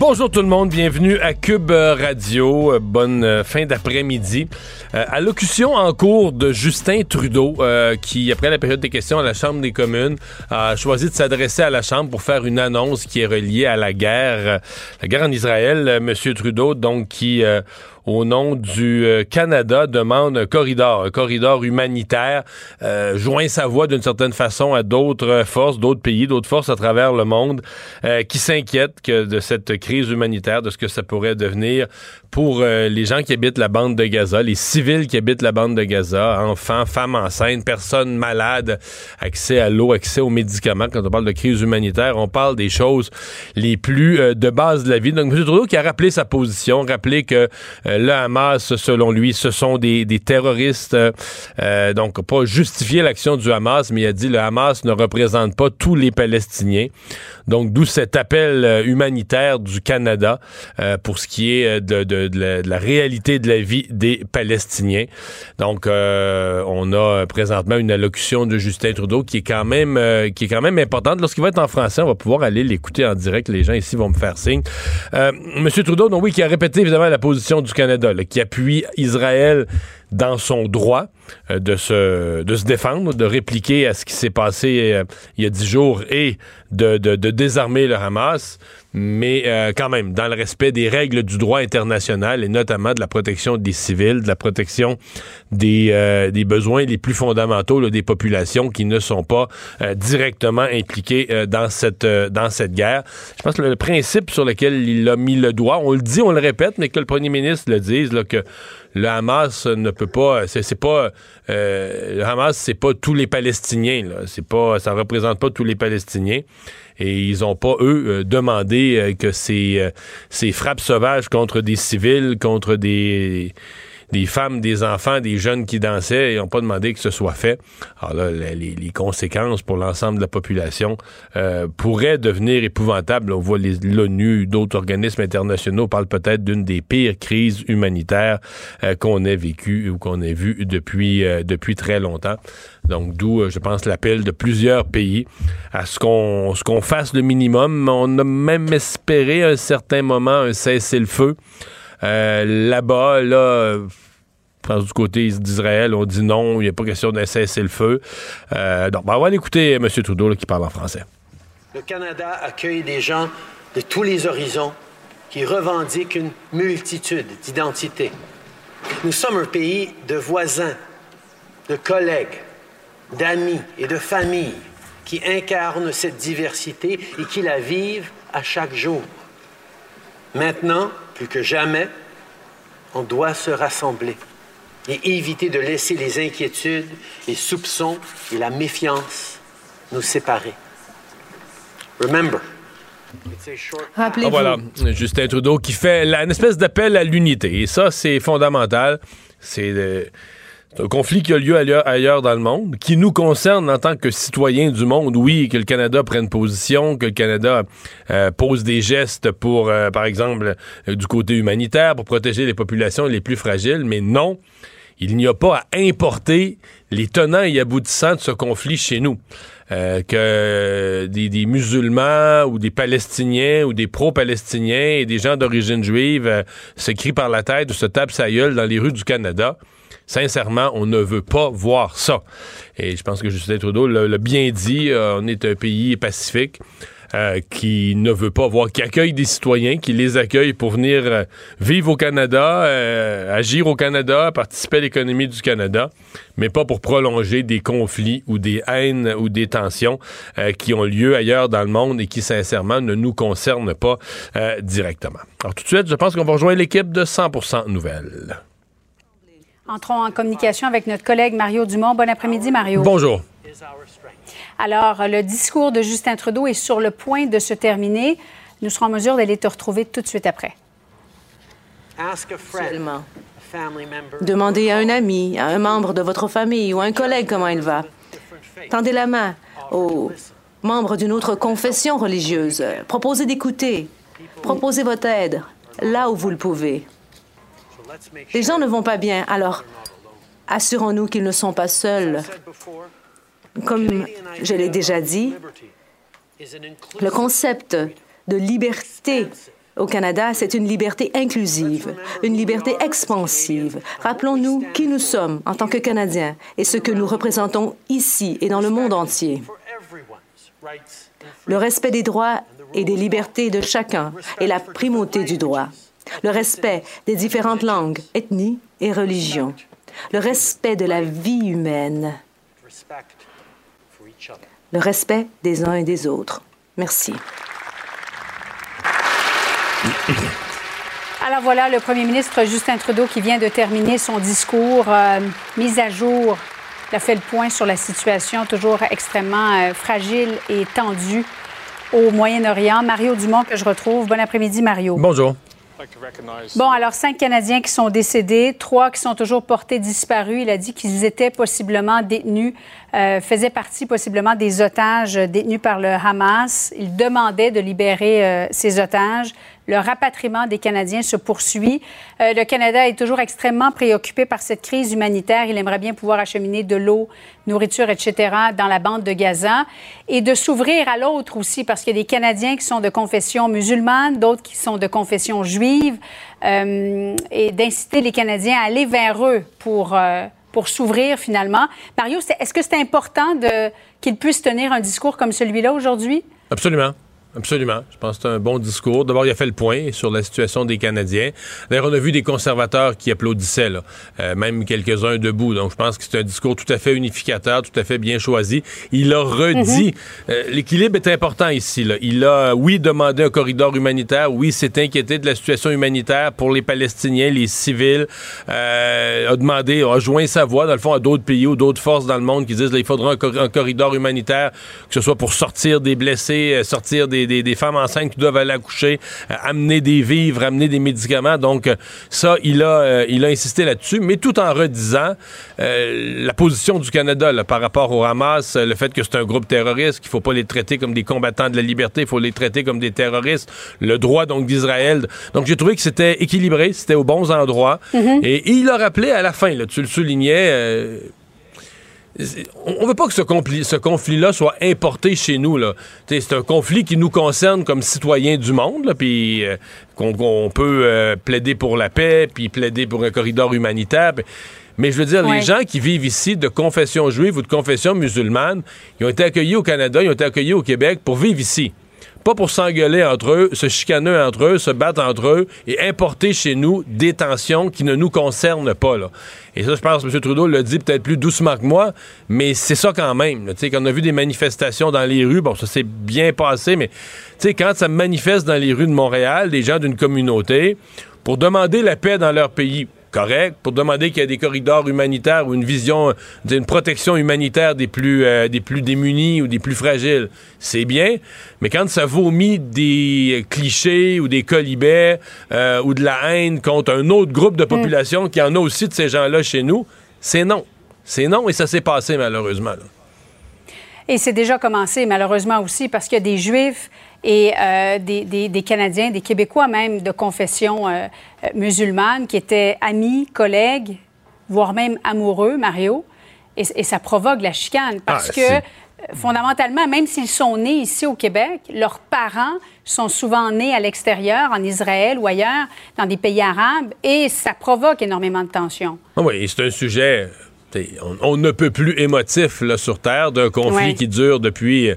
Bonjour tout le monde, bienvenue à Cube Radio. Euh, bonne euh, fin d'après-midi. Euh, allocution en cours de Justin Trudeau, qui, après la période des questions à la Chambre des communes, a choisi de s'adresser à la Chambre pour faire une annonce qui est reliée à la guerre, la guerre en Israël. Monsieur Trudeau, donc, qui au nom du euh, Canada, demande un corridor, un corridor humanitaire, euh, joint sa voix d'une certaine façon à d'autres forces, d'autres pays, d'autres forces à travers le monde euh, qui s'inquiètent de cette crise humanitaire, de ce que ça pourrait devenir pour euh, les gens qui habitent la bande de Gaza, les civils qui habitent la bande de Gaza, enfants, femmes enceintes, personnes malades, accès à l'eau, accès aux médicaments. Quand on parle de crise humanitaire, on parle des choses les plus de base de la vie. Donc, M. Trudeau qui a rappelé sa position, rappelé que le Hamas, selon lui, ce sont des, terroristes. Euh, euh, donc, pas justifier l'action du Hamas, mais il a dit le Hamas ne représente pas tous les Palestiniens. Donc, d'où cet appel euh, humanitaire du Canada pour ce qui est de, la, réalité de la vie des Palestiniens. Donc, on a présentement une allocution de Justin Trudeau qui est quand même qui est quand même importante. Lorsqu'il va être en français, on va pouvoir aller l'écouter en direct. Les gens ici vont me faire signe. Monsieur Trudeau, donc oui, qui a répété évidemment la position du Canada qui appuie Israël dans son droit euh, de, se, défendre, de répliquer à ce qui s'est passé euh, il y a dix jours et de, désarmer le Hamas, mais euh, quand même dans le respect des règles du droit international et notamment de la protection des civils, de la protection des, des besoins les plus fondamentaux des populations qui ne sont pas directement impliquées dans, cette, dans cette guerre. Je pense que le principe sur lequel il a mis le doigt, on le dit, on le répète, mais que le premier ministre le dise, là, que le Hamas ne peut pas, c'est pas, euh, le Hamas, c'est pas tous les Palestiniens, là. C'est pas, ça représente pas tous les Palestiniens. Et ils ont pas, eux, euh, demandé euh, que ces, ces frappes sauvages contre des civils, contre des, des femmes, des enfants, des jeunes qui dansaient et n'ont pas demandé que ce soit fait. Alors là, les, conséquences pour l'ensemble de la population euh, pourraient devenir épouvantables. On voit l'ONU, d'autres organismes internationaux parlent peut-être d'une des pires crises humanitaires euh, qu'on ait vécues ou qu'on ait vues depuis, euh, depuis très longtemps. Donc, d'où, je pense, l'appel de plusieurs pays à ce qu'on fasse le minimum. On a même espéré à un certain moment un cessez-le-feu. Euh, là-bas, là, du côté d'Israël, on dit non, il n'y a pas question d'un cessez-le-feu. Euh, donc, ben, on va écouter M. Trudeau qui parle en français. Le Canada accueille des gens de tous les horizons qui revendiquent une multitude d'identités. Nous sommes un pays de voisins, de collègues, d'amis et de familles qui incarnent cette diversité et qui la vivent à chaque jour. Maintenant, plus que jamais, on doit se rassembler et éviter de laisser les inquiétudes, les soupçons et la méfiance nous séparer. Remember. Rappelez-vous. Ah, voilà, Justin Trudeau qui fait une espèce d'appel à l'unité. Et ça, c'est fondamental. C'est c'est un conflit qui a lieu ailleurs, dans le monde, qui nous concerne en tant que citoyens du monde. Oui, que le Canada prenne position, que le Canada euh, pose des gestes pour, euh, par exemple, euh, du côté humanitaire, pour protéger les populations les plus fragiles, mais non, il n'y a pas à importer les tenants et aboutissants de ce conflit chez nous. que des, musulmans ou des Palestiniens ou des pro-Palestiniens et des gens d'origine juive se crient par la tête ou se tapent sa gueule dans les rues du Canada. Sincèrement, on ne veut pas voir ça. Et je pense que Justin Trudeau l'a bien dit, euh, on est un pays pacifique. Euh, qui ne veut pas voir, qui accueille des citoyens, qui les accueille pour venir euh, vivre au Canada, agir au Canada, participer à l'économie du Canada, mais pas pour prolonger des conflits ou des haines ou des tensions qui ont lieu ailleurs dans le monde et qui, sincèrement, ne nous concernent pas directement. Alors tout de suite, je pense qu'on va rejoindre l'équipe de 100% Nouvelles. Entrons en communication avec notre collègue Mario Dumont. Bon après-midi, Mario. Bonjour. Alors, le discours de Justin Trudeau est sur le point de se terminer. Nous serons en mesure d'aller te retrouver tout de suite après. Seulement. Demandez à un ami, à un membre de votre famille ou à un collègue comment il va. Tendez la main aux membres d'une autre confession religieuse. Proposez d'écouter. Proposez votre aide là où vous le pouvez. Les gens ne vont pas bien, alors assurons-nous qu'ils ne sont pas seuls. Comme je l'ai déjà dit, le concept de liberté au Canada, c'est une liberté inclusive, une liberté expansive. Rappelons-nous qui nous sommes en tant que Canadiens et ce que nous représentons ici et dans le monde entier. Le respect des droits et des libertés de chacun et la primauté du droit. Le respect des différentes langues, ethnies et religions. Le respect de la vie humaine. Le respect des uns et des autres. Merci. Alors voilà, le premier ministre Justin Trudeau qui vient de terminer son discours euh, mis à jour. Il a fait le point sur la situation toujours extrêmement euh, fragile et tendue au Moyen-Orient. Mario Dumont que je retrouve. Bon après-midi, Mario. Bonjour. Bon, alors cinq Canadiens qui sont décédés, trois qui sont toujours portés disparus. Il a dit qu'ils étaient possiblement détenus, euh, faisaient partie possiblement des otages détenus par le Hamas. Il demandait de libérer euh, ces otages. Le rapatriement des Canadiens se poursuit. Euh, le Canada est toujours extrêmement préoccupé par cette crise humanitaire. Il aimerait bien pouvoir acheminer de l'eau, nourriture, etc. dans la bande de Gaza et de s'ouvrir à l'autre aussi parce qu'il y a des Canadiens qui sont de confession musulmane, d'autres qui sont de confession juive euh, et d'inciter les Canadiens à aller vers eux pour, euh, pour s'ouvrir finalement. Mario, est-ce que c'est important qu'ils puissent tenir un discours comme celui-là aujourd'hui? Absolument. Absolument. Je pense que c'est un bon discours. D'abord, il a fait le point sur la situation des Canadiens. D'ailleurs, on a vu des conservateurs qui applaudissaient, là, euh, même quelques-uns debout. Donc, je pense que c'est un discours tout à fait unificateur, tout à fait bien choisi. Il a redit, mhm. euh, l'équilibre est important ici. Là. Il a, oui, demandé un corridor humanitaire, oui, s'est inquiété de la situation humanitaire pour les Palestiniens, les civils, euh, a demandé, a joint sa voix, dans le fond, à d'autres pays ou d'autres forces dans le monde qui disent, qu'il faudra un, un, corridor humanitaire, que ce soit pour sortir des blessés, sortir des des, femmes enceintes qui doivent aller accoucher, euh, amener des vivres, amener des médicaments. Donc, euh, ça, il a, euh, il a insisté là-dessus, mais tout en redisant la position du Canada par rapport au Hamas, le fait que c'est un groupe terroriste, qu'il faut pas les traiter comme des combattants de la liberté, il faut les traiter comme des terroristes, le droit donc d'Israël. Donc, j'ai trouvé que c'était équilibré, c'était aux bons endroits. Mm-hmm. et, il a rappelé à la fin, là, tu le soulignais, on veut pas que ce, ce conflit-là soit importé chez nous. C'est un conflit qui nous concerne comme citoyens du monde, puis euh, qu'on peut euh, plaider pour la paix, puis plaider pour un corridor humanitaire. Mais je veux dire, les gens qui vivent ici de confession juive ou de confession musulmane, ils ont été accueillis au Canada, ils ont été accueillis au Québec pour vivre ici pas pour s'engueuler entre eux, se chicaner entre eux, se battre entre eux et importer chez nous des tensions qui ne nous concernent pas. Et ça, je pense que M. Trudeau l'a dit peut-être plus doucement que moi, mais c'est ça quand même. Tu sais, quand on a vu des manifestations dans les rues, bon, ça s'est bien passé, mais tu sais, quand ça manifeste dans les rues de Montréal, des gens d'une communauté, pour demander la paix dans leur pays, correct, pour demander qu'il y ait des corridors humanitaires ou une vision d'une protection humanitaire des plus, euh, des plus démunis ou des plus fragiles, c'est bien, mais quand ça vomit des clichés ou des colibets euh, ou de la haine contre un autre groupe de population qui en a aussi de ces gens-là chez nous, c'est non. C'est non et ça s'est passé malheureusement. Et c'est déjà commencé malheureusement aussi parce qu'il y a des Juifs et euh, des, des, Canadiens, des Québécois même de confession euh, euh, musulmane qui étaient amis, collègues, voire même amoureux, Mario. Et, et ça provoque la chicane parce ah, que fondamentalement, même s'ils sont nés ici au Québec, leurs parents sont souvent nés à l'extérieur, en Israël ou ailleurs, dans des pays arabes, et ça provoque énormément de tensions. Ah oui, c'est un sujet, on, ne peut plus émotif là, sur Terre d'un conflit qui dure depuis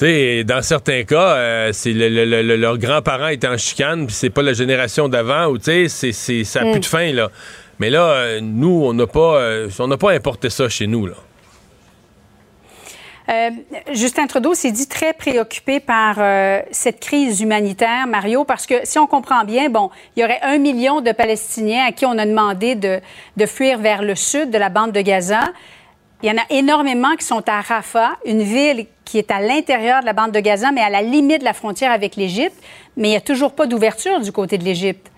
dans certains cas, euh, c'est le, leurs grands-parents étaient en chicane, puis c'est pas la génération d'avant, ou tu sais, ça n'a plus de mm. fin, là. Mais là, euh, nous, on n'a pas, euh, on n'a pas importé ça chez nous, là. Justin Trudeau s'est dit très préoccupé par cette crise humanitaire, Mario, parce que si on comprend bien, bon, il y aurait un million de Palestiniens à qui on a demandé de, de fuir vers le sud de la bande de Gaza. Il y en a énormément qui sont à Rafah, une ville qui est à l'intérieur de la bande de Gaza, mais à la limite de la frontière avec l'Égypte. Mais il n'y a toujours pas d'ouverture du côté de l'Égypte.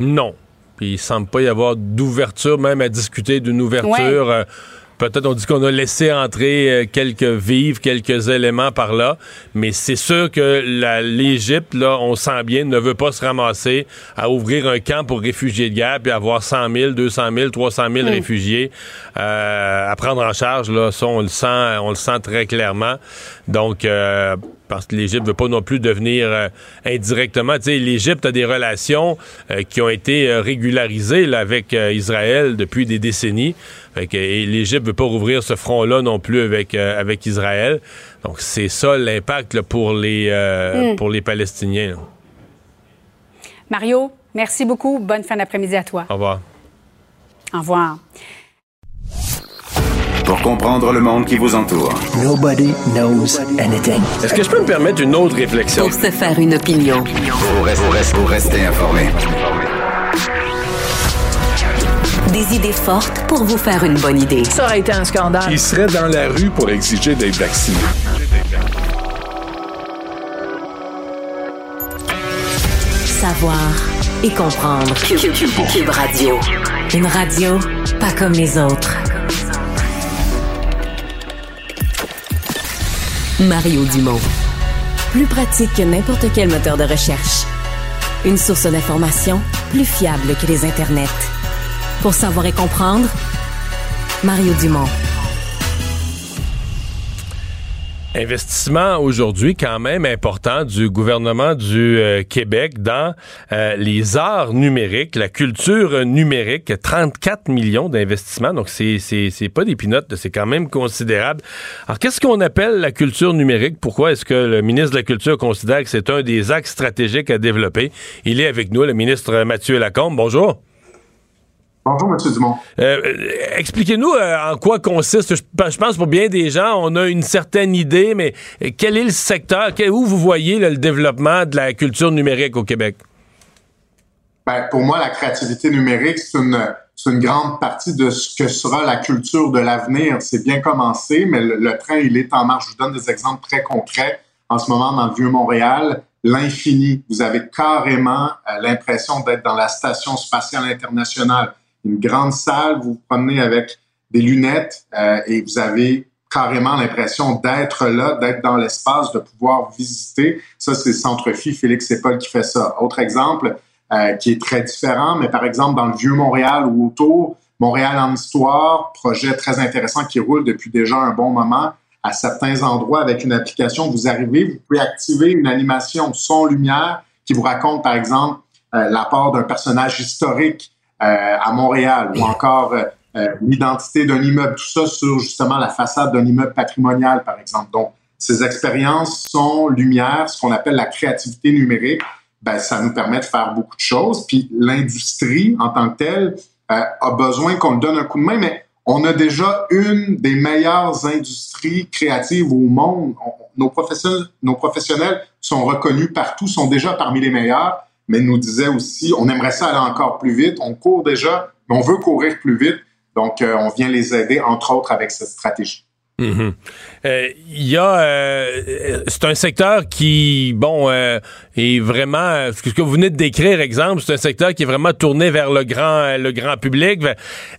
Non. Puis il semble pas y avoir d'ouverture, même à discuter d'une ouverture. Euh, Peut-être on dit qu'on a laissé entrer euh, quelques vivres, quelques éléments par là, mais c'est sûr que l'Égypte, là, on sent bien, ne veut pas se ramasser à ouvrir un camp pour réfugiés de guerre puis avoir 100 000, 200 000, 300 000 réfugiés euh, à prendre en charge. Là, ça, on le sent, on le sent très clairement. Donc, euh, parce que l'Égypte veut pas non plus devenir euh, indirectement. Tu sais, l'Égypte a des relations euh, qui ont été euh, régularisées là, avec Israël depuis des décennies. Fait que, et l'Égypte veut pas rouvrir ce front-là non plus avec avec Israël. Donc c'est ça l'impact pour les mm. pour les Palestiniens. Mario, merci beaucoup. Bonne fin d'après-midi à toi. Au revoir. Au revoir pour comprendre le monde qui vous entoure. Nobody knows anything. Est-ce que je peux me permettre une autre réflexion? Pour se faire une opinion. Pour rester, pour rester informé. Des idées fortes pour vous faire une bonne idée. Ça aurait été un scandale. Il serait dans la rue pour exiger d'être vacciné? Savoir et comprendre. Cube Radio. Une radio pas comme les autres. Mario Dumont. Plus pratique que n'importe quel moteur de recherche. Une source d'information plus fiable que les internets. Pour savoir et comprendre, Mario Dumont. Investissement aujourd'hui quand même important du gouvernement du euh, Québec dans euh, les arts numériques, la culture numérique, 34 millions d'investissements, donc c'est pas des pinottes, c'est quand même considérable. Alors qu'est-ce qu'on appelle la culture numérique? Pourquoi est-ce que le ministre de la Culture considère que c'est un des axes stratégiques à développer? Il est avec nous, le ministre Mathieu Lacombe. Bonjour. Bonjour, M. Dumont. Euh, expliquez-nous euh, en quoi consiste. Je, pense pour bien des gens, on a une certaine idée, mais quel est le secteur, où vous voyez le développement de la culture numérique au Québec? Ben, pour moi, la créativité numérique, c'est une, une, grande partie de ce que sera la culture de l'avenir. C'est bien commencé, mais le, train, il est en marche. Je vous donne des exemples très concrets. En ce moment, dans le Vieux-Montréal, l'infini. Vous avez carrément euh, l'impression d'être dans la Station spatiale internationale une grande salle, vous vous promenez avec des lunettes euh, et vous avez carrément l'impression d'être là, d'être dans l'espace, de pouvoir visiter. Ça, c'est Centre Phi, Félix Paul qui fait ça. Autre exemple euh, qui est très différent, mais par exemple dans le vieux Montréal ou autour, Montréal en histoire, projet très intéressant qui roule depuis déjà un bon moment. À certains endroits, avec une application, vous arrivez, vous pouvez activer une animation son-lumière qui vous raconte, par exemple, euh, l'apport d'un personnage historique à Montréal ou encore euh, euh, l'identité d'un immeuble, tout ça sur justement la façade d'un immeuble patrimonial, par exemple. Donc, ces expériences sont lumière, ce qu'on appelle la créativité numérique. Ben, ça nous permet de faire beaucoup de choses. Puis l'industrie en tant que telle a besoin qu'on donne un coup de main, mais on a déjà une des meilleures industries créatives au monde. nos, professionnels, nos professionnels sont reconnus partout, sont déjà parmi les meilleurs mais nous disait aussi, on aimerait ça aller encore plus vite. On court déjà, mais on veut courir plus vite. Donc, euh, on vient les aider, entre autres, avec cette stratégie. Mhm. Euh, il y a, euh, c'est un secteur qui, bon, est vraiment, ce que vous venez de décrire, exemple, c'est un secteur qui est vraiment tourné vers le grand, le grand public.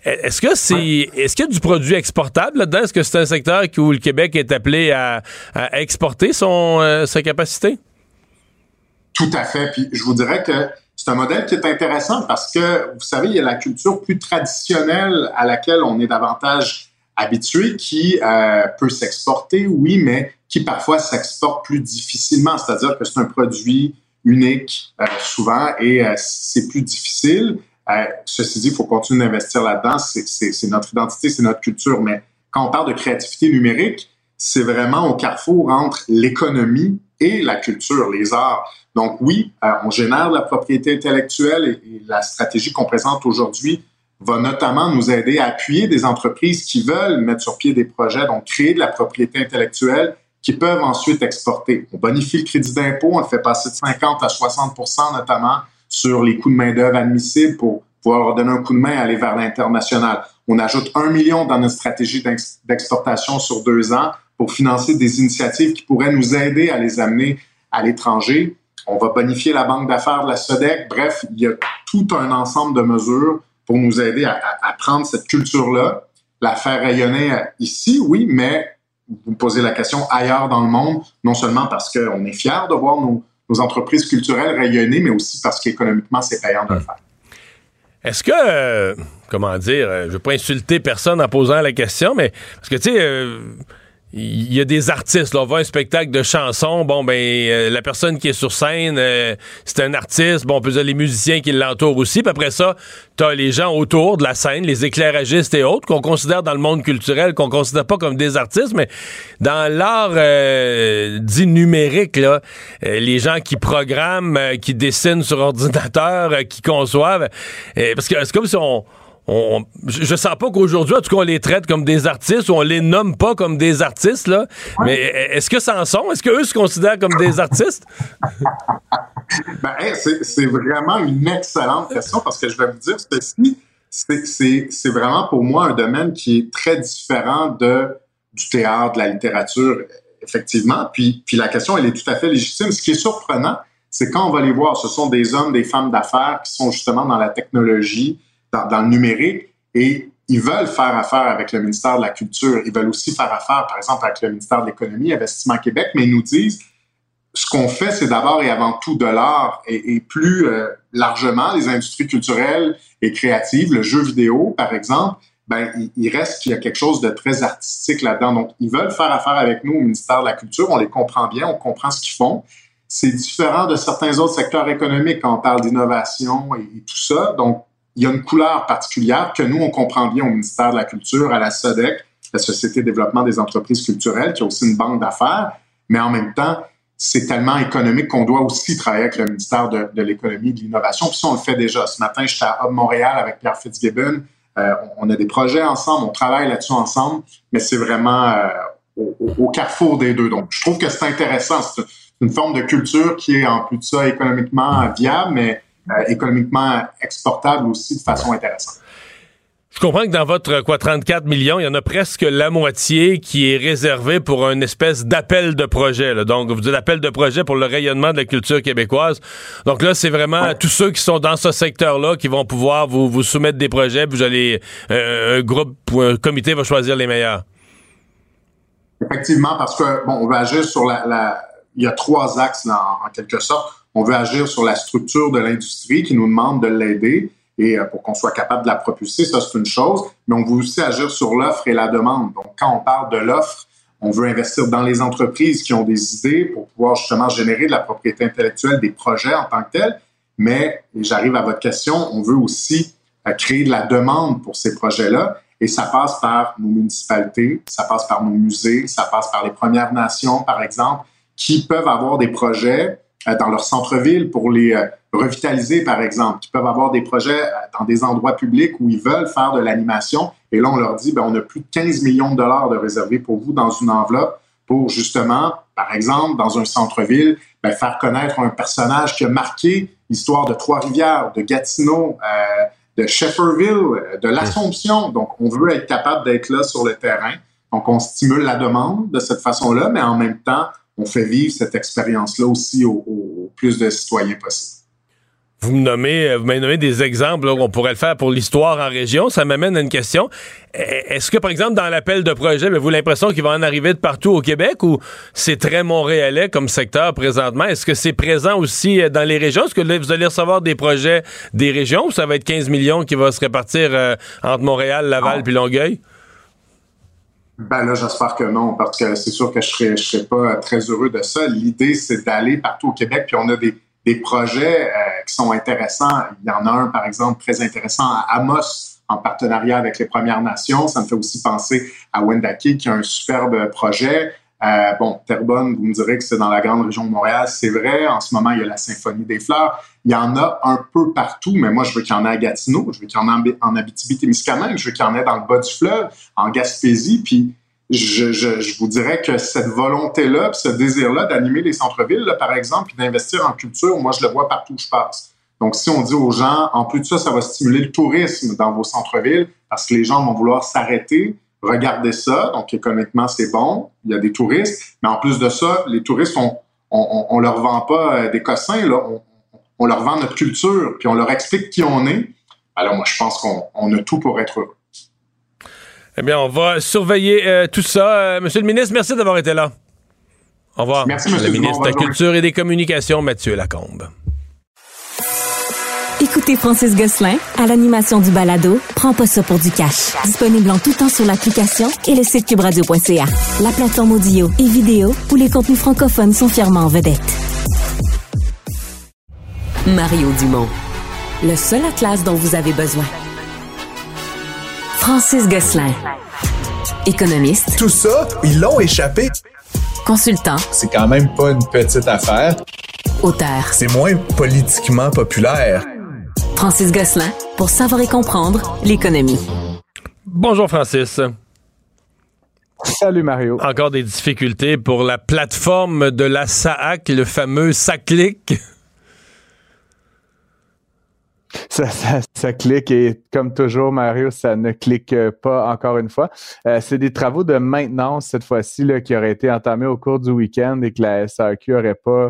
Est-ce que c'est, est-ce qu'il y a du produit exportable là-dedans? Est-ce que c'est un secteur où le Québec est appelé à, à exporter son sa capacité? Tout à fait. Puis je vous dirais que c'est un modèle qui est intéressant parce que, vous savez, il y a la culture plus traditionnelle à laquelle on est davantage habitué qui euh, peut s'exporter, oui, mais qui parfois s'exporte plus difficilement. C'est-à-dire que c'est un produit unique euh, souvent et euh, c'est plus difficile. ceci dit, il faut continuer d'investir là-dedans. C'est notre identité, c'est notre culture. Mais quand on parle de créativité numérique, c'est vraiment au carrefour entre l'économie et la culture, les arts. Donc oui, euh, on génère la propriété intellectuelle et, la stratégie qu'on présente aujourd'hui va notamment nous aider à appuyer des entreprises qui veulent mettre sur pied des projets, donc créer de la propriété intellectuelle qui peuvent ensuite exporter. On bonifie le crédit d'impôt, on fait passer de 50 à 60% notamment sur les coûts de main-d'œuvre admissibles pour pouvoir donner un coup de main et aller vers l'international. On ajoute un million dans notre stratégie d'exportation sur deux ans pour financer des initiatives qui pourraient nous aider à les amener à l'étranger. on va bonifier la banque d'affaires de la SODEC. Bref, il y a tout un ensemble de mesures pour nous aider à, prendre cette culture-là, la faire rayonner euh, ici, oui, mais vous me posez la question ailleurs dans le monde, non seulement parce qu'on est fiers de voir nos, entreprises culturelles rayonner, mais aussi parce qu'économiquement, c'est payant de le faire. Est-ce que, euh, comment dire, je ne veux pas insulter personne en posant la question, mais parce que, tu sais, il y a des artistes. Là, on voit un spectacle de chansons. Bon, ben, euh, la personne qui est sur scène, euh, c'est un artiste. Bon, on peut dire les musiciens qui l'entourent aussi. Puis après ça, t'as les gens autour de la scène, les éclairagistes et autres, qu'on considère dans le monde culturel, qu'on considère pas comme des artistes, mais dans l'art euh, dit numérique, là, les gens qui programment, qui dessinent sur ordinateur, qui conçoivent. parce que c'est comme si on je, sens pas qu'aujourd'hui, en tout cas, on les traite comme des artistes ou on les nomme pas comme des artistes, là. Mais est-ce que ça en sont? Est-ce qu'eux se considèrent comme des artistes? ben, c'est vraiment une excellente question parce que je vais vous dire ceci. C'est vraiment pour moi un domaine qui est très différent de, du théâtre, de la littérature, effectivement. Puis, puis la question, elle est tout à fait légitime. Ce qui est surprenant, c'est quand on va les voir, ce sont des hommes, des femmes d'affaires qui sont justement dans la technologie, dans, le numérique et ils veulent faire affaire avec le ministère de la Culture. Ils veulent aussi faire affaire, par exemple, avec le ministère de l'Économie, Investissement Québec, mais ils nous disent ce qu'on fait, c'est d'abord et avant tout de l'art et, plus euh, largement les industries culturelles et créatives, le jeu vidéo, par exemple. Ben, il, reste qu'il y a quelque chose de très artistique là-dedans. Donc, ils veulent faire affaire avec nous au ministère de la Culture. On les comprend bien, on comprend ce qu'ils font. C'est différent de certains autres secteurs économiques quand on parle d'innovation et, et tout ça. Donc, il y a une couleur particulière que nous, on comprend bien au ministère de la Culture, à la SODEC, la Société de développement des entreprises culturelles, qui a aussi une banque d'affaires, mais en même temps, c'est tellement économique qu'on doit aussi travailler avec le ministère de, l'économie et de l'innovation. Puis ça, on le fait déjà. Ce matin, j'étais à Hub Montréal avec Pierre Fitzgibbon. Euh, on a des projets ensemble, on travaille là-dessus ensemble, mais c'est vraiment euh, au, au, carrefour des deux. Donc, je trouve que c'est intéressant. C'est une forme de culture qui est en plus de ça économiquement viable, mais économiquement exportable aussi de façon intéressante. Je comprends que dans votre quoi 34 millions, il y en a presque la moitié qui est réservée pour une espèce d'appel de projet. Donc, vous dites appel de projet pour le rayonnement de la culture québécoise. Donc là, c'est vraiment tous ceux qui sont dans ce secteur-là qui vont pouvoir vous, vous soumettre des projets. Puis vous allez euh, un groupe ou un comité va choisir les meilleurs. Effectivement, parce que bon, on va agir sur la, il y a trois axes en quelque sorte on veut agir sur la structure de l'industrie qui nous demande de l'aider et euh, pour qu'on soit capable de la propulser, ça c'est une chose, mais on veut aussi agir sur l'offre et la demande. Donc quand on parle de l'offre, on veut investir dans les entreprises qui ont des idées pour pouvoir justement générer de la propriété intellectuelle, des projets en tant que tels, mais j'arrive à votre question, on veut aussi euh, créer de la demande pour ces projets-là. Et ça passe par nos municipalités, ça passe par nos musées, ça passe par les Premières Nations, par exemple, qui peuvent avoir des projets dans leur centre-ville pour les euh, revitaliser, par exemple, qui peuvent avoir des projets euh, dans des endroits publics où ils veulent faire de l'animation. Et là, on leur dit, ben, on a plus de 15 millions de dollars de réservés pour vous dans une enveloppe pour justement, par exemple, dans un centre-ville, ben, faire connaître un personnage qui a marqué l'histoire de Trois-Rivières, de Gatineau, de Shefferville, de l'Assomption. Donc, on veut être capable d'être là sur le terrain. Donc, on stimule la demande de cette façon-là, mais en même temps, on fait vivre cette expérience-là aussi au, plus de citoyens possible. Vous me nommez, euh, vous m'avez nommé des exemples qu'on pourrait le faire pour l'histoire en région. Ça m'amène à une question. E, est-ce que, par exemple, dans l'appel de projet, avez-vous l'impression qu'il va en arriver de partout au Québec ou c'est très montréalais comme secteur présentement? Est-ce que c'est présent aussi euh, dans les régions? Est-ce que vous allez recevoir des projets des régions ou ça va être 15 millions qui vont se répartir euh, entre Montréal, Laval puis Longueuil? Ben là, j'espère que non, parce que c'est sûr que je serais, je serais pas très heureux de ça. L'idée, c'est d'aller partout au Québec, puis on a des, des projets euh, qui sont intéressants. Il y en a un, par exemple, très intéressant à Amos, en partenariat avec les Premières Nations. Ça me fait aussi penser à Wendake, qui a un superbe projet. Euh, bon, Terrebonne, vous me direz que c'est dans la grande région de Montréal, c'est vrai. En ce moment, il y a la Symphonie des fleurs. Il y en a un peu partout, mais moi, je veux qu'il y en ait à Gatineau, je veux qu'il y en ait en Abitibi-Témiscamingue, je veux qu'il y en ait dans le bas du fleuve, en Gaspésie, puis je, vous dirais que cette volonté-là, ce désir-là d'animer les centres-villes, par exemple, puis d'investir en culture, moi, je le vois partout où je passe. Donc, si on dit aux gens, en plus de ça, ça va stimuler le tourisme dans vos centres-villes, parce que les gens vont vouloir s'arrêter, Regardez ça. Donc, économiquement, c'est bon. Il y a des touristes. Mais en plus de ça, les touristes ont, on, ne leur vend pas des cossins, là. On, leur vend notre culture, puis on leur explique qui on est. Alors moi, je pense qu'on a tout pour être heureux. Eh bien, on va surveiller tout ça. Monsieur le ministre, merci d'avoir été là. Au revoir. Merci, M. Le ministre de la Culture et des Communications, Mathieu Lacombe. Écoutez Francis Gosselin à l'animation du balado Prends pas ça pour du cash. Disponible en tout temps sur l'application et le site cubradio.ca. La plateforme audio et vidéo où les contenus francophones sont fièrement en vedette. Mario Dumont. Le seul atlas dont vous avez besoin. Francis Gosselin. Économiste. Tout ça, ils l'ont échappé. Consultant. C'est quand même pas une petite affaire. Auteur. C'est moins politiquement populaire. Francis Gosselin, pour savoir et comprendre l'économie. Bonjour Francis. Salut Mario. Encore des difficultés pour la plateforme de la SAAC, le fameux SACLIC. Ça, ça, clique et comme toujours, Mario, ça ne clique pas encore une fois. Euh, c'est des travaux de maintenance cette fois-ci qui auraient été entamés au cours du week-end et que la SAQ n'aurait pas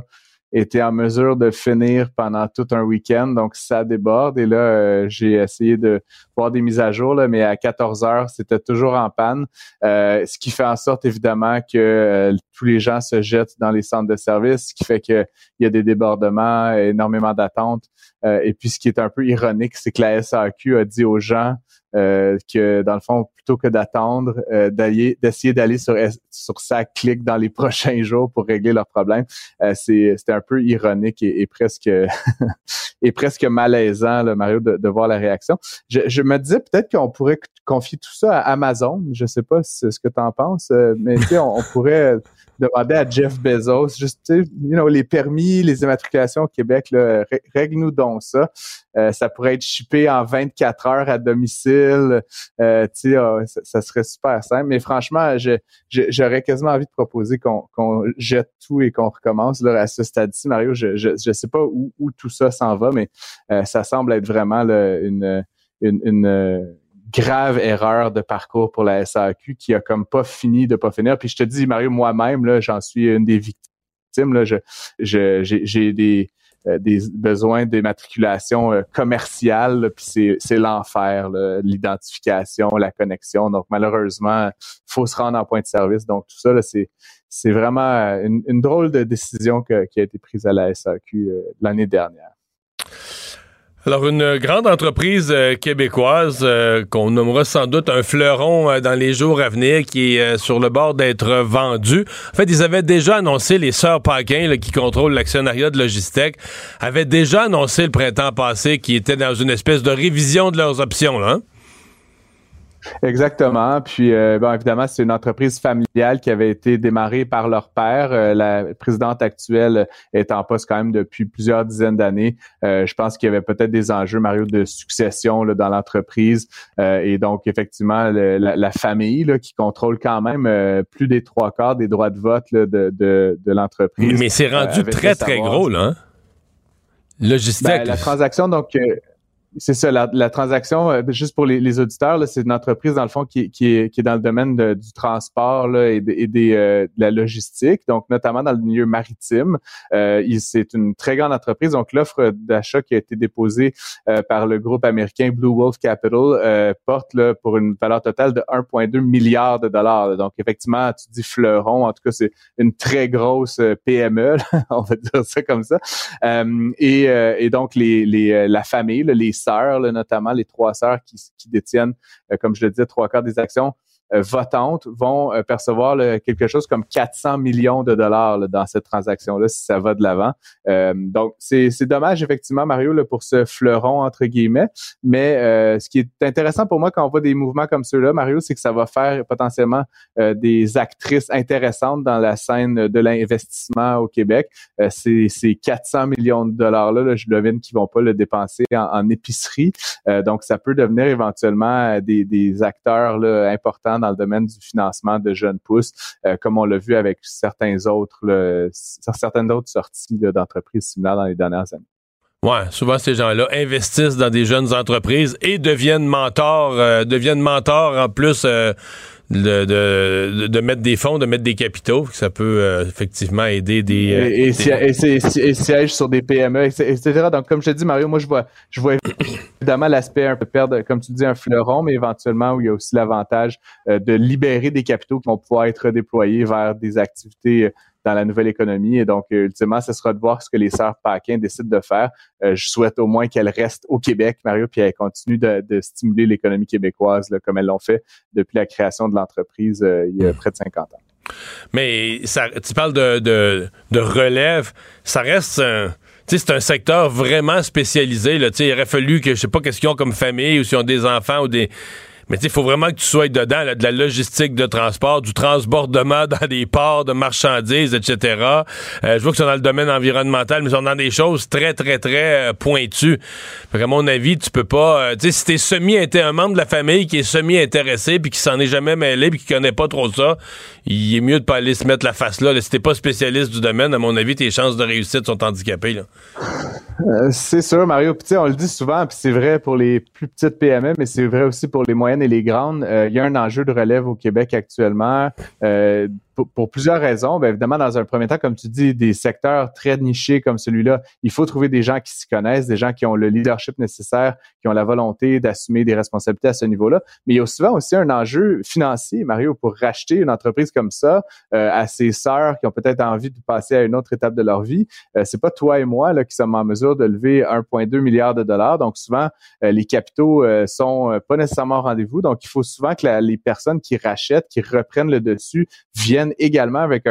été en mesure de finir pendant tout un week-end. Donc, ça déborde. Et là, euh, j'ai essayé de voir des mises à jour, là, mais à 14 heures, c'était toujours en panne. Euh, ce qui fait en sorte, évidemment, que euh, tous les gens se jettent dans les centres de service, ce qui fait qu'il y a des débordements, énormément d'attentes. et puis, ce qui est un peu ironique, c'est que la SAQ a dit aux gens euh, que dans le fond, plutôt que d'attendre, euh, d'essayer d'aller sur, sur ça clic dans les prochains jours pour régler leurs problèmes. Euh, C'était un peu ironique et, et presque et presque malaisant, là, Mario, de, de, voir la réaction. Je, je me disais peut-être qu'on pourrait confier tout ça à Amazon. Je sais pas ce que tu en penses, euh, mais on, on pourrait demander à Jeff Bezos, juste, you know, les permis, les immatriculations au Québec, règle-nous donc ça. Euh, ça pourrait être shippé en 24 heures à domicile. Euh, tu sais, ah, ça, serait super simple. Mais franchement, j'aurais quasiment envie de proposer qu'on jette tout et qu'on recommence. Là, à ce stade-ci, Mario, je, je, sais pas où, où tout ça s'en va, mais euh, ça semble être vraiment une, une, une grave erreur de parcours pour la SAQ qui a comme pas fini de pas finir. Puis je te dis, Mario, moi-même, là, j'en suis une des victimes. Là, je, j'ai des, euh, des besoins d'immatriculation euh, commerciale, puis c'est l'enfer, l'identification, la connexion. Donc malheureusement, faut se rendre en point de service. Donc tout ça, c'est c'est vraiment une, une, drôle de décision qui a été prise à la SAQ euh, l'année dernière. Alors, une grande entreprise euh, québécoise euh, qu'on nommera sans doute un fleuron euh, dans les jours à venir qui est sur le bord d'être vendu. En fait, ils avaient déjà annoncé, les sœurs Paquin qui contrôlent l'actionnariat de Logistec, avaient déjà annoncé le printemps passé qu'ils étaient dans une espèce de révision de leurs options. Là, hein? Exactement. Puis, euh, bon, évidemment, c'est une entreprise familiale qui avait été démarrée par leur père. Euh, la présidente actuelle est en poste quand même depuis plusieurs dizaines d'années. Euh, je pense qu'il y avait peut-être des enjeux, Mario, de succession là, dans l'entreprise. et donc, effectivement, la, famille là, qui contrôle quand même plus des trois quarts des droits de vote là, de, de, de l'entreprise. Mais c'est rendu très, très gros, là. Hein? Logistique. Ben, la transaction, donc, c'est ça, la, la, transaction, euh, juste pour les, les auditeurs, c'est une entreprise, dans le fond, qui, qui, est, qui est dans le domaine du transport là, et, de, et des, euh, de la logistique, donc notamment dans le milieu maritime. Euh, c'est une très grande entreprise. Donc, l'offre d'achat qui a été déposée euh, par le groupe américain Blue Wolf Capital porte là, pour une valeur totale de 1,2 milliard de dollars. Donc, effectivement, tu dis fleuron, en tout cas, c'est une très grosse PME, on va dire ça comme ça. et, et donc, les, les, la famille, les sœurs, notamment les trois sœurs qui, qui détiennent, euh, comme je le disais, trois quarts des actions votantes vont euh, percevoir quelque chose comme 400 millions de dollars dans cette transaction-là si ça va de l'avant. Euh, donc, c'est dommage, effectivement, Mario, pour ce fleuron, entre guillemets. Mais ce qui est intéressant pour moi quand on voit des mouvements comme ceux-là, Mario, c'est que ça va faire potentiellement des actrices intéressantes dans la scène de l'investissement au Québec. ces, ces 400 millions de dollars-là, je devine qu'ils vont pas le dépenser en, épicerie. donc, ça peut devenir éventuellement des, acteurs importants dans le domaine du financement de jeunes pousses, euh, comme on l'a vu avec certains autres, certaines autres sorties d'entreprises similaires dans les dernières années. Ouais, souvent ces gens-là investissent dans des jeunes entreprises et deviennent mentors, euh, deviennent mentors en plus euh, de, de, de, mettre des fonds, de mettre des capitaux, ça peut euh, effectivement aider des... et, et, siège sur des PME, etc. Donc, comme je te dis, Mario, moi, je vois, je vois évidemment l'aspect un peu perdre, comme tu dis, un fleuron, mais éventuellement où il y a aussi l'avantage de libérer des capitaux qui vont pouvoir être déployés vers des activités dans la nouvelle économie. Et donc, euh, ultimement, ce sera de voir ce que les sœurs Paquin décident de faire. Euh, je souhaite au moins qu'elles restent au Québec, Mario, puis elles continuent de, stimuler l'économie québécoise comme elles l'ont fait depuis la création de l'entreprise euh, il y a hmm. près de 50 ans. Mais ça, tu parles de, de, relève, ça reste un c'est un secteur vraiment spécialisé. Là. Il aurait fallu que, je sais pas, qu'est-ce qu'ils ont comme famille ou s'ils ont des enfants ou des. Mais il faut vraiment que tu sois dedans, de la logistique de transport, du transbordement dans des ports de marchandises, etc. Euh, je vois que c'est dans le domaine environnemental, mais sont dans des choses très, très, très euh, pointues. Fait à mon avis, tu peux pas... Euh, tu sais, si t'es semi un membre de la famille qui est semi-intéressé puis qui s'en est jamais mêlé puis qui connaît pas trop ça, il est mieux de pas aller se mettre la face là. Si t'es pas spécialiste du domaine, à mon avis, tes chances de réussite sont handicapées. C'est sûr, Mario. Puis on le dit souvent, puis c'est vrai pour les plus petites PME, mais c'est vrai aussi pour les moyennes et les grandes, euh, il y a un enjeu de relève au Québec actuellement. Euh, pour, plusieurs raisons. Bien, évidemment, dans un premier temps, comme tu dis, des secteurs très nichés comme celui-là, il faut trouver des gens qui s'y connaissent, des gens qui ont le leadership nécessaire, qui ont la volonté d'assumer des responsabilités à ce niveau-là. Mais il y a souvent aussi un enjeu financier, Mario, pour racheter une entreprise comme ça euh, à ses sœurs qui ont peut-être envie de passer à une autre étape de leur vie. Euh, c'est pas toi et moi là, qui sommes en mesure de lever 1,2 milliard de dollars. Donc souvent, euh, les capitaux euh, sont pas nécessairement au rendez-vous. Donc il faut souvent que les personnes qui rachètent, qui reprennent le dessus, viennent également avec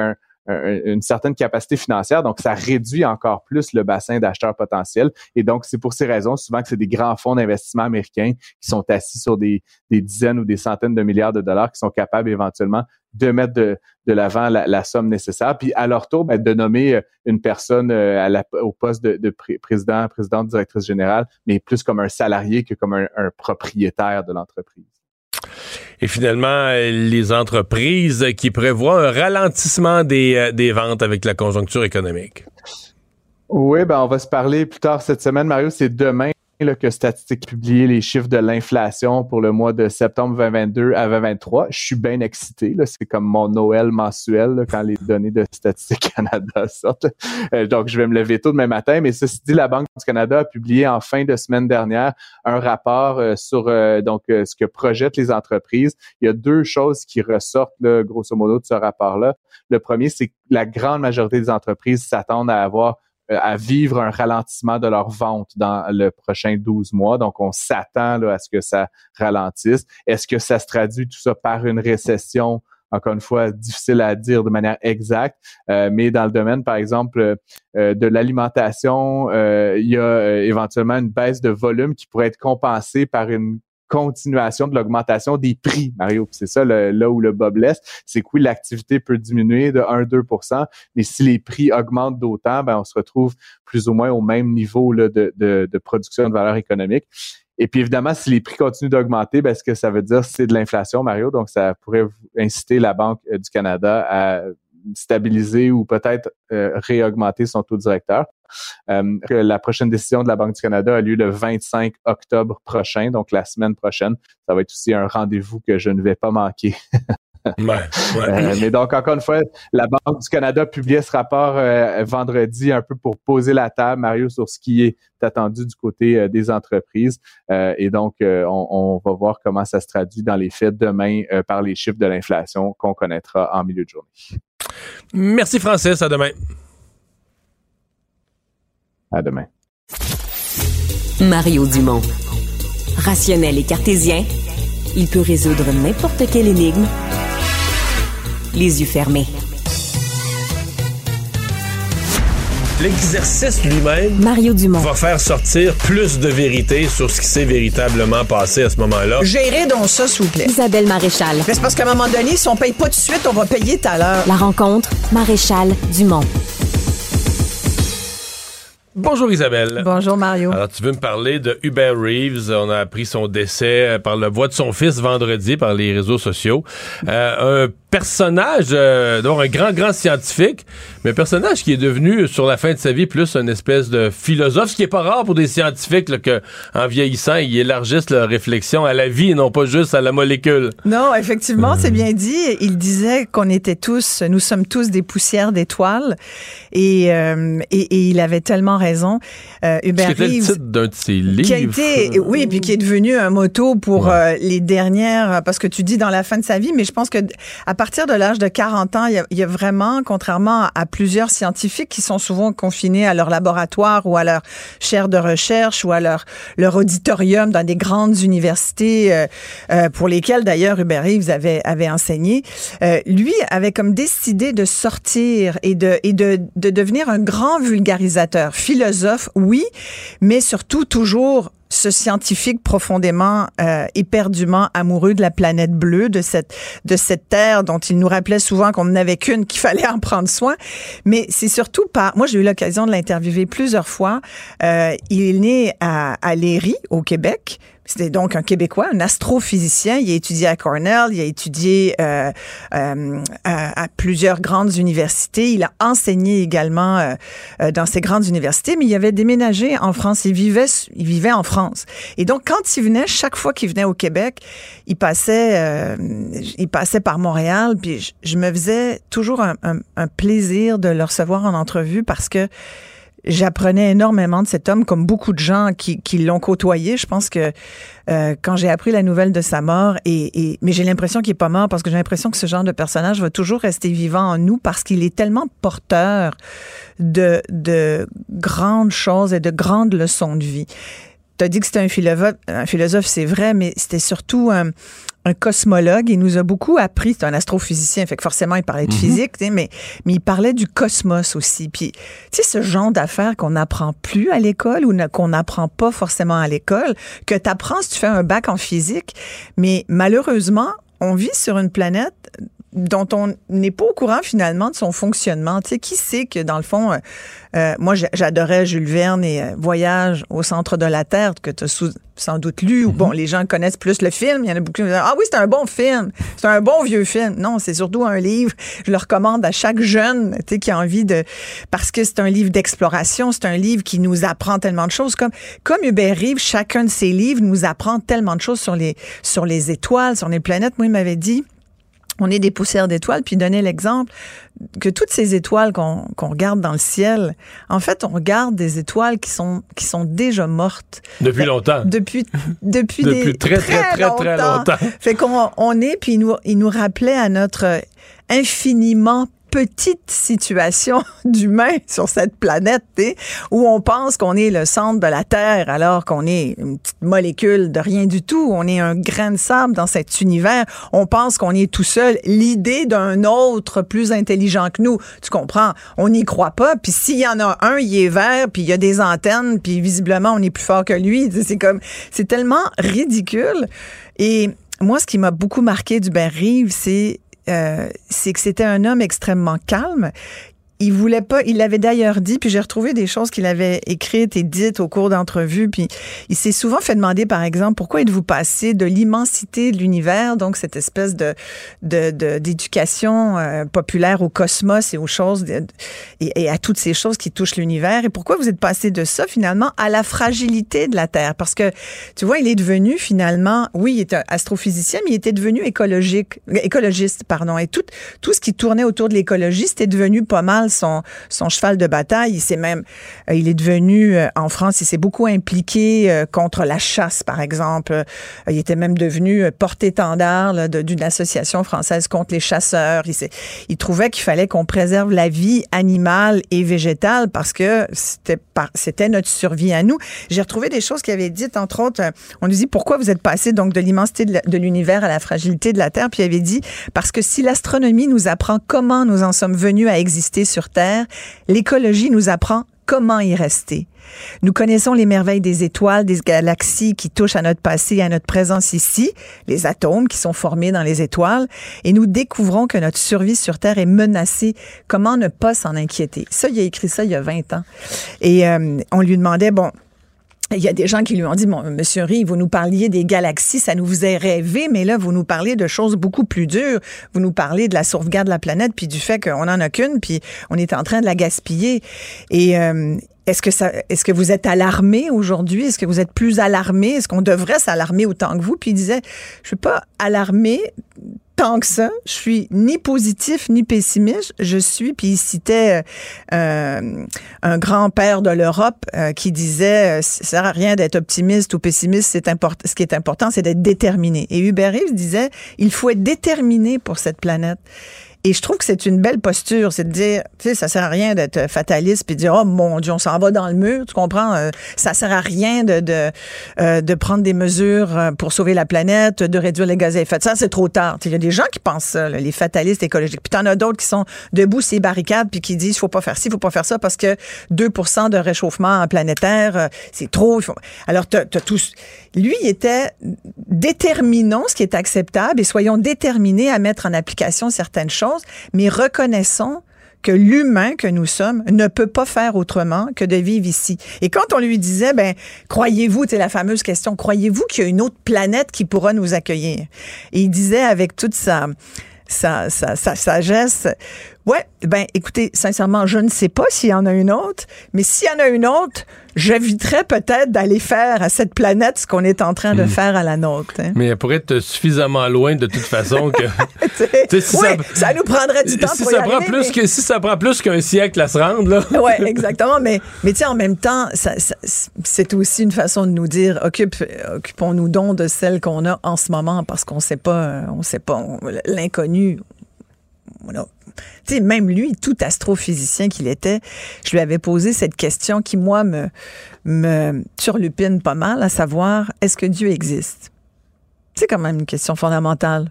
une certaine capacité financière, donc ça réduit encore plus le bassin d'acheteurs potentiels. Et donc, c'est pour ces raisons souvent que c'est des grands fonds d'investissement américains qui sont assis sur des, dizaines ou des centaines de milliards de dollars qui sont capables éventuellement de mettre de, l'avant la, somme nécessaire, puis à leur tour, ben, de nommer euh, une personne euh, au poste de, président, présidente, directrice générale, mais plus comme un salarié que comme un propriétaire de l'entreprise. Et finalement, les entreprises qui prévoient un ralentissement des, euh, des ventes avec la conjoncture économique. Oui, ben on va se parler plus tard cette semaine, Mario. C'est demain que Statistique publié les chiffres de l'inflation pour le mois de septembre 2022 à 2023. Je suis bien excité. C'est comme mon Noël mensuel quand les données de Statistique Canada sortent. Euh, donc, je vais me lever tôt demain matin. Mais ceci dit, la Banque du Canada a publié en fin de semaine dernière un rapport euh, sur euh, donc ce que projettent les entreprises. Il y a deux choses qui ressortent, grosso modo, de ce rapport-là. Le premier, c'est que la grande majorité des entreprises s'attendent à avoir euh, à vivre un ralentissement de leur vente dans le prochain 12 mois. Donc, on s'attend à ce que ça ralentisse. Est-ce que ça se traduit tout ça par une récession? Encore une fois, difficile à dire de manière exacte, euh, mais dans le domaine, par exemple, euh, de l'alimentation, il y a éventuellement une baisse de volume qui pourrait être compensée par une continuation de l'augmentation des prix, Mario. C'est ça là où le bas blesse. C'est que oui, l'activité peut diminuer de 1-2 mais si les prix augmentent d'autant, ben, on se retrouve plus ou moins au même niveau là, de, de, de, production de valeur économique. Et puis évidemment, si les prix continuent d'augmenter, ben, que ça veut dire, c'est de l'inflation, Mario. Donc, ça pourrait inciter la Banque euh, du Canada à stabiliser ou peut-être euh, réaugmenter son taux directeur. Euh, la prochaine décision de la Banque du Canada a lieu le 25 octobre prochain, donc la semaine prochaine. Ça va être aussi un rendez-vous que je ne vais pas manquer. Euh, mais donc, encore une fois, la Banque du Canada publié ce rapport euh, vendredi un peu pour poser la table, Mario, sur ce qui est attendu du côté des entreprises. et donc, on, on, va voir comment ça se traduit dans les faits demain par les chiffres de l'inflation qu'on connaîtra en milieu de journée. Merci, Francis. À demain. À demain. Mario Dumont. Rationnel et cartésien, il peut résoudre n'importe quelle énigme les yeux fermés. L'exercice lui-même Mario Dumont. va faire sortir plus de vérité sur ce qui s'est véritablement passé à ce moment-là. Gérez donc ça, s'il vous plaît. Isabelle Maréchal. C'est parce qu'à un moment donné, si on paye pas tout de suite, on va payer tout à l'heure. La rencontre, Maréchal Dumont. Bonjour Isabelle. Bonjour Mario. Alors tu veux me parler de Hubert Reeves. On a appris son décès euh, par la voix de son fils vendredi par les réseaux sociaux. Euh, un personnage, euh, donc un grand, grand scientifique, mais un personnage qui est devenu, sur la fin de sa vie, plus une espèce de philosophe, ce qui est pas rare pour des scientifiques, là, que, en vieillissant, ils élargissent leur réflexion à la vie et non pas juste à la molécule. Non, effectivement, c'est bien dit. Il disait qu'on était tous, nous sommes tous des poussières d'étoiles, et, euh, et, et, il avait tellement raison. Euh, Hubert Reeves, le titre d'un de ses livres. Qui a été, oui, puis qui est devenu un motto pour ouais. euh, les dernières, parce que tu dis dans la fin de sa vie, mais je pense que à partir de l'âge de 40 ans, il y, a, il y, a, vraiment, contrairement à plusieurs scientifiques qui sont souvent confinés à leur laboratoire ou à leur chaire de recherche ou à leur, leur auditorium dans des grandes universités euh, euh, pour lesquelles d'ailleurs Hubert Reeves avait, avait enseigné, euh, lui avait comme décidé de sortir et de, et de, de devenir un grand vulgarisateur, philosophe, oui, mais surtout toujours ce scientifique profondément euh, éperdument amoureux de la planète bleue, de cette de cette terre dont il nous rappelait souvent qu'on n'avait qu'une, qu'il fallait en prendre soin. Mais c'est surtout par moi j'ai eu l'occasion de l'interviewer plusieurs fois. Euh, il est né à, à Léry au Québec. C'était donc un Québécois, un astrophysicien. Il a étudié à Cornell, il a étudié euh, euh, à, plusieurs grandes universités. Il a enseigné également euh, dans ces grandes universités, mais il avait déménagé en France. Il vivait, il vivait en France. Et donc, quand il venait, chaque fois qu'il venait au Québec, il passait, euh, il passait par Montréal. Puis je, je me faisais toujours un, un, un plaisir de le recevoir en entrevue parce que j'apprenais énormément de cet homme, comme beaucoup de gens qui, qui l'ont côtoyé. Je pense que euh, quand j'ai appris la nouvelle de sa mort, et, et mais j'ai l'impression qu'il est pas mort parce que j'ai l'impression que ce genre de personnage va toujours rester vivant en nous parce qu'il est tellement porteur de, de grandes choses et de grandes leçons de vie. Tu as dit que c'était un philosophe, un philosophe, c'est vrai, mais c'était surtout un, un cosmologue. Il nous a beaucoup appris. C'est un astrophysicien, fait que forcément, il parlait de mm -hmm. physique, mais, mais il parlait du cosmos aussi. Puis, tu sais, ce genre d'affaires qu'on n'apprend plus à l'école ou qu'on n'apprend pas forcément à l'école, que tu apprends si tu fais un bac en physique. Mais malheureusement, on vit sur une planète dont on n'est pas au courant finalement de son fonctionnement. Tu sais, qui sait que dans le fond, euh, euh, moi j'adorais Jules Verne et euh, Voyage au centre de la Terre que tu as sans doute lu. Ou bon, les gens connaissent plus le film. Il y en a beaucoup qui disent ah oui c'est un bon film, c'est un bon vieux film. Non, c'est surtout un livre. Je le recommande à chaque jeune, tu sais, qui a envie de parce que c'est un livre d'exploration, c'est un livre qui nous apprend tellement de choses. Comme comme Hubert Reeves, chacun de ses livres nous apprend tellement de choses sur les sur les étoiles, sur les planètes. Moi, il m'avait dit on est des poussières d'étoiles, puis donner l'exemple que toutes ces étoiles qu'on qu regarde dans le ciel, en fait, on regarde des étoiles qui sont qui sont déjà mortes. Depuis longtemps. Depuis depuis, depuis des, très, très, très, très, très longtemps. Fait qu'on on est, puis il nous, il nous rappelait à notre infiniment petite situation d'humain sur cette planète où on pense qu'on est le centre de la Terre alors qu'on est une petite molécule de rien du tout. On est un grain de sable dans cet univers. On pense qu'on est tout seul. L'idée d'un autre plus intelligent que nous, tu comprends, on n'y croit pas. Puis s'il y en a un, il est vert, puis il y a des antennes, puis visiblement on est plus fort que lui. C'est comme, c'est tellement ridicule. Et moi, ce qui m'a beaucoup marqué du Ben Rive, c'est euh, c'est que c'était un homme extrêmement calme il voulait pas, il l'avait d'ailleurs dit, puis j'ai retrouvé des choses qu'il avait écrites et dites au cours d'entrevues, puis il s'est souvent fait demander, par exemple, pourquoi êtes-vous passé de l'immensité de l'univers, donc cette espèce de d'éducation euh, populaire au cosmos et aux choses, et, à toutes ces choses qui touchent l'univers, et pourquoi vous êtes passé de ça, finalement, à la fragilité de la Terre, parce que, tu vois, il est devenu, finalement, oui, il un astrophysicien, mais il était devenu écologique, écologiste, pardon, et tout, tout ce qui tournait autour de l'écologie, c'était devenu pas mal son, cheval de bataille. Il même, euh, il est devenu euh, en France, il s'est beaucoup impliqué euh, contre la chasse, par exemple. il était même devenu porte-étendard d'une association française contre les chasseurs. Il, il trouvait qu'il fallait qu'on préserve la vie animale et végétale parce que c'était notre survie à nous. J'ai retrouvé des choses qu'il avait dites, entre autres, on nous dit pourquoi vous êtes passé donc de l'immensité de l'univers à la fragilité de la Terre, puis il avait dit parce que si l'astronomie nous apprend comment nous en sommes venus à exister sur L'écologie nous apprend comment y rester. Nous connaissons les merveilles des étoiles, des galaxies qui touchent à notre passé et à notre présence ici, les atomes qui sont formés dans les étoiles, et nous découvrons que notre survie sur Terre est menacée. Comment ne pas s'en inquiéter? Ça, il a écrit ça il y a 20 ans. Et euh, on lui demandait, bon, il y a des gens qui lui ont dit, bon, Monsieur Rie, vous nous parliez des galaxies, ça nous faisait rêver, mais là, vous nous parlez de choses beaucoup plus dures. Vous nous parlez de la sauvegarde de la planète, puis du fait qu'on en a qu'une, puis on est en train de la gaspiller. Et euh, est-ce que ça, est-ce que vous êtes alarmé aujourd'hui? Est-ce que vous êtes plus alarmé? Est-ce qu'on devrait s'alarmer autant que vous? Puis il disait, je suis pas alarmé tant que ça. Je suis ni positif ni pessimiste. Je suis, puis il citait euh, un grand-père de l'Europe euh, qui disait, euh, ça sert à rien d'être optimiste ou pessimiste. C'est. Ce qui est important, c'est d'être déterminé. Et Hubert Reeves disait, il faut être déterminé pour cette planète. Et je trouve que c'est une belle posture, c'est de dire, tu sais, ça sert à rien d'être fataliste puis de dire, oh mon Dieu, on s'en va dans le mur, tu comprends? Euh, ça sert à rien de, de, euh, de prendre des mesures euh, pour sauver la planète, de réduire les gaz à effet de serre. C'est trop tard. Il y a des gens qui pensent ça, les fatalistes écologiques. Puis t'en as d'autres qui sont debout ces barricades puis qui disent, faut pas faire ci, faut pas faire ça parce que 2% de réchauffement planétaire, c'est trop. Alors, t'as, as tous. Lui, était déterminant ce qui est acceptable et soyons déterminés à mettre en application certaines choses mais reconnaissons que l'humain que nous sommes ne peut pas faire autrement que de vivre ici. Et quand on lui disait, ben, croyez-vous, c'est la fameuse question, croyez-vous qu'il y a une autre planète qui pourra nous accueillir? Et il disait avec toute sa, sa, sa, sa sagesse, Ouais, ben écoutez, sincèrement, je ne sais pas s'il y en a une autre, mais s'il y en a une autre, j'éviterais peut-être d'aller faire à cette planète ce qu'on est en train de hmm. faire à la nôtre. Hein. Mais elle pourrait être suffisamment loin de toute façon que. si ça, ça, nous prendrait du temps si pour ça y prend plus que Si ça prend plus qu'un siècle à se rendre, là. oui, exactement. Mais, mais tu sais, en même temps, ça, c'est aussi une façon de nous dire occupe, occupons-nous donc de celle qu'on a en ce moment parce qu'on ne sait pas, on sait pas, l'inconnu. Voilà tu sais, même lui, tout astrophysicien qu'il était, je lui avais posé cette question qui, moi, me, me turlupine pas mal, à savoir, est-ce que Dieu existe? C'est quand même une question fondamentale.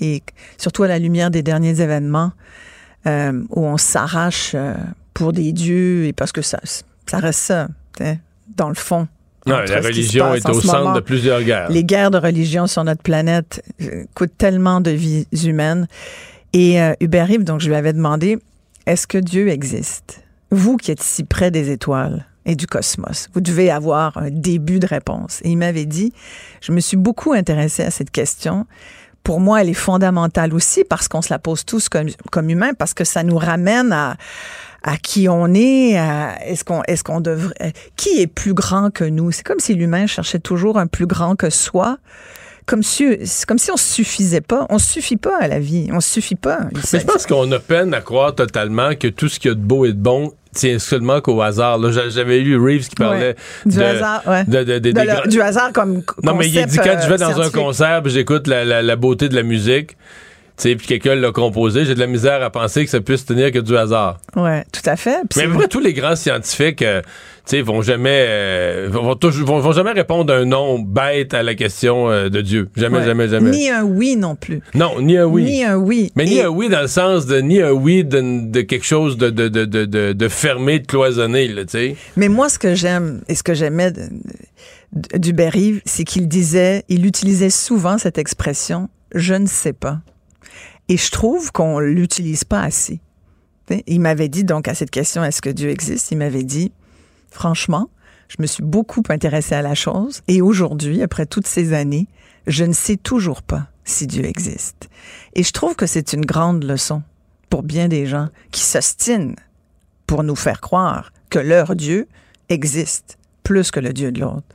Et surtout à la lumière des derniers événements euh, où on s'arrache euh, pour des dieux et parce que ça, ça reste ça, dans le fond. Non, la religion est au centre de plusieurs guerres. Les guerres de religion sur notre planète euh, coûtent tellement de vies humaines. Et euh, Hubert Rive, donc, je lui avais demandé est-ce que Dieu existe? Vous qui êtes si près des étoiles et du cosmos, vous devez avoir un début de réponse. Et il m'avait dit je me suis beaucoup intéressé à cette question. Pour moi, elle est fondamentale aussi parce qu'on se la pose tous comme, comme humains, parce que ça nous ramène à, à qui on est, est-ce qu'on est-ce qu'on devrait qui est plus grand que nous? C'est comme si l'humain cherchait toujours un plus grand que soi comme si, comme si on suffisait pas. On suffit pas à la vie. On suffit pas. Mais je pense qu'on a peine à croire totalement que tout ce qu'il y a de beau et de bon tient seulement qu'au hasard. J'avais lu Reeves qui parlait du hasard, du hasard comme Non, mais il dit quand je vais dans un concert, j'écoute la, beauté de la musique puis quelqu'un l'a composé, j'ai de la misère à penser que ça puisse tenir que du hasard. Oui, tout à fait. Mais après, tous les grands scientifiques, euh, tu vont jamais, euh, vont, vont, jamais répondre un non bête à la question euh, de Dieu. Jamais, jamais, jamais. Ni un oui non plus. Non, ni un oui. Ni un oui. Mais ni un oui dans le sens de, ni un oui de, quelque chose de, de, de, de, de fermé, de cloisonné, tu sais. Mais moi, ce que j'aime et ce que j'aimais du Berry, c'est qu'il disait, il utilisait souvent cette expression, je ne sais pas. Et je trouve qu'on l'utilise pas assez. Il m'avait dit donc à cette question est-ce que Dieu existe? Il m'avait dit franchement, je me suis beaucoup intéressé à la chose et aujourd'hui, après toutes ces années, je ne sais toujours pas si Dieu existe. Et je trouve que c'est une grande leçon pour bien des gens qui s'ostinent pour nous faire croire que leur Dieu existe plus que le Dieu de l'autre.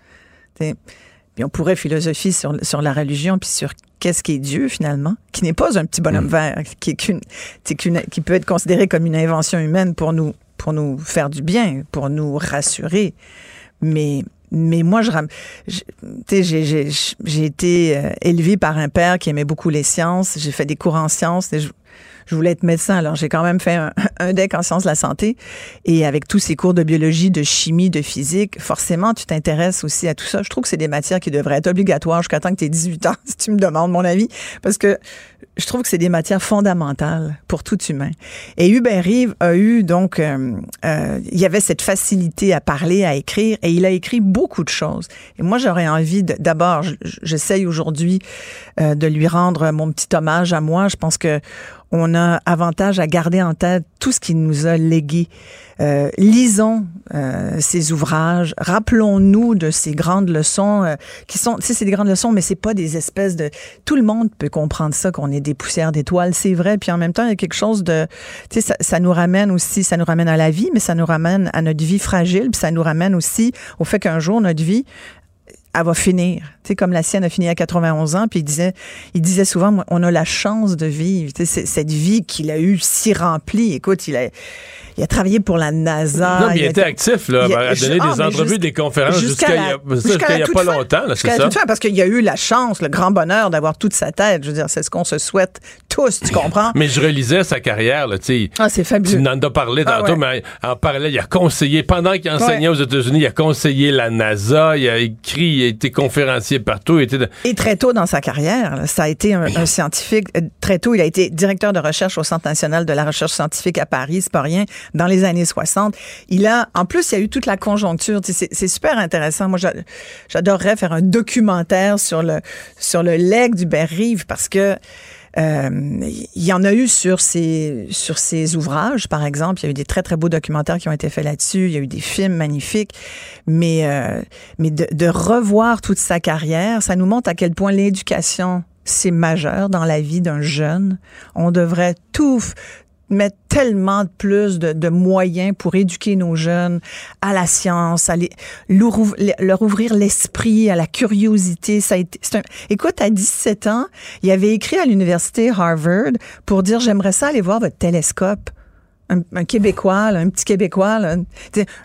Puis on pourrait philosopher sur, sur la religion puis sur qu'est-ce qui est Dieu finalement, qui n'est pas un petit bonhomme mm. vert, qui, est qui peut être considéré comme une invention humaine pour nous, pour nous faire du bien, pour nous rassurer. Mais mais moi, je, j'ai, été euh, élevé par un père qui aimait beaucoup les sciences. J'ai fait des cours en sciences. Je voulais être médecin, alors j'ai quand même fait un, un, deck en sciences de la santé. Et avec tous ces cours de biologie, de chimie, de physique, forcément, tu t'intéresses aussi à tout ça. Je trouve que c'est des matières qui devraient être obligatoires jusqu'à temps que tu aies 18 ans, si tu me demandes mon avis. Parce que je trouve que c'est des matières fondamentales pour tout humain. Et Hubert Rive a eu donc, euh, euh, il y avait cette facilité à parler, à écrire, et il a écrit beaucoup de choses. Et moi, j'aurais envie d'abord, j'essaye aujourd'hui euh, de lui rendre mon petit hommage à moi. Je pense que on a avantage à garder en tête tout ce qu'il nous a légué. Euh, lisons euh, ces ouvrages, rappelons-nous de ces grandes leçons euh, qui sont, tu sais, c'est des grandes leçons, mais c'est pas des espèces de. Tout le monde peut comprendre ça, qu'on est des poussières d'étoiles, c'est vrai. Puis en même temps, il y a quelque chose de, tu sais, ça, ça, nous ramène aussi, ça nous ramène à la vie, mais ça nous ramène à notre vie fragile, puis ça nous ramène aussi au fait qu'un jour notre vie elle va finir. Tu sais, comme la sienne a fini à 91 ans, puis il disait, il disait souvent, on a la chance de vivre. Tu sais, cette vie qu'il a eue si remplie. Écoute, il a, il a travaillé pour la NASA. Non, mais il, il était actif, là, il a, à donner des ah, entrevues, des conférences jusqu'à jusqu il n'y a, pas longtemps, c'est ça? Fin, parce qu'il a eu la chance, le grand bonheur d'avoir toute sa tête. Je veux dire, c'est ce qu'on se souhaite tous, tu comprends? mais je relisais sa carrière, là, tu sais. Ah, c'est fabuleux. Tu en as parlé ah, tantôt, ouais. mais en parallèle, il a conseillé, pendant qu'il enseignait ouais. aux États-Unis, il a conseillé la NASA, il a écrit, il a été conférencier partout. Il était de... Et très tôt dans sa carrière, ça a été un, un scientifique. Euh, très tôt, il a été directeur de recherche au Centre national de la recherche scientifique à Paris, c'est pas rien, dans les années 60. Il a, en plus, il y a eu toute la conjoncture. C'est super intéressant. Moi, j'adorerais faire un documentaire sur le, sur le leg du Berrive parce que euh, il y en a eu sur ces, sur ces ouvrages, par exemple. Il y a eu des très, très beaux documentaires qui ont été faits là-dessus. Il y a eu des films magnifiques. Mais, euh, mais de, de revoir toute sa carrière, ça nous montre à quel point l'éducation c'est majeur dans la vie d'un jeune. On devrait tout, mettre tellement plus de, de, moyens pour éduquer nos jeunes à la science, à les, leur, ouvrir, leur ouvrir l'esprit, à la curiosité. Ça a été, un, écoute, à 17 ans, il avait écrit à l'université Harvard pour dire j'aimerais ça aller voir votre télescope. Un, un, Québécois, là, un petit Québécois. Là.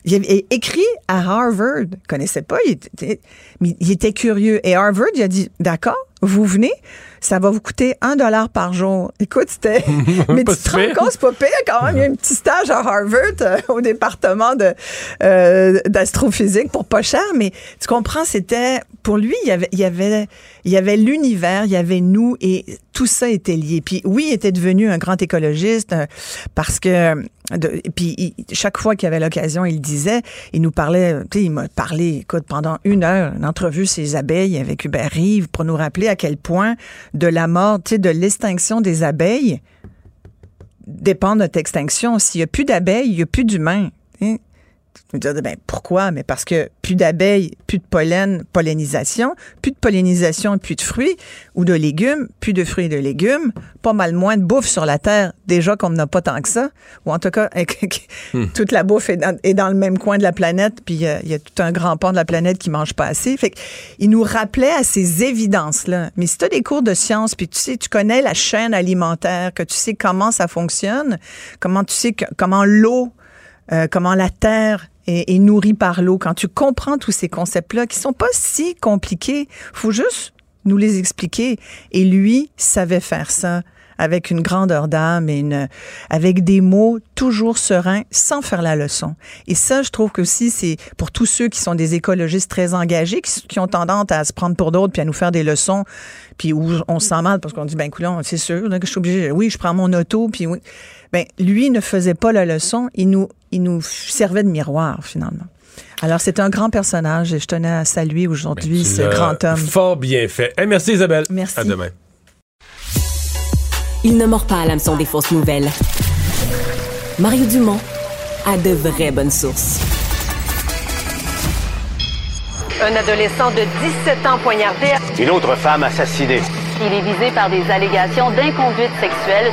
Il avait écrit à Harvard. Il connaissait pas, il était, mais il était curieux. Et Harvard, il a dit, d'accord, vous venez, ça va vous coûter un dollar par jour. Écoute, c'était. mais tu te rends compte, c'est pas pire quand même. Il y a un petit stage à Harvard euh, au département de euh, d'astrophysique pour pas cher, mais tu comprends, c'était pour lui, il y avait, il y avait, il y avait l'univers, il y avait nous et tout ça était lié. Puis oui, il était devenu un grand écologiste euh, parce que de, puis il, chaque fois qu'il avait l'occasion, il disait, il nous parlait, tu sais, il m'a parlé, écoute, pendant une heure, une entrevue ses abeilles avec Hubert Rive pour nous rappeler à quel point de la mort, de l'extinction des abeilles dépend de notre extinction. S'il n'y a plus d'abeilles, il n'y a plus d'humains. Tu me dire, ben, pourquoi? Mais parce que plus d'abeilles, plus de pollen, pollinisation, plus de pollinisation, plus de fruits ou de légumes, plus de fruits et de légumes, pas mal moins de bouffe sur la Terre, déjà qu'on n'a pas tant que ça. Ou en tout cas, hmm. toute la bouffe est dans, est dans, le même coin de la planète, puis il y, y, a tout un grand pan de la planète qui mange pas assez. Fait il nous rappelait à ces évidences-là. Mais si tu as des cours de sciences, puis tu sais, tu connais la chaîne alimentaire, que tu sais comment ça fonctionne, comment tu sais que, comment l'eau euh, comment la Terre est, est nourrie par l'eau, quand tu comprends tous ces concepts-là qui sont pas si compliqués, faut juste nous les expliquer. Et lui savait faire ça avec une grandeur d'âme et une, avec des mots toujours sereins, sans faire la leçon. Et ça, je trouve que aussi, c'est pour tous ceux qui sont des écologistes très engagés, qui, ont tendance à se prendre pour d'autres puis à nous faire des leçons, puis où on se sent mal parce qu'on dit, ben, coulon, c'est sûr que je suis obligé, oui, je prends mon auto, puis oui. Ben, lui ne faisait pas la leçon, il nous, il nous servait de miroir, finalement. Alors, c'est un grand personnage et je tenais à saluer aujourd'hui ben, ce grand homme. Fort bien fait. Hey, merci Isabelle. Merci. À demain. Il ne mord pas à l'hameçon des fausses nouvelles. Mario Dumont a de vraies bonnes sources. Un adolescent de 17 ans poignardé. Une autre femme assassinée. Il est visé par des allégations d'inconduite sexuelle.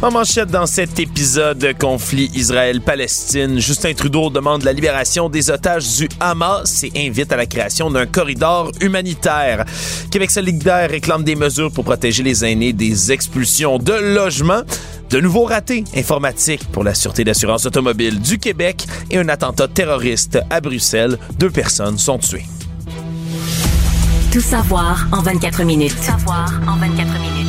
En manchette dans cet épisode de conflit Israël-Palestine, Justin Trudeau demande la libération des otages du Hamas et invite à la création d'un corridor humanitaire. Québec solidaire réclame des mesures pour protéger les aînés des expulsions de logements. De nouveaux ratés informatiques pour la Sûreté d'assurance automobile du Québec et un attentat terroriste à Bruxelles. Deux personnes sont tuées. Tout savoir en 24 minutes. Tout savoir en 24 minutes.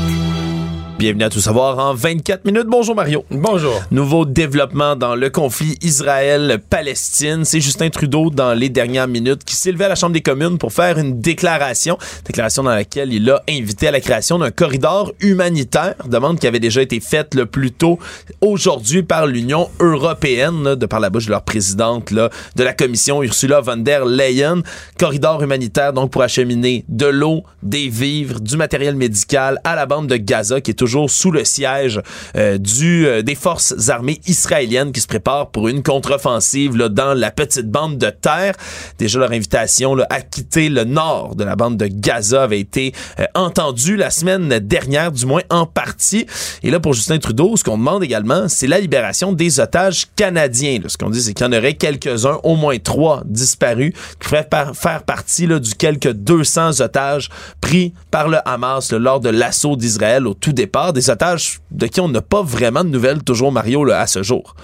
Bienvenue à tout savoir en 24 minutes. Bonjour Mario. Bonjour. Nouveau développement dans le conflit Israël-Palestine. C'est Justin Trudeau dans les dernières minutes qui s'est levé à la Chambre des communes pour faire une déclaration. Déclaration dans laquelle il a invité à la création d'un corridor humanitaire. Demande qui avait déjà été faite le plus tôt aujourd'hui par l'Union européenne, de par la bouche de leur présidente là, de la commission Ursula von der Leyen. Corridor humanitaire donc pour acheminer de l'eau, des vivres, du matériel médical à la bande de Gaza qui est toujours sous le siège euh, euh, des forces armées israéliennes qui se préparent pour une contre-offensive dans la petite bande de terre. Déjà, leur invitation à quitter le nord de la bande de Gaza avait été euh, entendue la semaine dernière, du moins en partie. Et là, pour Justin Trudeau, ce qu'on demande également, c'est la libération des otages canadiens. Ce qu'on dit, c'est qu'il y en aurait quelques-uns, au moins trois disparus, qui pourraient par faire partie du quelques 200 otages pris par le Hamas lors de l'assaut d'Israël au tout départ des otages de qui on n'a pas vraiment de nouvelles, toujours Mario, là, à ce jour.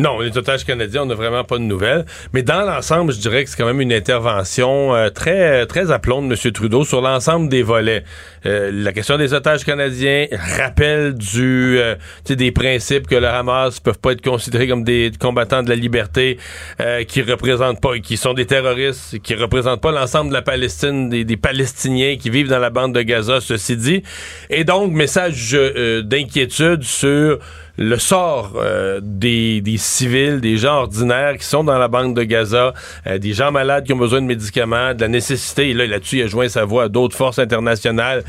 Non, les otages canadiens, on n'a vraiment pas de nouvelles. Mais dans l'ensemble, je dirais que c'est quand même une intervention euh, très très aplomb de M. Trudeau sur l'ensemble des volets. Euh, la question des otages canadiens, rappel du euh, des principes que le Hamas peuvent pas être considérés comme des combattants de la liberté, qui représentent pas, qui sont des terroristes, qui représentent pas l'ensemble de la Palestine, des, des, Palestiniens qui vivent dans la bande de Gaza, ceci dit. Et donc, message d'inquiétude sur le sort euh, des, civils, des gens ordinaires qui sont dans la bande de Gaza, euh, des gens malades qui ont besoin de médicaments, de la nécessité, et là, là-dessus, il a joint sa voix à d'autres forces internationales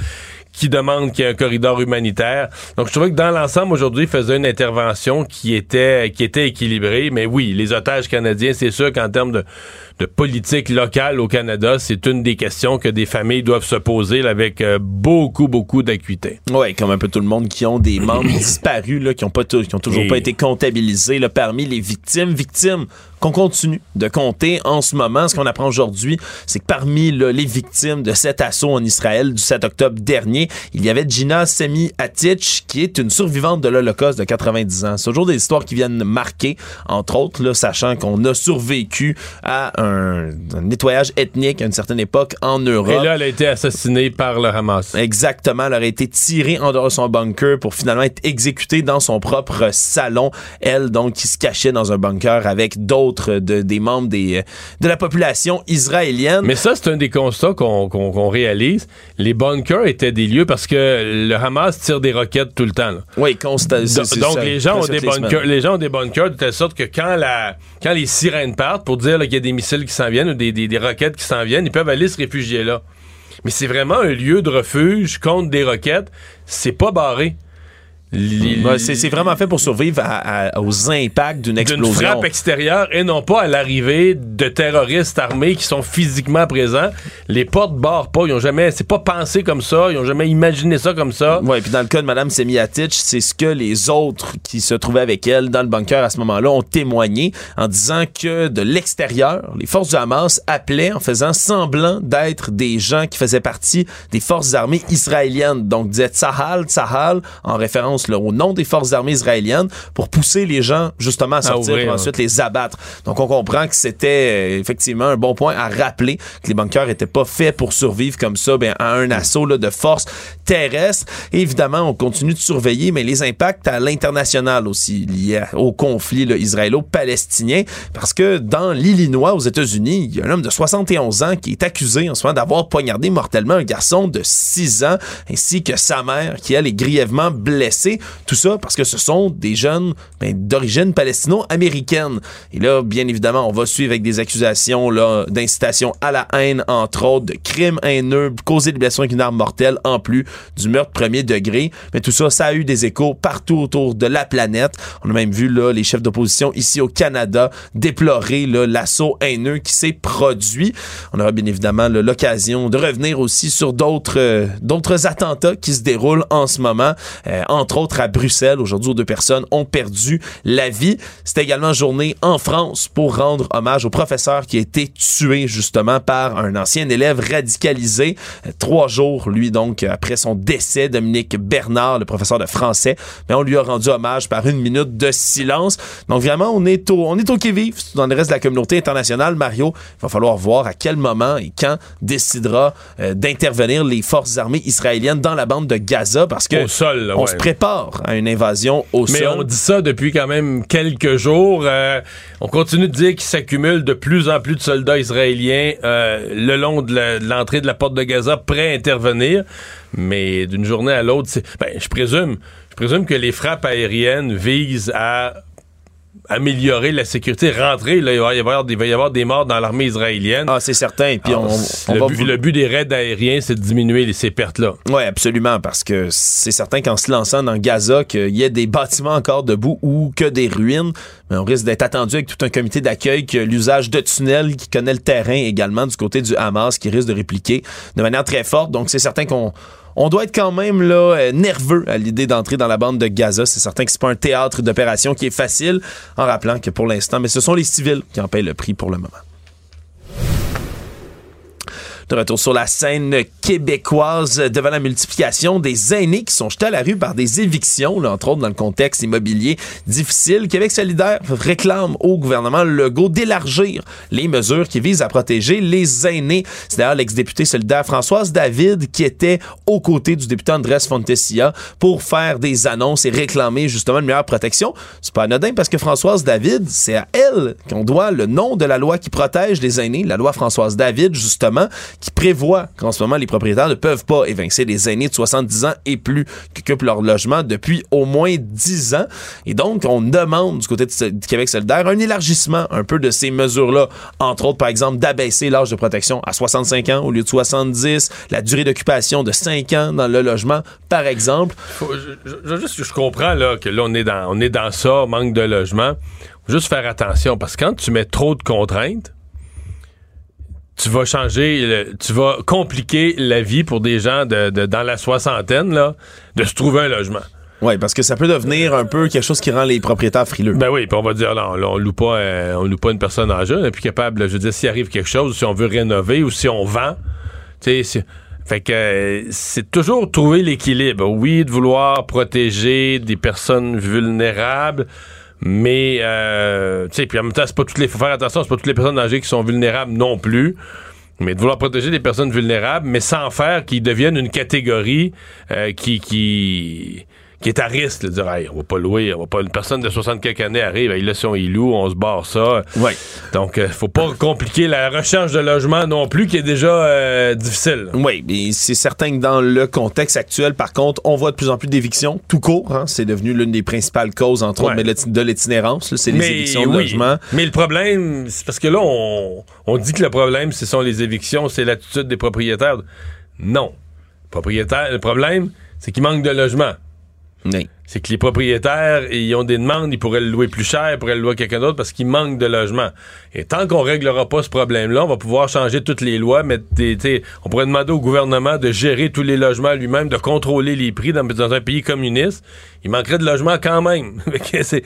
qui demandent qu'il y ait un corridor humanitaire. Donc, je trouvais que dans l'ensemble, aujourd'hui, il faisait une intervention qui était, qui était équilibrée. Mais oui, les otages canadiens, c'est sûr qu'en termes de, de politique locale au Canada, c'est une des questions que des familles doivent se poser avec euh, beaucoup, beaucoup d'acuité. Oui, comme un peu tout le monde qui ont des membres disparus, là, qui ont pas qui ont toujours pas été comptabilisés là, parmi les victimes. Victimes qu'on continue de compter en ce moment. Ce qu'on apprend aujourd'hui, c'est que parmi les victimes de cet assaut en Israël du 7 octobre dernier, il y avait Gina Semi Atich, qui est une survivante de l'Holocauste de 90 ans. C'est toujours des histoires qui viennent marquer, entre autres, là, sachant qu'on a survécu à un un, nettoyage ethnique à une certaine époque en Europe. Et là, elle a été assassinée par le Hamas. Exactement. Elle aurait été tirée en dehors de son bunker pour finalement être exécutée dans son propre salon. Elle, donc, qui se cachait dans un bunker avec d'autres de, des membres des, de la population israélienne. Mais ça, c'est un des constats qu'on réalise. Les bunkers étaient des lieux parce que le Hamas tire des roquettes tout le temps. Oui, constat. Donc, les, gens ont des bunkers, les gens ont des bunkers de telle sorte que quand, la, quand les sirènes partent pour dire qu'il y a des missiles qui s'en viennent ou des, des, des roquettes qui s'en viennent, ils peuvent aller se réfugier là. Mais c'est vraiment un lieu de refuge contre des roquettes. C'est pas barré. C'est vraiment fait pour survivre aux impacts d'une explosion. D'une frappe extérieure et non pas à l'arrivée de terroristes armés qui sont physiquement présents. Les portes barrent pas. Ils ont jamais, c'est pas pensé comme ça. Ils ont jamais imaginé ça comme ça. Ouais, puis dans le cas de Mme Semiatic, c'est ce que les autres qui se trouvaient avec elle dans le bunker à ce moment-là ont témoigné en disant que de l'extérieur, les forces du Hamas appelaient en faisant semblant d'être des gens qui faisaient partie des forces armées israéliennes. Donc, disaient Tsahal, Tsahal, en référence au nom des forces armées israéliennes pour pousser les gens justement à sortir et ensuite les abattre. Donc on comprend que c'était euh, effectivement un bon point à rappeler que les bunkers étaient pas faits pour survivre comme ça ben, à un assaut là, de force terrestre. évidemment, on continue de surveiller, mais les impacts à l'international aussi liés au conflit israélo-palestinien parce que dans l'Illinois aux États-Unis, il y a un homme de 71 ans qui est accusé en ce moment d'avoir poignardé mortellement un garçon de 6 ans ainsi que sa mère qui elle est grièvement blessée tout ça parce que ce sont des jeunes ben, d'origine palestino-américaine. Et là, bien évidemment, on va suivre avec des accusations d'incitation à la haine, entre autres, de crimes haineux, causer des blessures avec une arme mortelle, en plus du meurtre premier degré. Mais tout ça, ça a eu des échos partout autour de la planète. On a même vu là, les chefs d'opposition ici au Canada déplorer l'assaut haineux qui s'est produit. On aura bien évidemment l'occasion de revenir aussi sur d'autres euh, d'autres attentats qui se déroulent en ce moment, euh, entre autres à Bruxelles aujourd'hui deux personnes ont perdu la vie. C'était également journée en France pour rendre hommage au professeur qui a été tué justement par un ancien élève radicalisé. Trois jours, lui, donc, après son décès, Dominique Bernard, le professeur de français, mais on lui a rendu hommage par une minute de silence. Donc vraiment, on est au, on est au qui-vive dans le reste de la communauté internationale. Mario, il va falloir voir à quel moment et quand décidera euh, d'intervenir les forces armées israéliennes dans la bande de Gaza parce que Au sol, là, on ouais. se prépare à une invasion au Mais sol. on dit ça depuis quand même quelques jours. Euh, on continue de dire qu'il s'accumule de plus en plus de soldats israéliens euh, le long de l'entrée de la porte de Gaza, prêts à intervenir. Mais d'une journée à l'autre, ben, je présume, je présume que les frappes aériennes visent à améliorer la sécurité, rentrer. Là, il, va y avoir, il va y avoir des morts dans l'armée israélienne. Ah, c'est certain. Puis on, on le, va but, vous- le but des raids aériens, c'est de diminuer les- ces pertes-là. Oui, absolument, parce que c'est certain qu'en se lançant dans Gaza, qu'il y ait des bâtiments encore debout ou que des ruines, mais on risque d'être attendu avec tout un comité d'accueil que l'usage de tunnels qui connaît le terrain également du côté du Hamas qui risque de répliquer de manière très forte. Donc c'est certain qu'on on doit être quand même là euh, nerveux à l'idée d'entrer dans la bande de Gaza. C'est certain que c'est pas un théâtre d'opération qui est facile, en rappelant que pour l'instant, mais ce sont les civils qui en payent le prix pour le moment. De retour sur la scène québécoise devant la multiplication des aînés qui sont jetés à la rue par des évictions, là, entre autres dans le contexte immobilier difficile. Québec solidaire réclame au gouvernement Legault d'élargir les mesures qui visent à protéger les aînés. C'est d'ailleurs l'ex-députée solidaire Françoise David qui était aux côtés du député Andrés Fontessia pour faire des annonces et réclamer justement une meilleure protection. C'est pas anodin parce que Françoise David, c'est à elle qu'on doit le nom de la loi qui protège les aînés, la loi Françoise David justement, qui prévoit qu'en ce moment les propriétaires ne peuvent pas évincer les aînés de 70 ans et plus qui occupent leur logement depuis au moins 10 ans. Et donc, on demande du côté du Québec solidaire un élargissement un peu de ces mesures-là. Entre autres, par exemple, d'abaisser l'âge de protection à 65 ans au lieu de 70, la durée d'occupation de 5 ans dans le logement, par exemple. Je comprends là, que là, on est, dans, on est dans ça, manque de logement. Faut juste faire attention, parce que quand tu mets trop de contraintes, tu vas changer, le- tu vas compliquer la vie pour des gens de, de- dans la soixantaine là, de se trouver un logement. Oui, parce que ça peut devenir un peu quelque chose qui rend les propriétaires frileux. Ben oui, puis on va dire, là, on loue pas, euh, on loue pas une personne âgée, on est plus capable, je veux dire, s'il arrive quelque chose, si on veut rénover ou si on vend, tu sais, fait que euh, c'est toujours trouver l'équilibre. Oui, de vouloir protéger des personnes vulnérables, mais euh, tu sais, puis en même temps, c'est pas toutes les, faut faire attention, c'est pas toutes les personnes âgées qui sont vulnérables non plus. Mais de vouloir protéger des personnes vulnérables, mais sans faire qu'ils deviennent une catégorie euh, qui, qui, qui est à risque. De dire, Hey, on va pas louer, on va pas, une personne de 60 quelques années arrive, hey, là, si on y loue, on se barre ça. Ouais. Donc, euh, faut pas compliquer la recherche de logement non plus, qui est déjà euh, difficile. Oui, mais c'est certain que dans le contexte actuel, par contre, on voit de plus en plus d'évictions, tout court. hein. c'est devenu l'une des principales causes, entre autres, mais de l'itinérance. C'est les évictions de logement. Mais le problème, c'est parce que là, on, on dit que le problème, ce sont les évictions, c'est l'attitude des propriétaires. Non. Propriétaire, le problème, c'est qu'il manque de logement. Oui. C'est que les propriétaires, ils ont des demandes, ils pourraient le louer plus cher, ils pourraient le louer à quelqu'un d'autre parce qu'il manque de logement. Et tant qu'on réglera pas ce problème-là, on va pouvoir changer toutes les lois, t'sais, on pourrait demander au gouvernement de gérer tous les logements lui-même, de contrôler les prix dans, un pays communiste. Il manquerait de logements quand même. C'est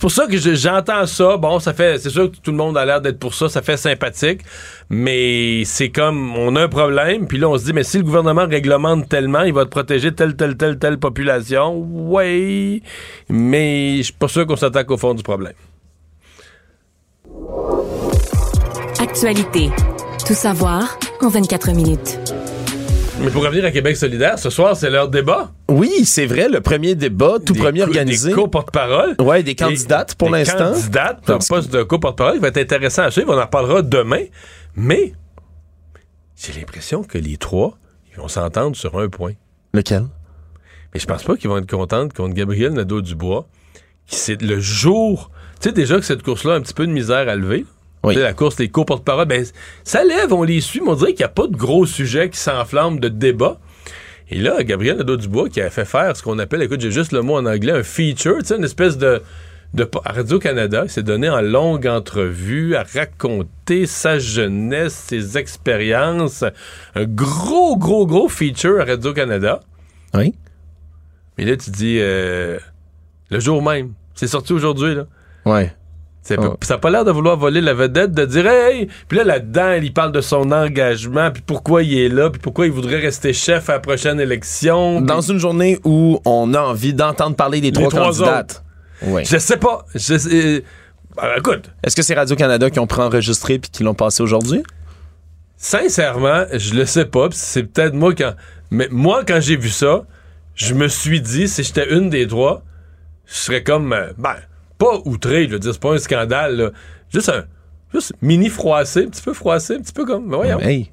pour ça que je- j'entends ça. Bon, ça fait, c'est sûr que tout le monde a l'air d'être pour ça, ça fait sympathique, mais c'est comme, on a un problème, puis là on se dit, mais si le gouvernement réglemente tellement, il va te protéger telle, telle, telle, telle population. Ouais, mais je suis pas sûr qu'on s'attaque au fond du problème. Actualité. Tout savoir en 24 minutes. Mais pour revenir à Québec solidaire, ce soir, c'est leur débat. Oui, c'est vrai, le premier débat, tout Des premier organisé. Des co-porte-parole. Ouais, des candidates pour Des l'instant. candidates pour Parce le poste de co-porte-parole. Il va être intéressant à suivre. On en reparlera demain. Mais j'ai l'impression que les trois, ils vont s'entendre sur un point. Lequel? Mais je pense pas qu'ils vont être contents contre Gabriel Nadeau-Dubois. qui C'est le jour... Tu sais déjà que cette course-là a un petit peu de misère à lever. Oui. Tu sais, La course, les co-porte-parole, ben, ça lève, on les suit, mais on dirait qu'il n'y a pas de gros sujets qui s'enflamment de débat. Et là, Gabriel Nadeau-Dubois qui a fait faire ce qu'on appelle, écoute, j'ai juste le mot en anglais, un feature, tu sais, une espèce de... de Radio-Canada, il s'est donné en longue entrevue à raconter sa jeunesse, ses expériences. Un gros, gros, gros feature à Radio-Canada. Oui. Mais là, tu dis, euh, le jour même. C'est sorti aujourd'hui, là. Ouais. Oh. Ça n'a pas l'air de vouloir voler la vedette, de dire hey! Puis là, là-dedans, il parle de son engagement, puis pourquoi il est là, puis pourquoi il voudrait rester chef à la prochaine élection. Dans une journée où on a envie d'entendre parler des Les trois, trois candidates. Oui. Je sais pas. Je sais- Ben, écoute, Est-ce que c'est Radio-Canada qui ont préenregistré puis qui l'ont passé aujourd'hui? sincèrement, je le sais pas, c'est peut-être moi quand. Mais moi, quand j'ai vu ça, je me suis dit, si j'étais une des trois, je serais comme. euh, ben, pas outré, je veux dire, c'est pas un scandale, là. Juste un. Juste mini froissé, un petit peu froissé, un petit peu comme. ben, voyons. Hey,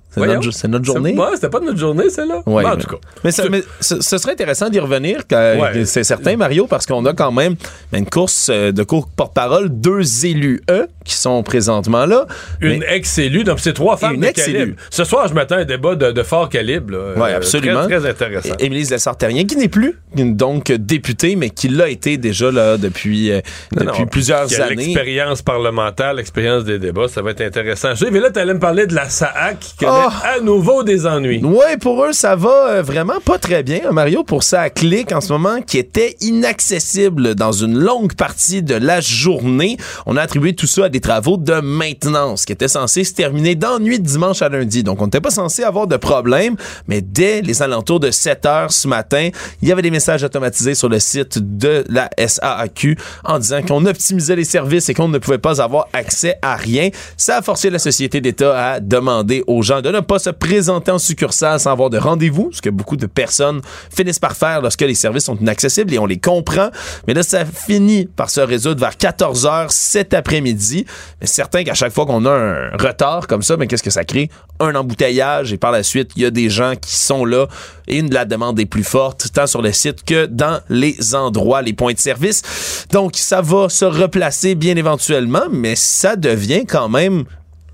c'est notre, journée. C'est- ouais, c'était pas notre journée, celle-là. Ouais, en mais- tout cas. Mais, ça- mais ce, ce serait intéressant d'y revenir, Ouais. c'est certain, Mario, parce qu'on a quand même une course euh, de cours porte-parole, deux élus E qui sont présentement là. Une ex-élue, donc c'est trois femmes une de ex-élue. calibre. Ce soir, je m'attends à un débat de, de fort calibre. Oui, Euh, absolument. Très, très intéressant. Émilie Lessard-Terrien, qui n'est plus donc députée, mais qui l'a été déjà là, depuis, euh, Non, depuis non, plusieurs qui a années. L'expérience parlementaire, l'expérience des débats, ça va être intéressant. Je sais, mais là, tu allais me parler de la SAAC qui connaît À nouveau des ennuis. Ouais, pour eux, ça va euh, vraiment pas très bien, hein, Mario, pour ça clique en ce moment, qui était inaccessible dans une longue partie de la journée. On a attribué tout ça à des travaux de maintenance qui étaient censés se terminer dans nuit de dimanche à lundi. Donc, on n'était pas censé avoir de problème, mais dès les alentours de 7 heures ce matin, il y avait des messages automatisés sur le site de la SAAQ en disant qu'on optimisait les services et qu'on ne pouvait pas avoir accès à rien. Ça a forcé la société d'État à demander aux gens de ne pas se présenter en succursale sans avoir de rendez-vous, ce que beaucoup de personnes finissent par faire lorsque les services sont inaccessibles et on les comprend. Mais là, ça finit par se résoudre vers 14 heures cet après-midi. Mais certain qu'à chaque fois qu'on a un retard comme ça, mais qu'est-ce que ça crée? Un embouteillage et par la suite, il y a des gens qui sont là et une, la demande est plus forte, tant sur le site que dans les endroits, les points de service. Donc, ça va se replacer bien éventuellement, mais ça devient quand même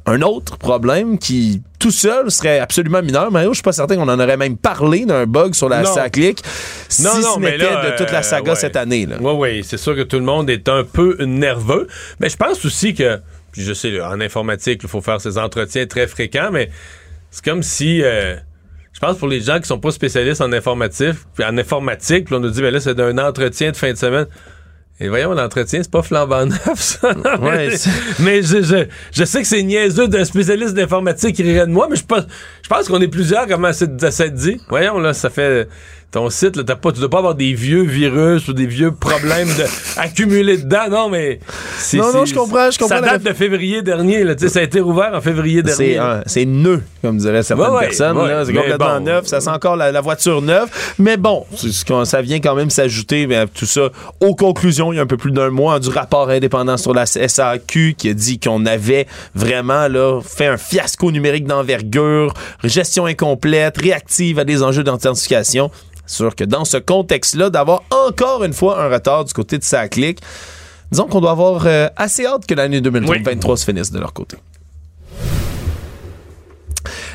un autre problème qui, tout seul, serait absolument mineur. Mario, je suis pas certain qu'on en aurait même parlé d'un bug sur la. SACLIC si Non, non, ce n'était de toute la euh, saga ouais. cette année. Là. Oui, oui, c'est sûr que tout le monde est un peu nerveux. Mais je pense aussi que, puis je sais, en informatique, il faut faire ces entretiens très fréquents, mais c'est comme si, euh, je pense pour les gens qui sont pas spécialistes en informatique, en informatique, puis on nous dit, mais là, c'est d'un entretien de fin de semaine. Et voyons, l'entretien, c'est pas flambant neuf, ça. Ouais, mais je, je, je sais que c'est niaiseux d'un spécialiste d'informatique qui rirait de moi, mais je pense, je pense qu'on est plusieurs comme à s'être dit. Voyons, là, ça fait. Ton site, là, t'as pas, tu dois pas avoir des vieux virus ou des vieux problèmes de, accumulés dedans. Non, mais. c'est- Non, non, je comprends, je comprends Ça date de février dernier, là. Ça a été rouvert en février dernier. C'est un- c'est neuf, comme diraient certaines Ouais, ouais, personnes. ouais, là. c'est complètement bon. neuf. Ça sent encore la, la voiture neuve. Mais bon, ça vient quand même s'ajouter à tout ça. Aux conclusions, il y a un peu plus d'un mois, du rapport indépendant sur la SAQ qui a dit qu'on avait vraiment là, fait un fiasco numérique d'envergure, gestion incomplète, réactive à des enjeux d'authentification. Sûr que dans ce contexte-là, d'avoir encore une fois un retard du côté de SACLIC, disons qu'on doit avoir euh, assez hâte que l'année 2023 se finisse de leur côté.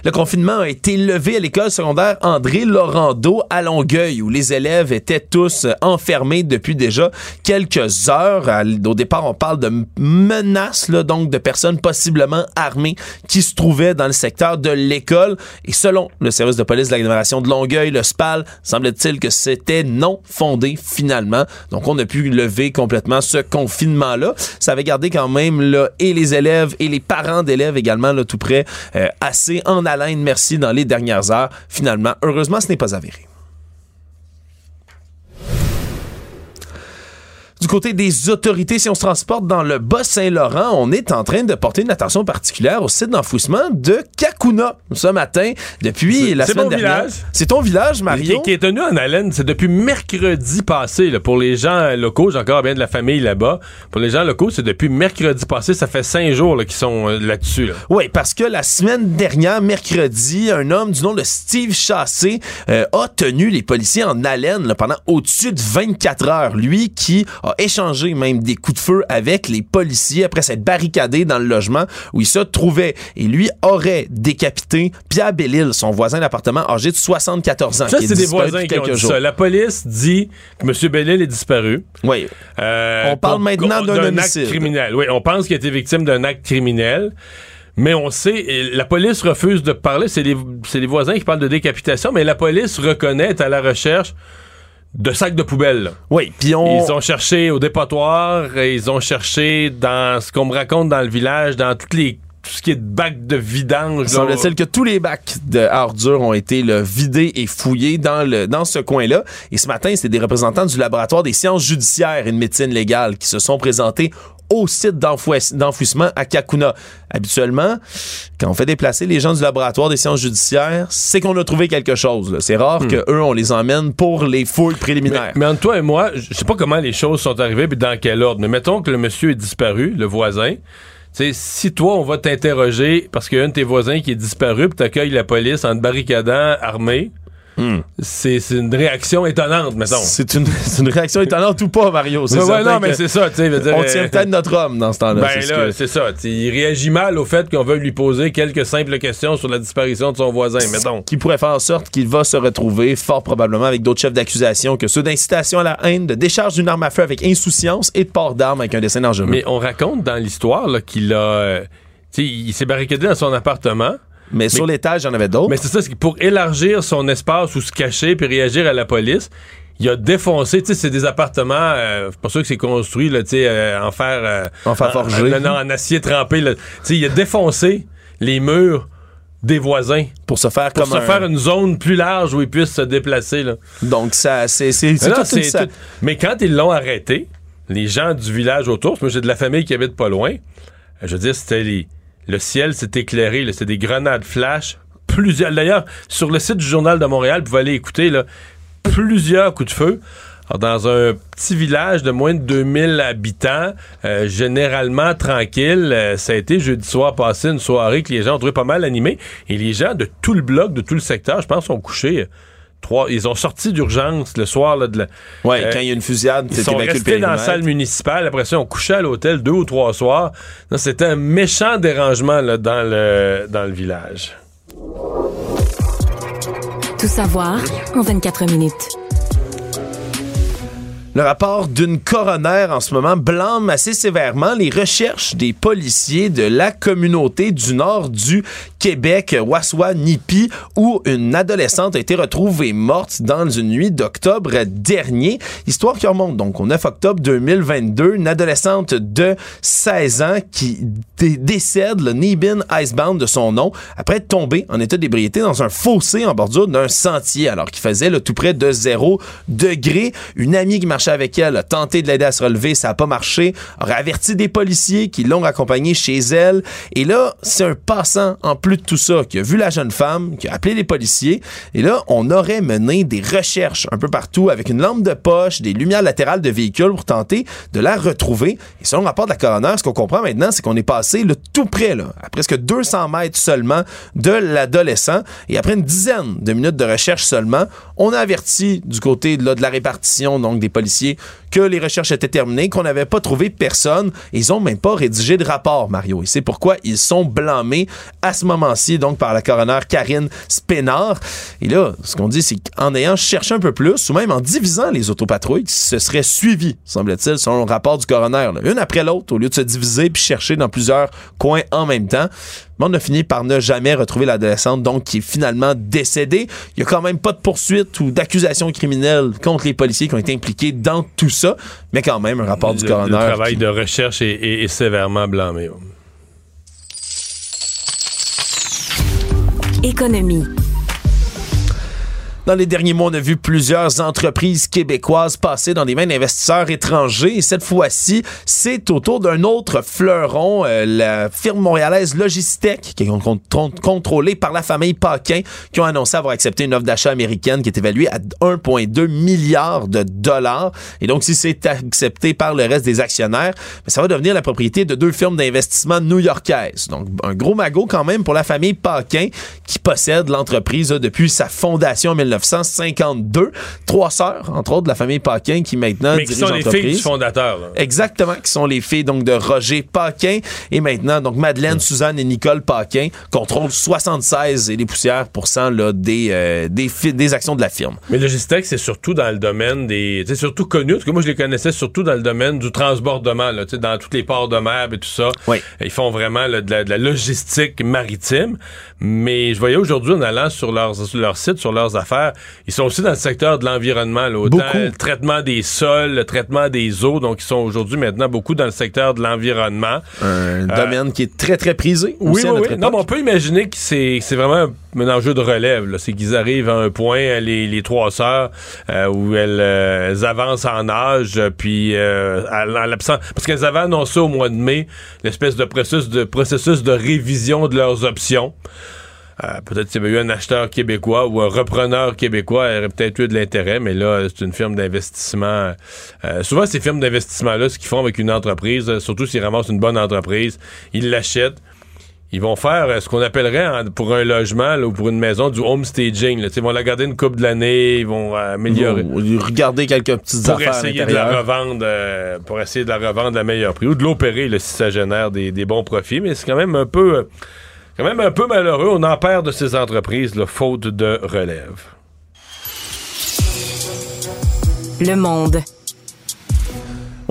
Le confinement a été levé à l'école secondaire André Laurando à Longueuil, où les élèves étaient tous enfermés depuis déjà quelques heures. Au départ, on parle de menaces, là, donc de personnes possiblement armées qui se trouvaient dans le secteur de l'école. Et selon le service de police de l'agglomération de Longueuil, le SPAL, semble-t-il que c'était non fondé finalement. Donc, on a pu lever complètement ce confinement-là. Ça avait gardé quand même là, et les élèves et les parents d'élèves également là, tout près euh, assez en haleine, merci, dans les dernières heures. Finalement, heureusement, ce n'est pas avéré. Du côté des autorités, si on se transporte dans le Bas-Saint-Laurent, on est en train de porter une attention particulière au site d'enfouissement de Kakuna ce matin depuis la semaine dernière. C'est ton village, Mario? Qui, qui est tenu en haleine, c'est depuis mercredi passé. là, pour les gens locaux, j'ai encore bien de la famille là-bas. Pour les gens locaux, c'est depuis mercredi passé. Ça fait cinq jours là, qu'ils sont euh, là-dessus. là. Oui, parce que la semaine dernière, mercredi, un homme du nom de Steve Chassé euh, a tenu les policiers en haleine là, pendant au-dessus de 24 heures. Lui qui a échangé même des coups de feu avec les policiers après s'être barricadé dans le logement où il se trouvait. Et lui aurait décapité Pierre Bellil, son voisin d'appartement âgé de 74 ans. Ça, c'est des voisins qui ont dit ça. La police dit que M. Bellil est disparu. Oui. Euh, On parle maintenant d'un acte criminel. Oui, on pense qu'il a été victime d'un acte criminel. Mais on sait, la police refuse de parler. C'est les, voisins qui parlent de décapitation, mais la police reconnaît, est à la recherche de sacs de poubelle. Oui, puis on... Ils ont cherché au dépotoir, et ils ont cherché dans ce qu'on me raconte dans le village, dans toutes les tout ce qui est de bacs de vidange. Semble-t-il que tous les bacs de ordures ont été là, vidés et fouillés dans, le, dans ce coin-là. Et ce matin, c'est des représentants du laboratoire des sciences judiciaires et de médecine légale qui se sont présentés au site d'enfouissement à Kakuna. Habituellement, quand on fait déplacer les gens du laboratoire des sciences judiciaires, c'est qu'on a trouvé quelque chose. C'est rare Hmm. que eux on les emmène pour les fouilles préliminaires. Mais, mais entre toi et moi, je sais pas comment les choses sont arrivées puis dans quel ordre. Mais mettons que le monsieur est disparu, le voisin. Si toi, on va t'interroger parce qu'il y a un de tes voisins qui est disparu puis t'accueilles la police en te barricadant armé, c'est c'est une réaction étonnante, mettons. C'est une, réaction étonnante ou pas, Mario? C'est Ouais, non, mais c'est ça, dire, On euh, tient peut-être notre homme dans ce temps-là. Ben c'est là, ça. il réagit mal au fait qu'on veuille lui poser quelques simples questions sur la disparition de son voisin, mettons. qui pourrait faire en sorte qu'il va se retrouver fort probablement avec d'autres chefs d'accusation que ceux d'incitation à la haine, de décharge d'une arme à feu avec insouciance et de port d'armes avec un dessin dangereux. Mais on raconte dans l'histoire qu'il a. euh, il s'est barricadé dans son appartement. Mais sur l'étage, il y en avait d'autres. Mais c'est ça, c'est que pour élargir son espace ou se cacher puis réagir à la police, il a défoncé, tu sais, c'est des appartements, euh, pas sûr que c'est construit, là, tu sais, euh, en fer... euh, En fer forgé. non, non, en acier trempé. Tu sais, il a défoncé les murs des voisins. Pour se faire Pour comme se un- faire une zone plus large où ils puissent se déplacer, là. Donc, ça, c'est, tout- Mais quand ils l'ont arrêté, les gens du village autour, parce que moi j'ai de la famille qui habite pas loin, euh, je veux dire, c'était les... le ciel s'est éclairé, c'était des grenades flash, plusieurs. D'ailleurs, sur le site du Journal de Montréal, vous pouvez aller écouter plusieurs coups de feu. Dans un petit village de moins de 2000 habitants, euh, généralement tranquille, euh, ça a été jeudi soir passé une soirée que les gens ont trouvé pas mal animée. Et les gens de tout le bloc, de tout le secteur, je pense, sont couchés. euh, Trois, ils ont sorti d'urgence le soir là, de la, Ouais, euh, quand il y a une fusillade, ils c'est sont restés dans la salle municipale. Après ça, on couchait à l'hôtel deux ou trois soirs. C'était un méchant dérangement là, dans, le, dans le village. Tout savoir en 24 minutes. Le rapport d'une coroner en ce moment blâme assez sévèrement les recherches des policiers de la communauté du nord du Québec, Waswa-Nipi, où une adolescente a été retrouvée morte dans une nuit d'octobre dernier. Histoire qui remonte donc au 9 octobre 2022. Une adolescente de 16 ans qui dé- décède, le Nibin Icebound de son nom, après être tombée en état d'ébriété dans un fossé en bordure d'un sentier, alors qu'il faisait là, tout près de 0 degré. Une amie qui marchait avec elle a tenté de l'aider à se relever, ça n'a pas marché, aurait averti des policiers qui l'ont accompagnée chez elle. Et là, c'est un passant, en plus de tout ça, qui a vu la jeune femme, qui a appelé les policiers. Et là, on aurait mené des recherches un peu partout avec une lampe de poche, des lumières latérales de véhicules pour tenter de la retrouver. Et selon le rapport de la coroner, ce qu'on comprend maintenant, c'est qu'on est passé là, tout près, à presque 200 mètres seulement de l'adolescent. Et après une dizaine de minutes de recherche seulement, on a averti du côté là, de la répartition, donc des policiers, que les recherches étaient terminées, qu'on n'avait pas trouvé personne. Ils ont même pas rédigé de rapport, Mario. Et c'est pourquoi ils sont blâmés à ce moment-ci, donc par la coroner Karine Spénard. Et là, ce qu'on dit, c'est qu'en ayant cherché un peu plus, ou même en divisant les autopatrouilles, qui se seraient suivies, semble-t-il, selon le rapport du coroner, là, une après l'autre, au lieu de se diviser puis chercher dans plusieurs coins en même temps. Mais on a fini par ne jamais retrouver l'adolescente, donc qui est finalement décédée. Il y a quand même pas de poursuite ou d'accusation criminelle contre les policiers qui ont été impliqués dans tout ça, mais quand même un rapport du coroner. Le travail qui- de recherche est, est- est sévèrement blâmé. Économie. Dans les derniers mois, on a vu plusieurs entreprises québécoises passer dans les mains d'investisseurs étrangers. Et cette fois-ci, c'est au tour d'un autre fleuron, euh, la firme montréalaise Logistech, qui est con- con- contrôlée par la famille Paquin, qui ont annoncé avoir accepté une offre d'achat américaine qui est évaluée à 1,2 milliard de dollars. Et donc, si c'est accepté par le reste des actionnaires, ben, ça va devenir la propriété de deux firmes d'investissement new-yorkaises. Donc, un gros magot quand même pour la famille Paquin, qui possède l'entreprise là, depuis sa fondation en 1952. Trois sœurs, entre autres, de la famille Paquin, qui maintenant Mais qui dirigent sont les filles du fondateur. là. Exactement, qui sont les filles donc de Roger Paquin et maintenant donc Madeleine, Suzanne et Nicole Paquin contrôlent 76 et des poussières pourcents là, des, euh, des, actions de la firme. Mais Logistech, c'est surtout dans le domaine des. C'est surtout connu, parce que moi, je les connaissais surtout dans le domaine du transbordement, là, dans tous les ports de mer et tout ça. Ils font vraiment là, de, la, de la logistique maritime. Mais je voyais aujourd'hui, en allant sur leur, sur leur site, sur leurs affaires, faire. Ils sont aussi dans le secteur de l'environnement, le traitement des sols, le traitement des eaux. Donc, ils sont aujourd'hui maintenant beaucoup dans le secteur de l'environnement. Un Euh, domaine qui est très, très prisé. Oui, aussi à oui, notre oui. Non, mais on peut imaginer que c'est c'est vraiment un, enjeu de relève. C'est qu'ils arrivent à un point, euh, les, les trois sœurs, euh, où elles, euh, elles avancent en âge, puis à- en l'absence... Parce qu'elles avaient annoncé au mois de mai l'espèce de processus, de processus de révision de leurs options. Euh, peut-être s'il y avait eu un acheteur québécois ou un repreneur québécois, il aurait peut-être eu de l'intérêt, mais là, c'est une firme d'investissement. Euh, souvent, ces firmes d'investissement-là, ce qu'ils font avec une entreprise, euh, surtout s'ils ramassent une bonne entreprise, ils l'achètent. Ils vont faire ce qu'on appellerait pour un logement là, ou pour une maison du home staging. là. Ils vont la garder une coupe de l'année, ils vont améliorer. Ils vont regarder quelques petites Pour affaires à essayer de la revendre, euh, pour essayer de la revendre à meilleur prix ou de l'opérer si ça génère des, des bons profits. Mais c'est quand même un peu, quand même un peu malheureux. On en perd de ces entreprises, là, faute de relève. Le monde.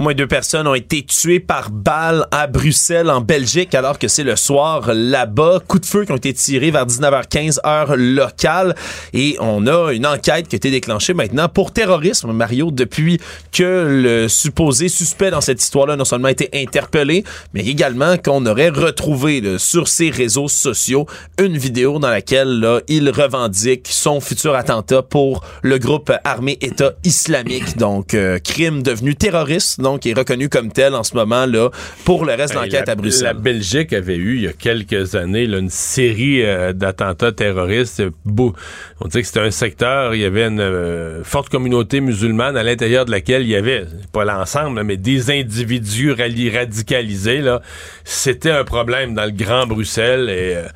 Moins deux personnes ont été tuées par balle à Bruxelles, en Belgique, alors que c'est le soir là-bas. Coups de feu qui ont été tirés vers 19h15 heure locale. Et on a une enquête qui a été déclenchée maintenant pour terrorisme, Mario, depuis que le supposé suspect dans cette histoire-là non seulement a été interpellé, mais également qu'on aurait retrouvé sur ses réseaux sociaux une vidéo dans laquelle il revendique son futur attentat pour le groupe armé État islamique. Donc, euh, crime devenu terroriste, est reconnu comme tel en ce moment là pour le reste de l'enquête à Bruxelles. La Belgique avait eu, il y a quelques années, là, une série euh, d'attentats terroristes. Beau- On disait que c'était un secteur, il y avait une euh, forte communauté musulmane à l'intérieur de laquelle il y avait, pas l'ensemble, mais des individus radicalisés. là. C'était un problème dans le Grand Bruxelles et... euh,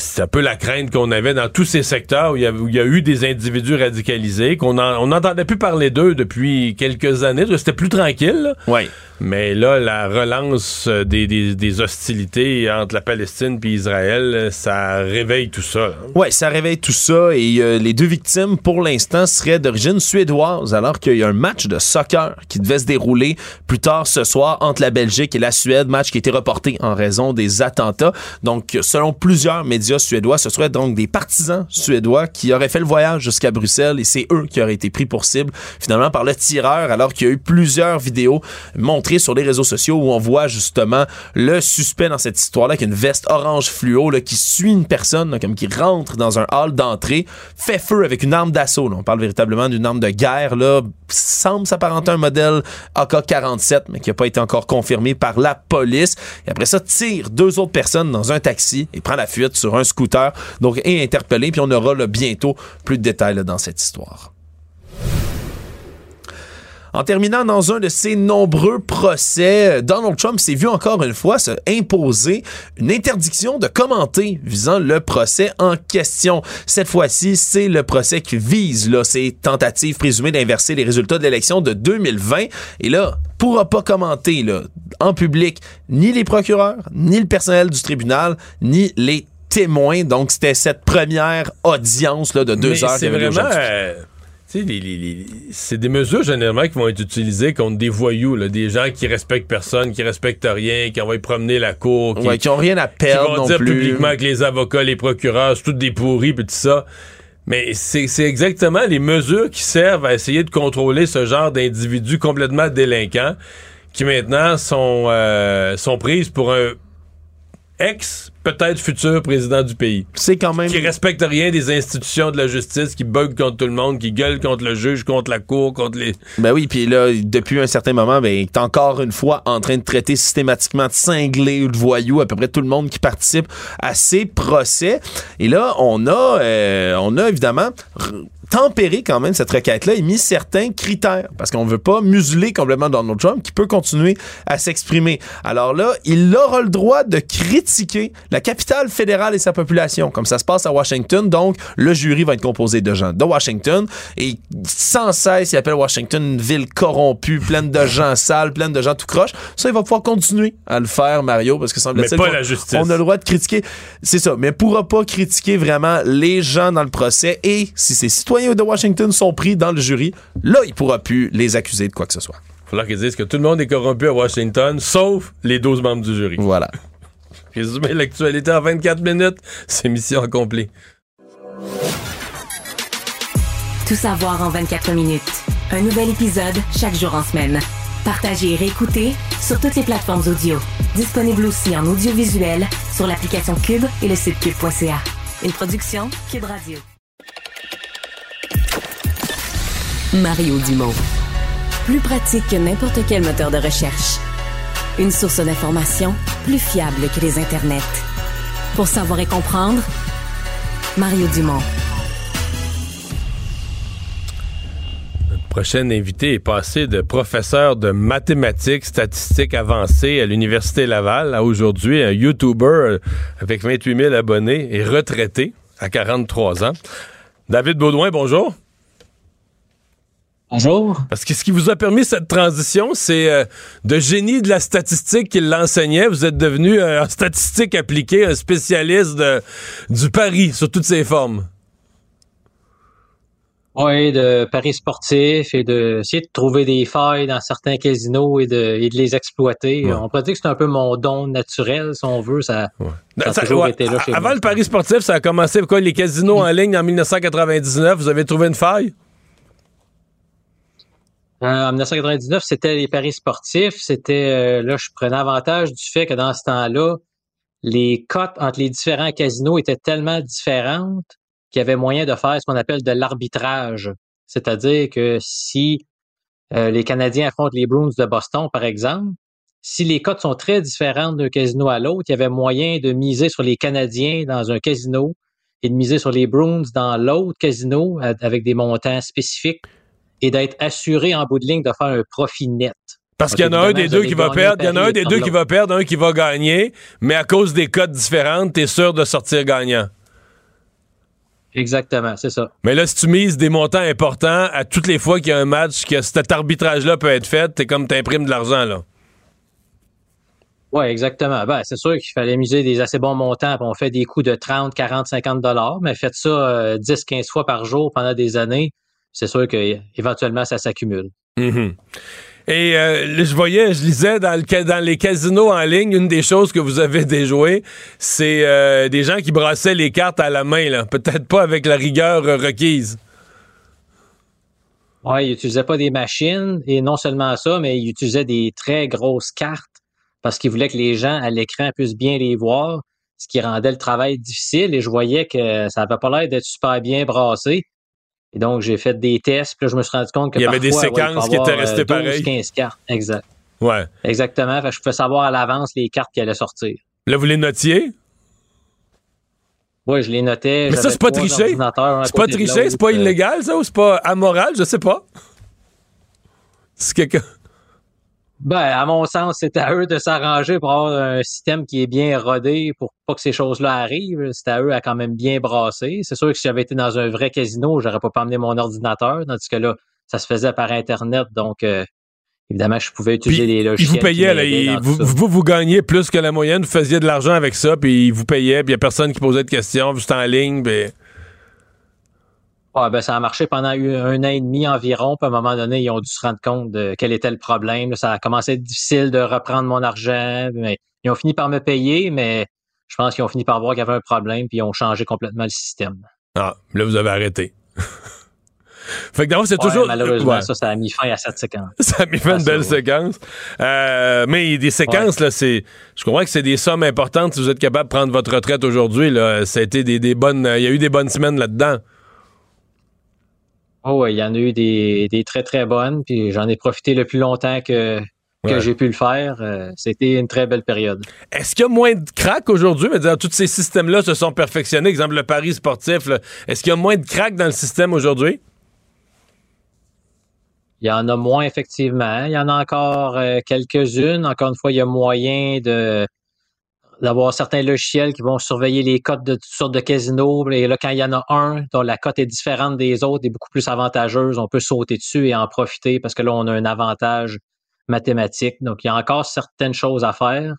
c'est un peu la crainte qu'on avait dans tous ces secteurs où il y a, y eu des individus radicalisés, qu'on en- on n'entendait plus parler d'eux depuis quelques années. C'était plus tranquille. là. Ouais. Mais là, la relance euh, des, des- des hostilités entre la Palestine et Israël, euh, ça réveille tout ça. Ouais, ça réveille tout ça et euh, les deux victimes pour l'instant seraient d'origine suédoise alors qu'il y a un match de soccer qui devait se dérouler plus tard ce soir entre la Belgique et la Suède, match qui a été reporté en raison des attentats. Donc selon plusieurs médias suédois, ce seraient donc des partisans suédois qui auraient fait le voyage jusqu'à Bruxelles et c'est eux qui auraient été pris pour cible finalement par le tireur alors qu'il y a eu plusieurs vidéos montrées sur les réseaux sociaux où on voit justement le suspect dans cette histoire-là qui a une veste orange fluo là, qui suit une personne comme qui rentre dans un hall d'entrée, fait feu avec une arme d'assaut. On parle véritablement d'une arme de guerre là, semble s'apparenter à un modèle AK-47 mais qui n'a pas été encore confirmé par la police. Et après ça tire deux autres personnes dans un taxi et prend la fuite sur un scooter. Donc est interpellé puis on aura bientôt plus de détails dans cette histoire. En terminant dans un de ses nombreux procès, Donald Trump s'est vu encore une fois se imposer une interdiction de commenter visant le procès en question. Cette fois-ci, c'est le procès qui vise ces tentatives présumées d'inverser les résultats de l'élection de 2020. Et là, pourra pas commenter en public ni les procureurs, ni le personnel du tribunal, ni les témoins. Donc, c'était cette première audience là, de deux Mais heures. c'est vraiment... euh, tu sais, les- les- les- c'est des mesures généralement qui vont être utilisées contre des voyous, là, des gens qui respectent personne, qui respectent rien, qui envoient promener la cour, qui, Ouais, qui ont rien à qui perdre vont non dire plus. publiquement que les avocats, les procureurs, c'est tous des pourris, puis tout ça. Mais c'est c'est exactement les mesures qui servent à essayer de contrôler ce genre d'individus complètement délinquants qui maintenant sont, euh, sont prises pour un ex, peut-être futur président du pays. C'est quand même... Qui respecte rien des institutions de la justice, qui bug contre tout le monde, qui gueule contre le juge, contre la cour, contre les... Ben oui, puis là, depuis un certain moment, ben, est encore une fois en train de traiter systématiquement de cinglés ou de voyous à peu près tout le monde qui participe à ces procès. Et là, on a, euh, on a évidemment tempéré quand même cette requête-là et mis certains critères parce qu'on veut pas museler complètement Donald Trump qui peut continuer à s'exprimer. Alors là, il aura le droit de critiquer la capitale fédérale et sa population, comme ça se passe à Washington. Donc, le jury va être composé de gens de Washington et sans cesse, il appelle Washington une ville corrompue, pleine de gens sales, pleine de gens tout croche. Ça, il va pouvoir continuer à le faire, Mario, parce que semble-t-il Mais pas qu'on- la justice. on a le droit de critiquer. C'est ça, mais pourra pas critiquer vraiment les gens dans le procès et si ces citoyens de Washington sont pris dans le jury, là, il pourra plus les accuser de quoi que ce soit. Il va falloir qu'ils disent que tout le monde est corrompu à Washington, sauf les 12 membres du jury. Voilà. Résumer l'actualité en 24 minutes, c'est mission accomplie. Tout savoir en 24 minutes. Un nouvel épisode chaque jour en semaine. Partagez et réécoutez sur toutes les plateformes audio. Disponible aussi en audiovisuel sur l'application Cube et le site cube.ca. Une production Cube Radio. Mario Dumont. Plus pratique que n'importe quel moteur de recherche. Une source d'information plus fiable que les internets. Pour savoir et comprendre, Mario Dumont. prochain invité est passé de professeur de mathématiques, statistiques avancées à l'Université Laval à aujourd'hui un YouTuber euh, avec 28 000 abonnés et retraité à 43 ans. David Baudouin, bonjour. Bonjour. Parce que ce qui vous a permis cette transition, c'est euh, de génie de la statistique qu'il l'enseignait. Vous êtes devenu euh, en statistique appliquée, un spécialiste du pari sous toutes ses formes. Oui, de paris sportifs et d'essayer de, de trouver des failles dans certains casinos et de, et de les exploiter. On peut dire que c'est un peu mon don naturel, si on veut. Ça, ça a toujours été là chez Avant le pari sportif, ça a commencé quoi, les casinos en ligne en 1999. Vous avez trouvé une faille? En 1999, c'était les paris sportifs. C'était euh, là, je prenais avantage du fait que dans ce temps-là, les cotes entre les différents casinos étaient tellement différentes qu'il y avait moyen de faire ce qu'on appelle de l'arbitrage. C'est-à-dire que si euh, les Canadiens affrontent les Bruins de Boston, par exemple, si les cotes sont très différentes d'un casino à l'autre, il y avait moyen de miser sur les Canadiens dans un casino et de miser sur les Bruins dans l'autre casino avec des montants spécifiques et d'être assuré en bout de ligne de faire un profit net. Parce qu'il y en a un des deux qui va perdre, il y en a un des deux qui va perdre, un qui va gagner, mais à cause des cotes différentes, tu es sûr de sortir gagnant. Exactement, c'est ça. Mais là, si tu mises des montants importants à toutes les fois qu'il y a un match, que cet arbitrage-là peut être fait, t'es comme t'imprimes de l'argent, là. Oui, exactement. Ben, c'est sûr qu'il fallait miser des assez bons montants. On fait des coups de 30, 40, 50 dollars, mais faites ça 10, euh, 15 fois par jour pendant des années. C'est sûr qu'éventuellement, ça s'accumule. Mm-hmm. Et euh, je voyais, je lisais dans, le, dans les casinos en ligne, une des choses que vous avez déjoué, c'est euh, des gens qui brassaient les cartes à la main. Peut-être pas avec la rigueur euh, requise. Oui, ils n'utilisaient pas des machines et non seulement ça, mais ils utilisaient des très grosses cartes parce qu'ils voulaient que les gens à l'écran puissent bien les voir, ce qui rendait le travail difficile et je voyais que ça n'avait pas l'air d'être super bien brassé. Et donc, j'ai fait des tests, puis là, je me suis rendu compte que Il y avait des séquences qui étaient restées 12, pareilles. 15 cartes, exact. Ouais. Exactement. Fait je pouvais savoir à l'avance les cartes qui allaient sortir. Là, vous les notiez? Oui, je les notais. Mais ça, c'est pas tricher. C'est pas tricher, c'est pas illégal, ça, ou c'est pas amoral, je sais pas. C'est quelqu'un. Ben, à mon sens, c'est à eux de s'arranger pour avoir un système qui est bien rodé pour pas que ces choses-là arrivent. C'est à eux à quand même bien brasser. C'est sûr que si j'avais été dans un vrai casino, j'aurais pas pu emmener mon ordinateur, tandis que là, ça se faisait par Internet, donc euh, évidemment, je pouvais utiliser des logiciels. Ils vous payaient, là, vous, vous, vous, gagnez plus que la moyenne, vous faisiez de l'argent avec ça, puis ils vous payaient, puis il y a personne qui posait de questions, juste en ligne, puis... Ah, ben, ça a marché pendant un an et demi environ. Puis à un moment donné, ils ont dû se rendre compte de quel était le problème. Ça a commencé à être difficile de reprendre mon argent. Mais ils ont fini par me payer, mais je pense qu'ils ont fini par voir qu'il y avait un problème, puis ils ont changé complètement le système. Ah, là, vous avez arrêté. Fait que d'abord, c'est toujours. Malheureusement, ça, ça a mis fin à cette séquence. Ça a mis fin à une belle séquence. Euh, mais des séquences, là, c'est. Je comprends que c'est des sommes importantes si vous êtes capable de prendre votre retraite aujourd'hui. Là, ça a été des, des bonnes. Il y a eu des bonnes semaines là-dedans. Oh, il y en a eu des, très, très bonnes, puis j'en ai profité le plus longtemps que, que j'ai pu le faire. Euh, c'était une très belle période. Est-ce qu'il y a moins de cracks aujourd'hui? Tous ces systèmes-là se sont perfectionnés. Exemple, le pari sportif. Est-ce qu'il y a moins de cracks dans le système aujourd'hui? Il y en a moins, effectivement. Il y en a encore euh, quelques-unes. Encore une fois, il y a moyen de d'avoir certains logiciels qui vont surveiller les cotes de toutes sortes de casinos. Et là, quand il y en a un dont la cote est différente des autres et beaucoup plus avantageuse, on peut sauter dessus et en profiter parce que là, on a un avantage mathématique. Donc, il y a encore certaines choses à faire.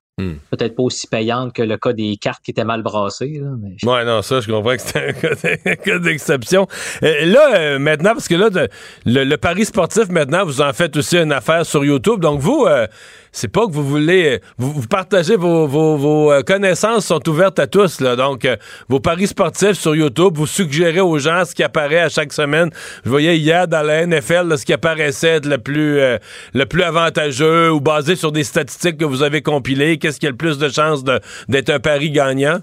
Peut-être pas aussi payante que le cas des cartes qui étaient mal brassées. Là, mais... Ouais, non, ça, je comprends que c'était un cas d'exception. Euh, là, euh, maintenant, parce que là, de, le, le pari sportif, maintenant, vous en faites aussi une affaire sur YouTube. Donc, vous, euh, c'est pas que vous voulez. Vous, vous partagez vos, vos, vos, connaissances sont ouvertes à tous. Là. Donc, vos paris sportifs sur YouTube, vous suggérez aux gens ce qui apparaît à chaque semaine. Je voyais hier dans la NFL là, ce qui apparaissait être le plus, le plus avantageux ou basé sur des statistiques que vous avez compilées. Qu'est-ce qui a le plus de chances d'être un pari gagnant?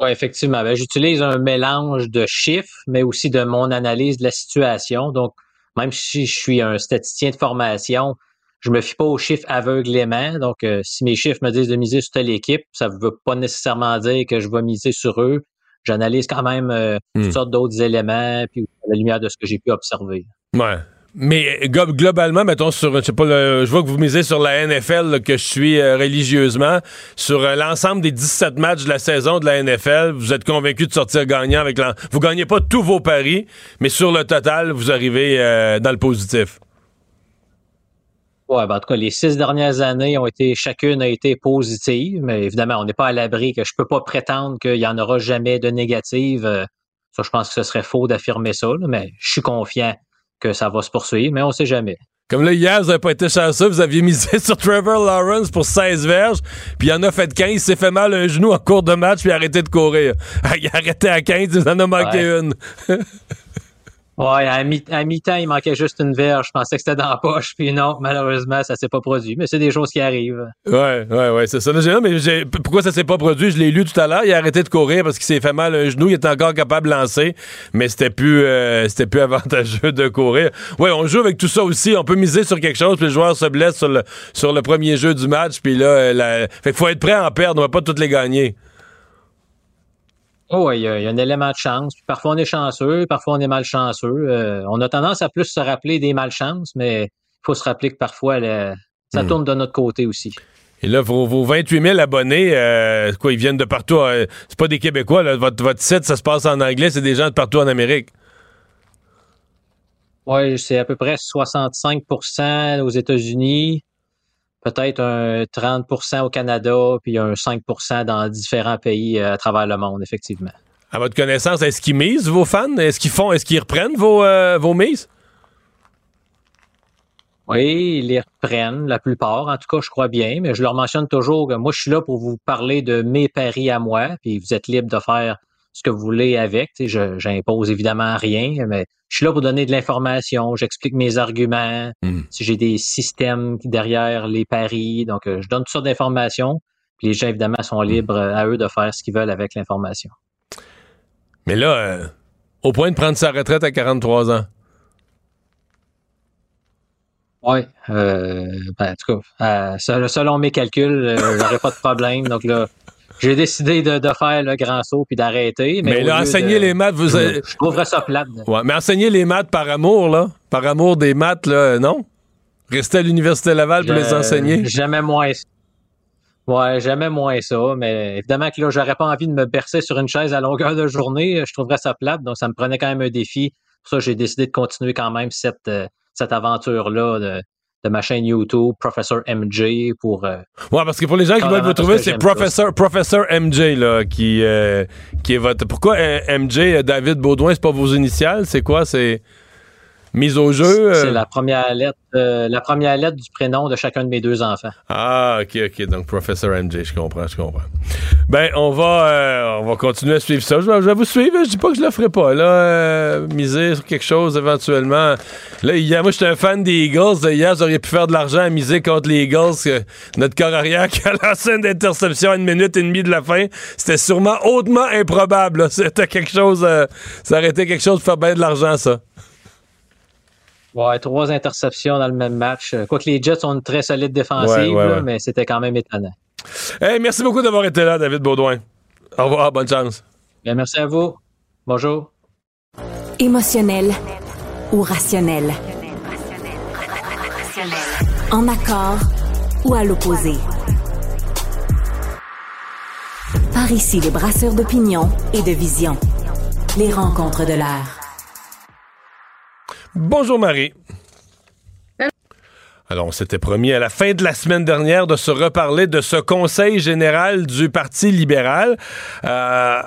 Oui, effectivement. Ben, J'utilise un mélange de chiffres, mais aussi de mon analyse de la situation. Donc, même si je suis un statisticien de formation, je me fie pas aux chiffres aveuglément. Donc, euh, si mes chiffres me disent de miser sur telle équipe, ça ne veut pas nécessairement dire que je vais miser sur eux. J'analyse quand même euh, Hmm. toutes sortes d'autres éléments, puis à la lumière de ce que j'ai pu observer. Ouais. Mais euh, glo- globalement, mettons sur, je le- je vois que vous misez sur la NFL que je suis euh, religieusement, sur euh, l'ensemble des 17 matchs de la saison de la NFL, vous êtes convaincu de sortir gagnant avec l'en- vous gagnez pas tous vos paris, mais sur le total, vous arrivez dans le positif. Ouais, ben, en tout cas, les six dernières années ont été, chacune a été positive, mais évidemment, on n'est pas à l'abri que je peux pas prétendre qu'il y en aura jamais de négatives. Euh, Ça, je pense que ce serait faux d'affirmer ça, mais je suis confiant que ça va se poursuivre, mais on sait jamais. Comme là, hier, vous n'avez pas été chanceux, vous aviez misé sur Trevor Lawrence pour 16 verges, puis il en a fait 15, il s'est fait mal un genou en cours de match, puis il a arrêté de courir. Il a arrêté à 15, il en a manqué Ouais. une. Ouais, à mi- mi-temps, il manquait juste une verge. Je pensais que c'était dans la poche, puis non, malheureusement, ça s'est pas produit. Mais c'est des choses qui arrivent. Ouais, ouais, ouais, c'est ça. Mais pourquoi ça s'est pas produit? Je l'ai lu tout à l'heure. Il a arrêté de courir parce qu'il s'est fait mal un genou. Il était encore capable de lancer, mais c'était plus, euh, c'était plus avantageux de courir. Ouais, on joue avec tout ça aussi. On peut miser sur quelque chose, puis le joueur se blesse sur le, sur le premier jeu du match, puis là, euh, fait qu'il faut être prêt à en perdre. On va pas toutes les gagner. Oh, il y, a il y a un élément de chance. Puis parfois, on est chanceux, parfois, on est malchanceux. Euh, on a tendance à plus se rappeler des malchances, mais il faut se rappeler que parfois, le- ça Hmm. tourne de notre côté aussi. Et là, vos, vos 28 000 abonnés, euh, quoi, ils viennent de partout. euh, c'est pas des Québécois, là. Votre, votre site, ça se passe en anglais. C'est des gens de partout en Amérique. Oui, c'est à peu près 65% aux États-Unis, peut-être un 30% au Canada, puis un 5% dans différents pays euh, à travers le monde, effectivement. À votre connaissance, est-ce qu'ils misent vos fans? Est-ce qu'ils font, est-ce qu'ils reprennent vos, euh, vos mises? Oui, ils les reprennent, la plupart, en tout cas, je crois bien, mais je leur mentionne toujours que moi, je suis là pour vous parler de mes paris à moi, puis vous êtes libre de faire ce que vous voulez avec. Je j'impose évidemment rien, mais je suis là pour donner de l'information, j'explique mes arguments, si j'ai des systèmes derrière les paris, donc euh, je donne toutes sortes d'informations, puis les gens, évidemment, sont libres euh, à eux de faire ce qu'ils veulent avec l'information. Mais là, euh, au point de prendre sa retraite à 43 ans. Oui, euh, ben, en tout cas, euh, sel- selon mes calculs, j'aurais pas de problème. Donc là, j'ai décidé de, de faire le grand saut puis d'arrêter. Mais, là, enseigner de- les maths, vous avez- je trouverais ça plate. Ouais, mais enseigner les maths par amour, là, par amour des maths, là, non? Rester à l'Université Laval pour les enseigner? Jamais moins. Ouais, jamais moins ça. Mais évidemment que là, j'aurais pas envie de me bercer sur une chaise à longueur de journée. Je trouverais ça plate. Donc, ça me prenait quand même un défi. Pour ça, j'ai décidé de continuer quand même cette, euh, cette aventure-là de, de ma chaîne YouTube, Professor MJ, pour. euh, Ouais, parce que pour les gens qui veulent vous trouver, c'est. Professor, Professor MJ, là, qui, euh, qui est votre. Pourquoi euh, MJ, David Baudouin, c'est pas vos initiales? C'est quoi? C'est mise au jeu? C'est euh? la première lettre, euh, la première lettre du prénom de chacun de mes deux enfants. Ah, ok, ok. Donc, Professor MJ, je comprends, je comprends. Ben, on va, euh, on va continuer à suivre ça. Je vais, je vais vous suivre. Je dis pas que je le ferai pas. Là, euh, miser sur quelque chose éventuellement. Là, hier, moi, j'étais un fan des Eagles. Hier, j'aurais pu faire de l'argent à miser contre les Eagles. que notre corps arrière qui a lancé une interception à une minute et demie de la fin. C'était sûrement hautement improbable. C'était quelque chose. ça aurait été quelque chose de faire bien de l'argent, ça. Ouais, trois interceptions dans le même match. Euh, Quoique les Jets ont une très solide défensive, Ouais, ouais, là, ouais. mais c'était quand même étonnant. Hey, merci beaucoup d'avoir été là, David Baudouin. Au revoir, bonne chance. Bien, merci à vous. Bonjour. Émotionnel ou rationnel? En accord ou à l'opposé? Par ici, les brasseurs d'opinion et de vision. Les rencontres de l'air. Bonjour Marie. Alors, on s'était promis à la fin de la semaine dernière de se reparler de ce Conseil général du Parti libéral. Euh,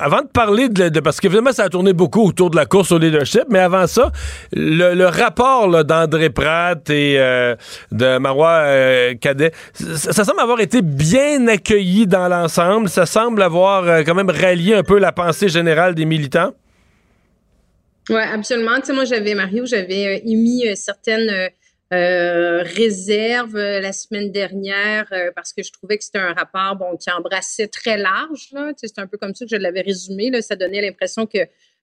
avant de parler de, parce qu'évidemment, ça a tourné beaucoup autour de la course au leadership, mais avant ça, le, rapport d'André Pratt et euh, de Marois euh, Cadet, ça, ça, semble avoir été bien accueilli dans l'ensemble. Ça semble avoir quand même rallié un peu la pensée générale des militants. Oui, absolument. Tu sais, moi, j'avais, Mario, j'avais émis certaines euh, réserve euh, la semaine dernière euh, parce que je trouvais que c'était un rapport bon qui embrassait très large. Là. c'est un peu comme ça que je l'avais résumé. Là. Ça donnait l'impression que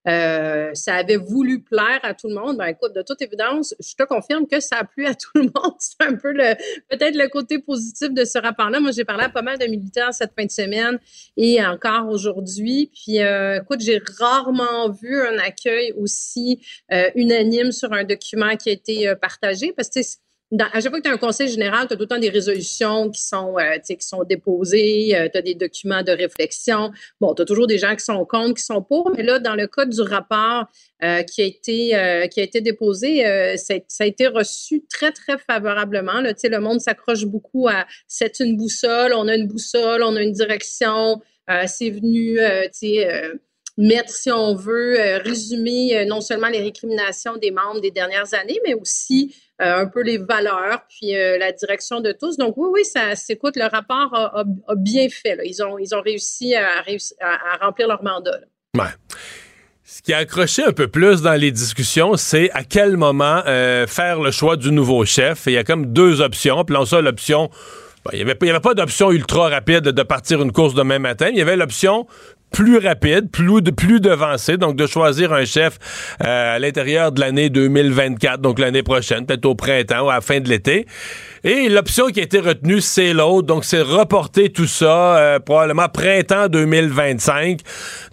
euh, ça avait voulu plaire à tout le monde. Ben écoute, de toute évidence, je te confirme que ça a plu à tout le monde. C'est un peu le peut-être le côté positif de ce rapport-là. Moi, j'ai parlé à pas mal de militaires cette fin de semaine et encore aujourd'hui. Puis euh, écoute, j'ai rarement vu un accueil aussi euh, unanime sur un document qui a été partagé parce que à chaque fois que tu as un conseil général, tu as tout le temps des résolutions qui sont, euh, qui sont déposées, euh, tu as des documents de réflexion. Bon, tu as toujours des gens qui sont contre, qui sont pour, mais là, dans le cas du rapport euh, qui, a été, qui a été déposé, ça, a été reçu très, très favorablement. Là. Le monde s'accroche beaucoup à c'est une boussole, on a une boussole, on a une direction, c'est venu, mettre, si on veut, résumer non seulement les récriminations des membres des dernières années, mais aussi euh, un peu les valeurs, puis euh, la direction de tous. Donc oui, oui, ça s'écoute. Le rapport a, bien fait. Ils, ont, réussi à, remplir leur mandat. Ce qui a accroché un peu plus dans les discussions, c'est à quel moment euh, faire le choix du nouveau chef. il y a comme deux options. Puis là, ça, l'option... Il n'y avait, avait, pas d'option ultra rapide de partir une course demain matin. Il y avait l'option plus rapide, plus, de, plus devancé, donc de choisir un chef euh, à l'intérieur de l'année 2024, donc l'année prochaine, peut-être au printemps ou à la fin de l'été. Et l'option qui a été retenue, c'est l'autre, donc c'est reporter tout ça euh, probablement printemps 2025.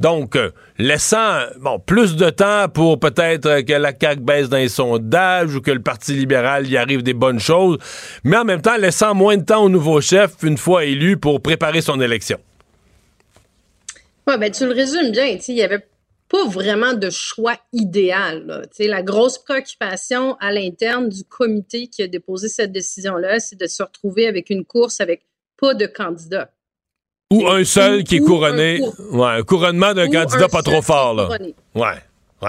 Donc, euh, laissant bon plus de temps pour peut-être que la CAQ baisse dans les sondages ou que le Parti libéral y arrive des bonnes choses, mais en même temps laissant moins de temps au nouveau chef une fois élu pour préparer son élection. Oui, ben, tu le résumes bien. Il n'y avait pas vraiment de choix idéal. Là. La grosse préoccupation à l'interne du comité qui a déposé cette décision-là, c'est de se retrouver avec une course avec pas de candidat. Ou un seul qui est couronné. Un, ouais, un couronnement d'un candidat pas trop fort. Là. Ouais.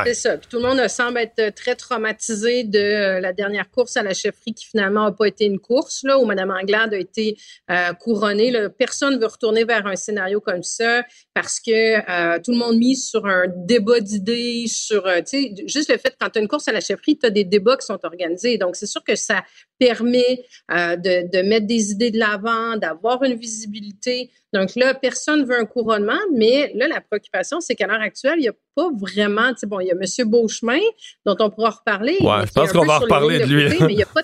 C'est ça. Tout le monde semble être euh, très traumatisé de euh, la dernière course à la chefferie qui finalement n'a pas été une course, là, où Mme Anglade a été euh, couronnée. Personne ne veut retourner vers un scénario comme ça parce que tout le monde mise sur un débat d'idées, sur, tu sais, juste le fait quand tu as une course à la chefferie, tu as des débats qui sont organisés. Donc, c'est sûr que ça permet de, mettre des idées de l'avant, d'avoir une visibilité. Donc là, personne veut un couronnement, mais là, la préoccupation, c'est qu'à l'heure actuelle, il n'y a pas vraiment, tu sais, bon, il y a M. Beauchemin, dont on pourra reparler. Ouais, je pense qu'on va reparler de lui. mais il n'y a pas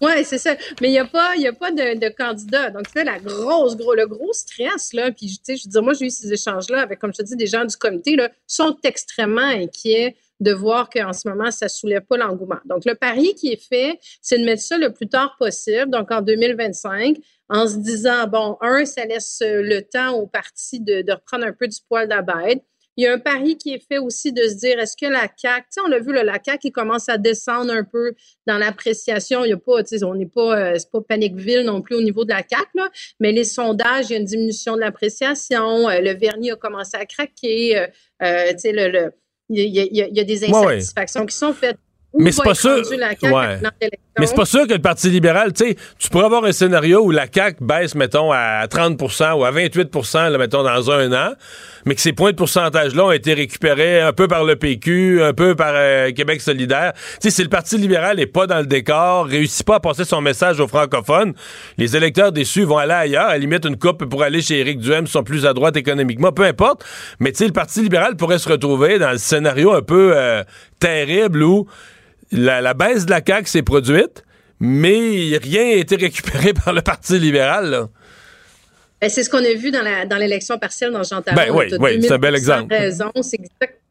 Oui, c'est ça. Mais il n'y a pas, y a pas de, de candidat. Donc, c'est la grosse, gros, le gros stress, là. Puis, tu sais, je veux dire, moi, j'ai eu ces échanges-là avec, comme je te dis, des gens du comité, là, sont extrêmement inquiets de voir qu'en ce moment, ça ne soulève pas l'engouement. Donc, le pari qui est fait, c'est de mettre ça le plus tard possible, donc en 2025, en se disant, bon, un, ça laisse le temps au parti de, de reprendre un peu du poil d'abête. Il y a un pari qui est fait aussi de se dire, est-ce que la CAQ, tu sais, on l'a vu, la CAQ, qui commence à descendre un peu dans l'appréciation. Il y a pas, tu sais, on n'est pas, euh, c'est pas paniqueville non plus au niveau de la CAQ, là, mais les sondages, il y a une diminution de l'appréciation. Euh, le vernis a commencé à craquer. Euh, tu sais, le, le il y, a, il y, a, des insatisfactions qui sont faites mais c'est pas sûr. Mais c'est pas sûr que le Parti libéral, tu sais, tu pourrais avoir un scénario où la CAQ baisse, mettons, à 30% ou à 28 là, mettons, dans un an, mais que ces points de pourcentage-là ont été récupérés un peu par le PQ, un peu par euh, Québec solidaire. Tu sais, si le Parti libéral n'est pas dans le décor, réussit pas à passer son message aux francophones, les électeurs déçus vont aller ailleurs, à limite une coupe pour aller chez Éric Duhem, sont plus à droite économiquement, peu importe. Mais tu sais, le Parti libéral pourrait se retrouver dans le scénario un peu euh, terrible où la, baisse de la CAQ s'est produite, mais rien n'a été récupéré par le Parti libéral. Ben, c'est ce qu'on a vu dans l'élection partielle dans Jean Talon. Ben, oui, oui c'est un bel exemple.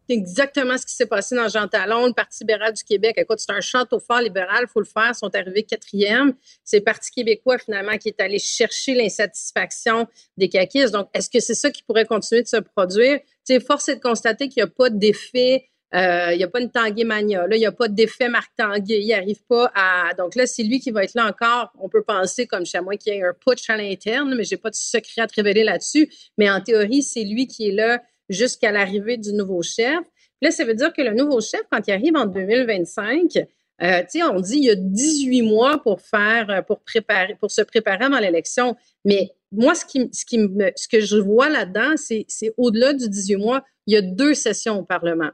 C'est exactement ce qui s'est passé dans Jean Talon. Le Parti libéral du Québec, écoute, c'est un château fort libéral, il faut le faire, ils sont arrivés quatrième. C'est le Parti québécois, finalement, qui est allé chercher l'insatisfaction des caquistes. Donc, est-ce que c'est ça qui pourrait continuer de se produire? sais, force est de constater qu'il n'y a pas d'effet il n'y a pas une Tanguay Mania. Là, il n'y a pas d'effet Marc Tanguay. Il n'arrive pas à. Donc là, c'est lui qui va être là encore. On peut penser, comme chez moi, qu'il y a un putsch à l'interne, mais j'ai pas de secret à te révéler là-dessus. Mais en théorie, c'est lui qui est là jusqu'à l'arrivée du nouveau chef. là, ça veut dire que le nouveau chef, quand il arrive en 2025, euh, on dit il y a 18 mois pour faire, euh, pour préparer, pour se préparer avant l'élection. Mais moi, ce qui, ce qui ce que je vois là-dedans, c'est au-delà du 18 mois, il y a deux sessions au Parlement.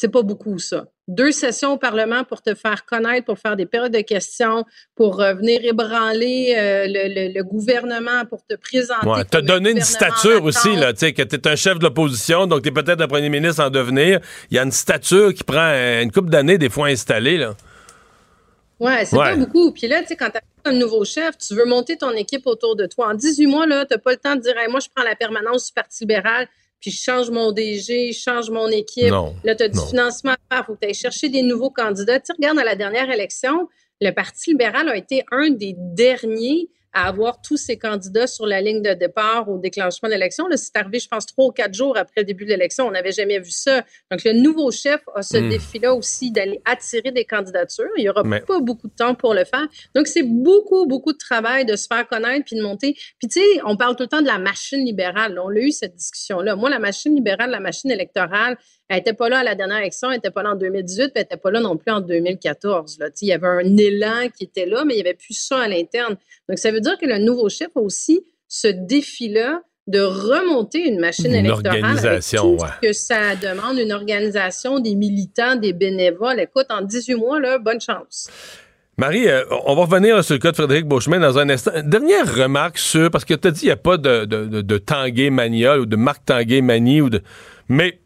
C'est pas beaucoup, ça. Deux sessions au Parlement pour te faire connaître, pour faire des périodes de questions, pour euh, venir ébranler euh, le, le, gouvernement, pour te présenter. Ouais, te donner une stature aussi, là, tu sais, que tu es un chef de l'opposition, donc tu es peut-être un premier ministre en devenir. Il y a une stature qui prend une couple d'années, des fois installée, là. Ouais, c'est pas beaucoup. Puis là, tu sais, quand tu as un nouveau chef, tu veux monter ton équipe autour de toi. En 18 mois, là, tu pas le temps de dire, moi, je prends la permanence du Parti libéral, puis je change mon DG, je change mon équipe. là, tu as du financement à faire, faut que tu ailles chercher des nouveaux candidats. Tu regardes à la dernière élection, le Parti libéral a été un des derniers à avoir tous ces candidats sur la ligne de départ au déclenchement de l'élection. C'est arrivé, je pense, trois ou quatre jours après le début de l'élection. On n'avait jamais vu ça. Donc, le nouveau chef a ce hmm. défi-là aussi d'aller attirer des candidatures. Il n'y aura pas beaucoup de temps pour le faire. Donc, c'est beaucoup, beaucoup de travail de se faire connaître puis de monter. Puis, tu sais, on parle tout le temps de la machine libérale. On a eu, cette discussion-là. Moi, la machine libérale, la machine électorale, elle n'était pas là à la dernière élection, elle n'était pas là en 2018, puis elle n'était pas là non plus en 2014. Là. Il y avait un élan qui était là, mais il n'y avait plus ça à l'interne. Donc, ça veut dire que le nouveau chef a aussi ce défi-là de remonter une machine une électorale organisation, que ça demande, une organisation, des militants, des bénévoles. Écoute, en 18 mois, là, bonne chance. Marie, euh, on va revenir sur le cas de Frédéric Beauchemin dans un instant. Dernière remarque sur, parce que tu as dit qu'il n'y a pas de, de, de, Tanguay Mania ou de Marc Tanguay Manie, ou de, mais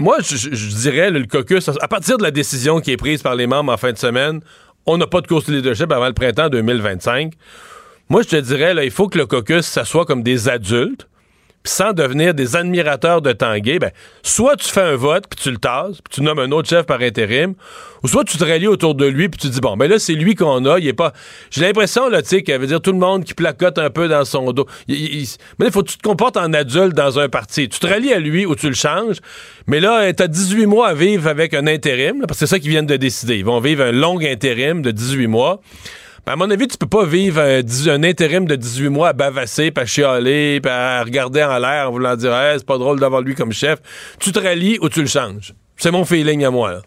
moi, je, dirais, le caucus, à partir de la décision qui est prise par les membres en fin de semaine, on n'a pas de course de leadership avant le printemps 2025. Moi, je te dirais, là, il faut que le caucus s'assoie comme des adultes sans devenir des admirateurs de Tanguay, ben, soit tu fais un vote, puis tu le tasses, puis tu nommes un autre chef par intérim, ou soit tu te rallies autour de lui, puis tu dis, bon, ben là, c'est lui qu'on a, il est pas... J'ai l'impression, là, tu sais, qu'elle veut dire tout le monde qui placote un peu dans son dos. mais il faut que tu te comportes en adulte dans un parti. Tu te rallies à lui ou tu le changes, mais là, tu as 18 mois à vivre avec un intérim, parce que c'est ça qu'ils viennent de décider. Ils vont vivre un long intérim de 18 mois. Ben, à mon avis, tu peux pas vivre un, intérim de 18 mois à bavasser, à chialer, à regarder en l'air en voulant dire c'est pas drôle d'avoir lui comme chef. Tu te rallies ou tu le changes? C'est mon feeling à moi.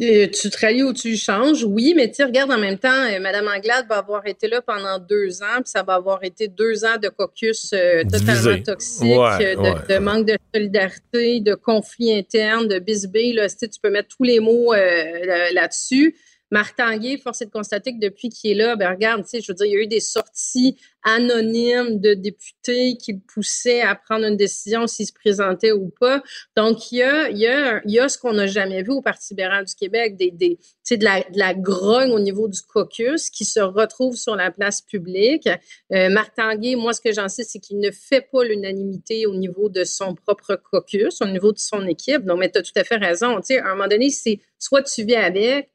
Euh, tu te rallies ou tu le changes, oui, mais tu regarde en même temps, euh, Mme Anglade va avoir été là pendant deux ans, puis ça va avoir été deux ans de caucus euh, totalement toxique, de, manque de solidarité, de conflits internes, de bisbille. Là, tu peux mettre tous les mots là-dessus. Marc Tanguay, force est de constater que depuis qu'il est là, ben regarde, tu sais, je veux dire, il y a eu des sorties anonymes de députés qui le poussaient à prendre une décision s'il se présentait ou pas. Donc, il y a, il y a, il y a ce qu'on n'a jamais vu au Parti libéral du Québec, des, des, de la, de la grogne au niveau du caucus qui se retrouve sur la place publique. Euh, Marc Tanguay, moi, ce que j'en sais, c'est qu'il ne fait pas l'unanimité au niveau de son propre caucus, au niveau de son équipe. Donc, mais tu as tout à fait raison. Tu sais, à un moment donné, c'est soit tu vis avec,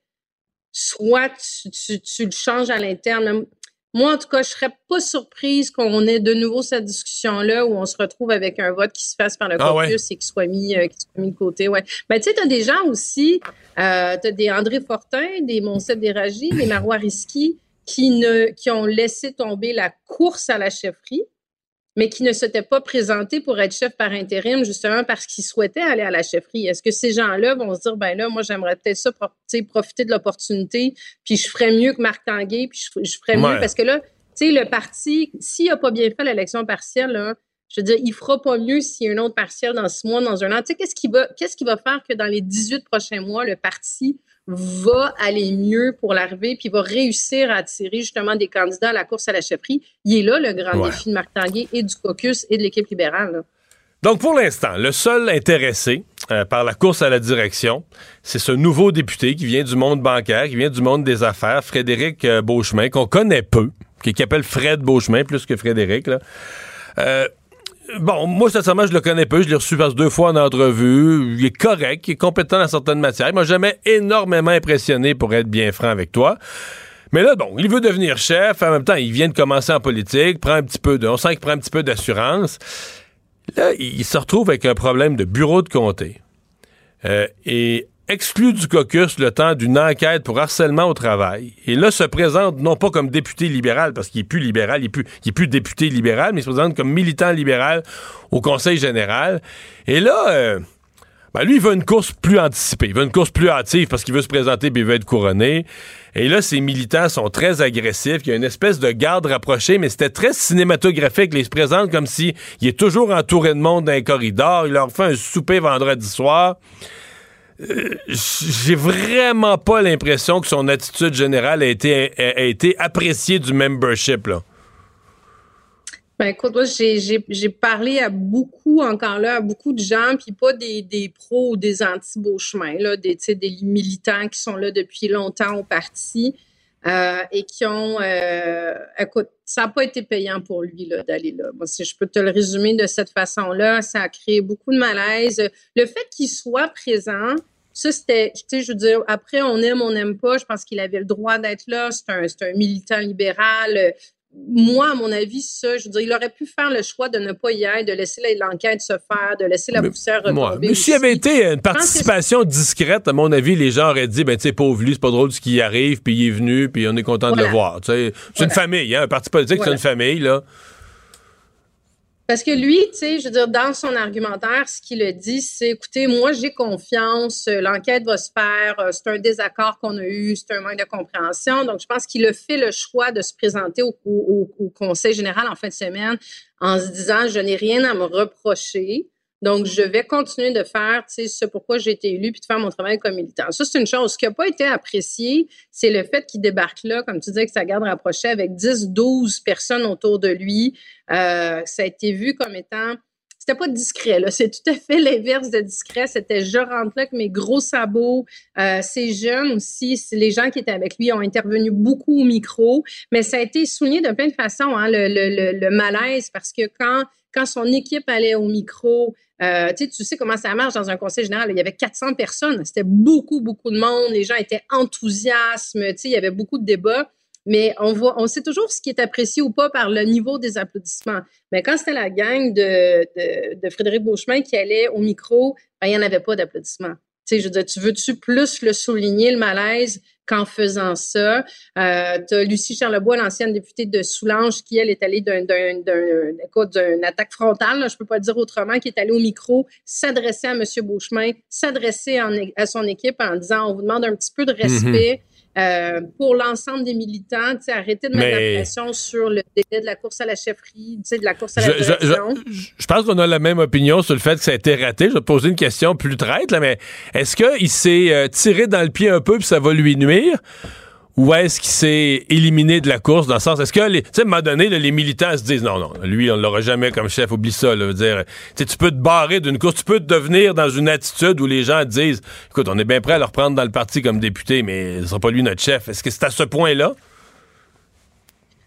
soit tu, le changes à l'interne. Moi, en tout cas, je serais pas surprise qu'on ait de nouveau cette discussion-là où on se retrouve avec un vote qui se fasse par le ah caucus et qui soit mis, euh, qui soit mis de côté. Ouais. Ben, tu sais, tu as des gens aussi, euh, tu as des André Fortin, des Monsef Déragi, des Marois Risky qui, ne, qui ont laissé tomber la course à la chefferie mais qui ne s'étaient pas présentés pour être chef par intérim, justement parce qu'ils souhaitaient aller à la chefferie. Est-ce que ces gens-là vont se dire, ben là, moi, j'aimerais peut-être ça, profiter de l'opportunité, puis je ferais mieux que Marc Tanguay, puis je, ferais mieux, parce que là, tu sais, le parti, s'il n'a pas bien fait l'élection partielle, là, je veux dire, il fera pas mieux s'il y a une autre partielle dans six mois, dans un an. Tu sais, qu'est-ce qui va, qu'est-ce qui va faire que dans les 18 prochains mois, le parti va aller mieux pour l'arrivée, puis va réussir à attirer justement des candidats à la course à la chefferie? Il est là le grand défi de Marc Tanguay et du caucus et de l'équipe libérale. Donc, pour l'instant, le seul intéressé euh, par la course à la direction, c'est ce nouveau député qui vient du monde bancaire, qui vient du monde des affaires, Frédéric euh, Beauchemin, qu'on connaît peu, qui, qui, appelle Fred Beauchemin plus que Frédéric. Là. Euh, Bon, moi, sincèrement, je le connais peu. Je l'ai reçu parce deux fois en entrevue. Il est correct, il est compétent dans certaines matières. Il m'a jamais énormément impressionné pour être bien franc avec toi. Mais là, bon, il veut devenir chef. En même temps, il vient de commencer en politique, prend un petit peu de, on sent qu'il prend un petit peu d'assurance. Là, il se retrouve avec un problème de bureau de comté euh, et exclu du caucus le temps d'une enquête pour harcèlement au travail. Et là, se présente non pas comme député libéral, parce qu'il est plus libéral, il est plus, il est plus député libéral, mais il se présente comme militant libéral au Conseil général. Et là, euh, ben lui, il veut une course plus anticipée, il veut une course plus hâtive parce qu'il veut se présenter et il veut être couronné. Et là, ces militants sont très agressifs. Il y a une espèce de garde rapprochée, mais c'était très cinématographique. Ils se présentent comme si il est toujours entouré de monde dans un corridor. Il leur fait un souper vendredi soir. J'ai vraiment pas l'impression que son attitude générale a été, a, été appréciée du membership. Là. Ben écoute, moi, j'ai parlé à beaucoup, encore là, à beaucoup de gens, puis pas des, des pros ou des anti-Beauchemin, des, des militants qui sont là depuis longtemps au parti euh, et qui ont... Euh, écoute, ça n'a pas été payant pour lui d'aller là. Si je peux te le résumer de cette façon-là, ça a créé beaucoup de malaise. Le fait qu'il soit présent, ça, c'était, tu sais, je veux dire, après, on aime, on n'aime pas. Je pense qu'il avait le droit d'être là. C'est un, un, militant libéral moi, à mon avis, ça, je veux dire, il aurait pu faire le choix de ne pas y être, de laisser l'enquête se faire, de laisser la poussière retomber. Mais s'il y avait été une participation discrète, à mon avis, les gens auraient dit, ben, tu sais, pauvre lui, c'est pas drôle ce qui arrive, puis il est venu, puis on est content de le voir. C'est une famille, hein, un parti politique, c'est une famille, là. Parce que lui, tu sais, je veux dire, dans son argumentaire, ce qu'il a dit, c'est écoutez, moi, j'ai confiance, euh, l'enquête va se faire, euh, c'est un désaccord qu'on a eu, c'est un manque de compréhension. Donc, je pense qu'il a fait le choix de se présenter au, au Conseil général en fin de semaine en se disant je n'ai rien à me reprocher. Donc, je vais continuer de faire, ce pourquoi j'ai été élu, puis de faire mon travail comme militant. Ça, c'est une chose. Ce qui n'a pas été apprécié, c'est le fait qu'il débarque là, comme tu disais, que sa garde rapprochée avec 10, 12 personnes autour de lui. Euh, ça a été vu comme étant c'était pas discret, là. C'est tout à fait l'inverse de discret. C'était je rentre là avec mes gros sabots. Euh, ces jeunes aussi, les gens qui étaient avec lui ont intervenu beaucoup au micro, mais ça a été souligné de plein de façons, hein, le, malaise, parce que quand son équipe allait au micro, euh, tu sais comment ça marche dans un conseil général. Il y avait 400 personnes. C'était beaucoup, beaucoup de monde. Les gens étaient enthousiastes. Il y avait beaucoup de débats. Mais on voit, on sait toujours ce qui est apprécié ou pas par le niveau des applaudissements. Mais quand c'était la gang de, de, de Frédéric Beauchemin qui allait au micro, ben, il n'y en avait pas d'applaudissements. Tu je veux dire, tu veux-tu plus le souligner, le malaise, qu'en faisant ça? Euh, tu as Lucie Charlebois, l'ancienne députée de Soulanges, qui, elle, est allée d'une d'un, attaque frontale, là, je peux pas dire autrement, qui est allée au micro, s'adresser à M. Beauchemin, s'adresser à son équipe en disant, on vous demande un petit peu de mhm. respect. Euh, pour l'ensemble des militants, arrêter de mettre la pression sur le délai de la course à la chefferie, de la course à la direction. Je, pense qu'on a la même opinion sur le fait que ça a été raté. Je vais te poser une question plus traite, là, mais est-ce qu'il s'est euh, tiré dans le pied un peu puis ça va lui nuire? Ou est-ce qu'il s'est éliminé de la course dans le sens est-ce que tu sais à un moment donné les militants se disent non non lui on l'aura jamais comme chef oublie ça dire tu peux te barrer d'une course tu peux te devenir dans une attitude où les gens disent écoute on est bien prêt à le reprendre dans le parti comme député mais ce sera pas lui notre chef est-ce que c'est à ce point là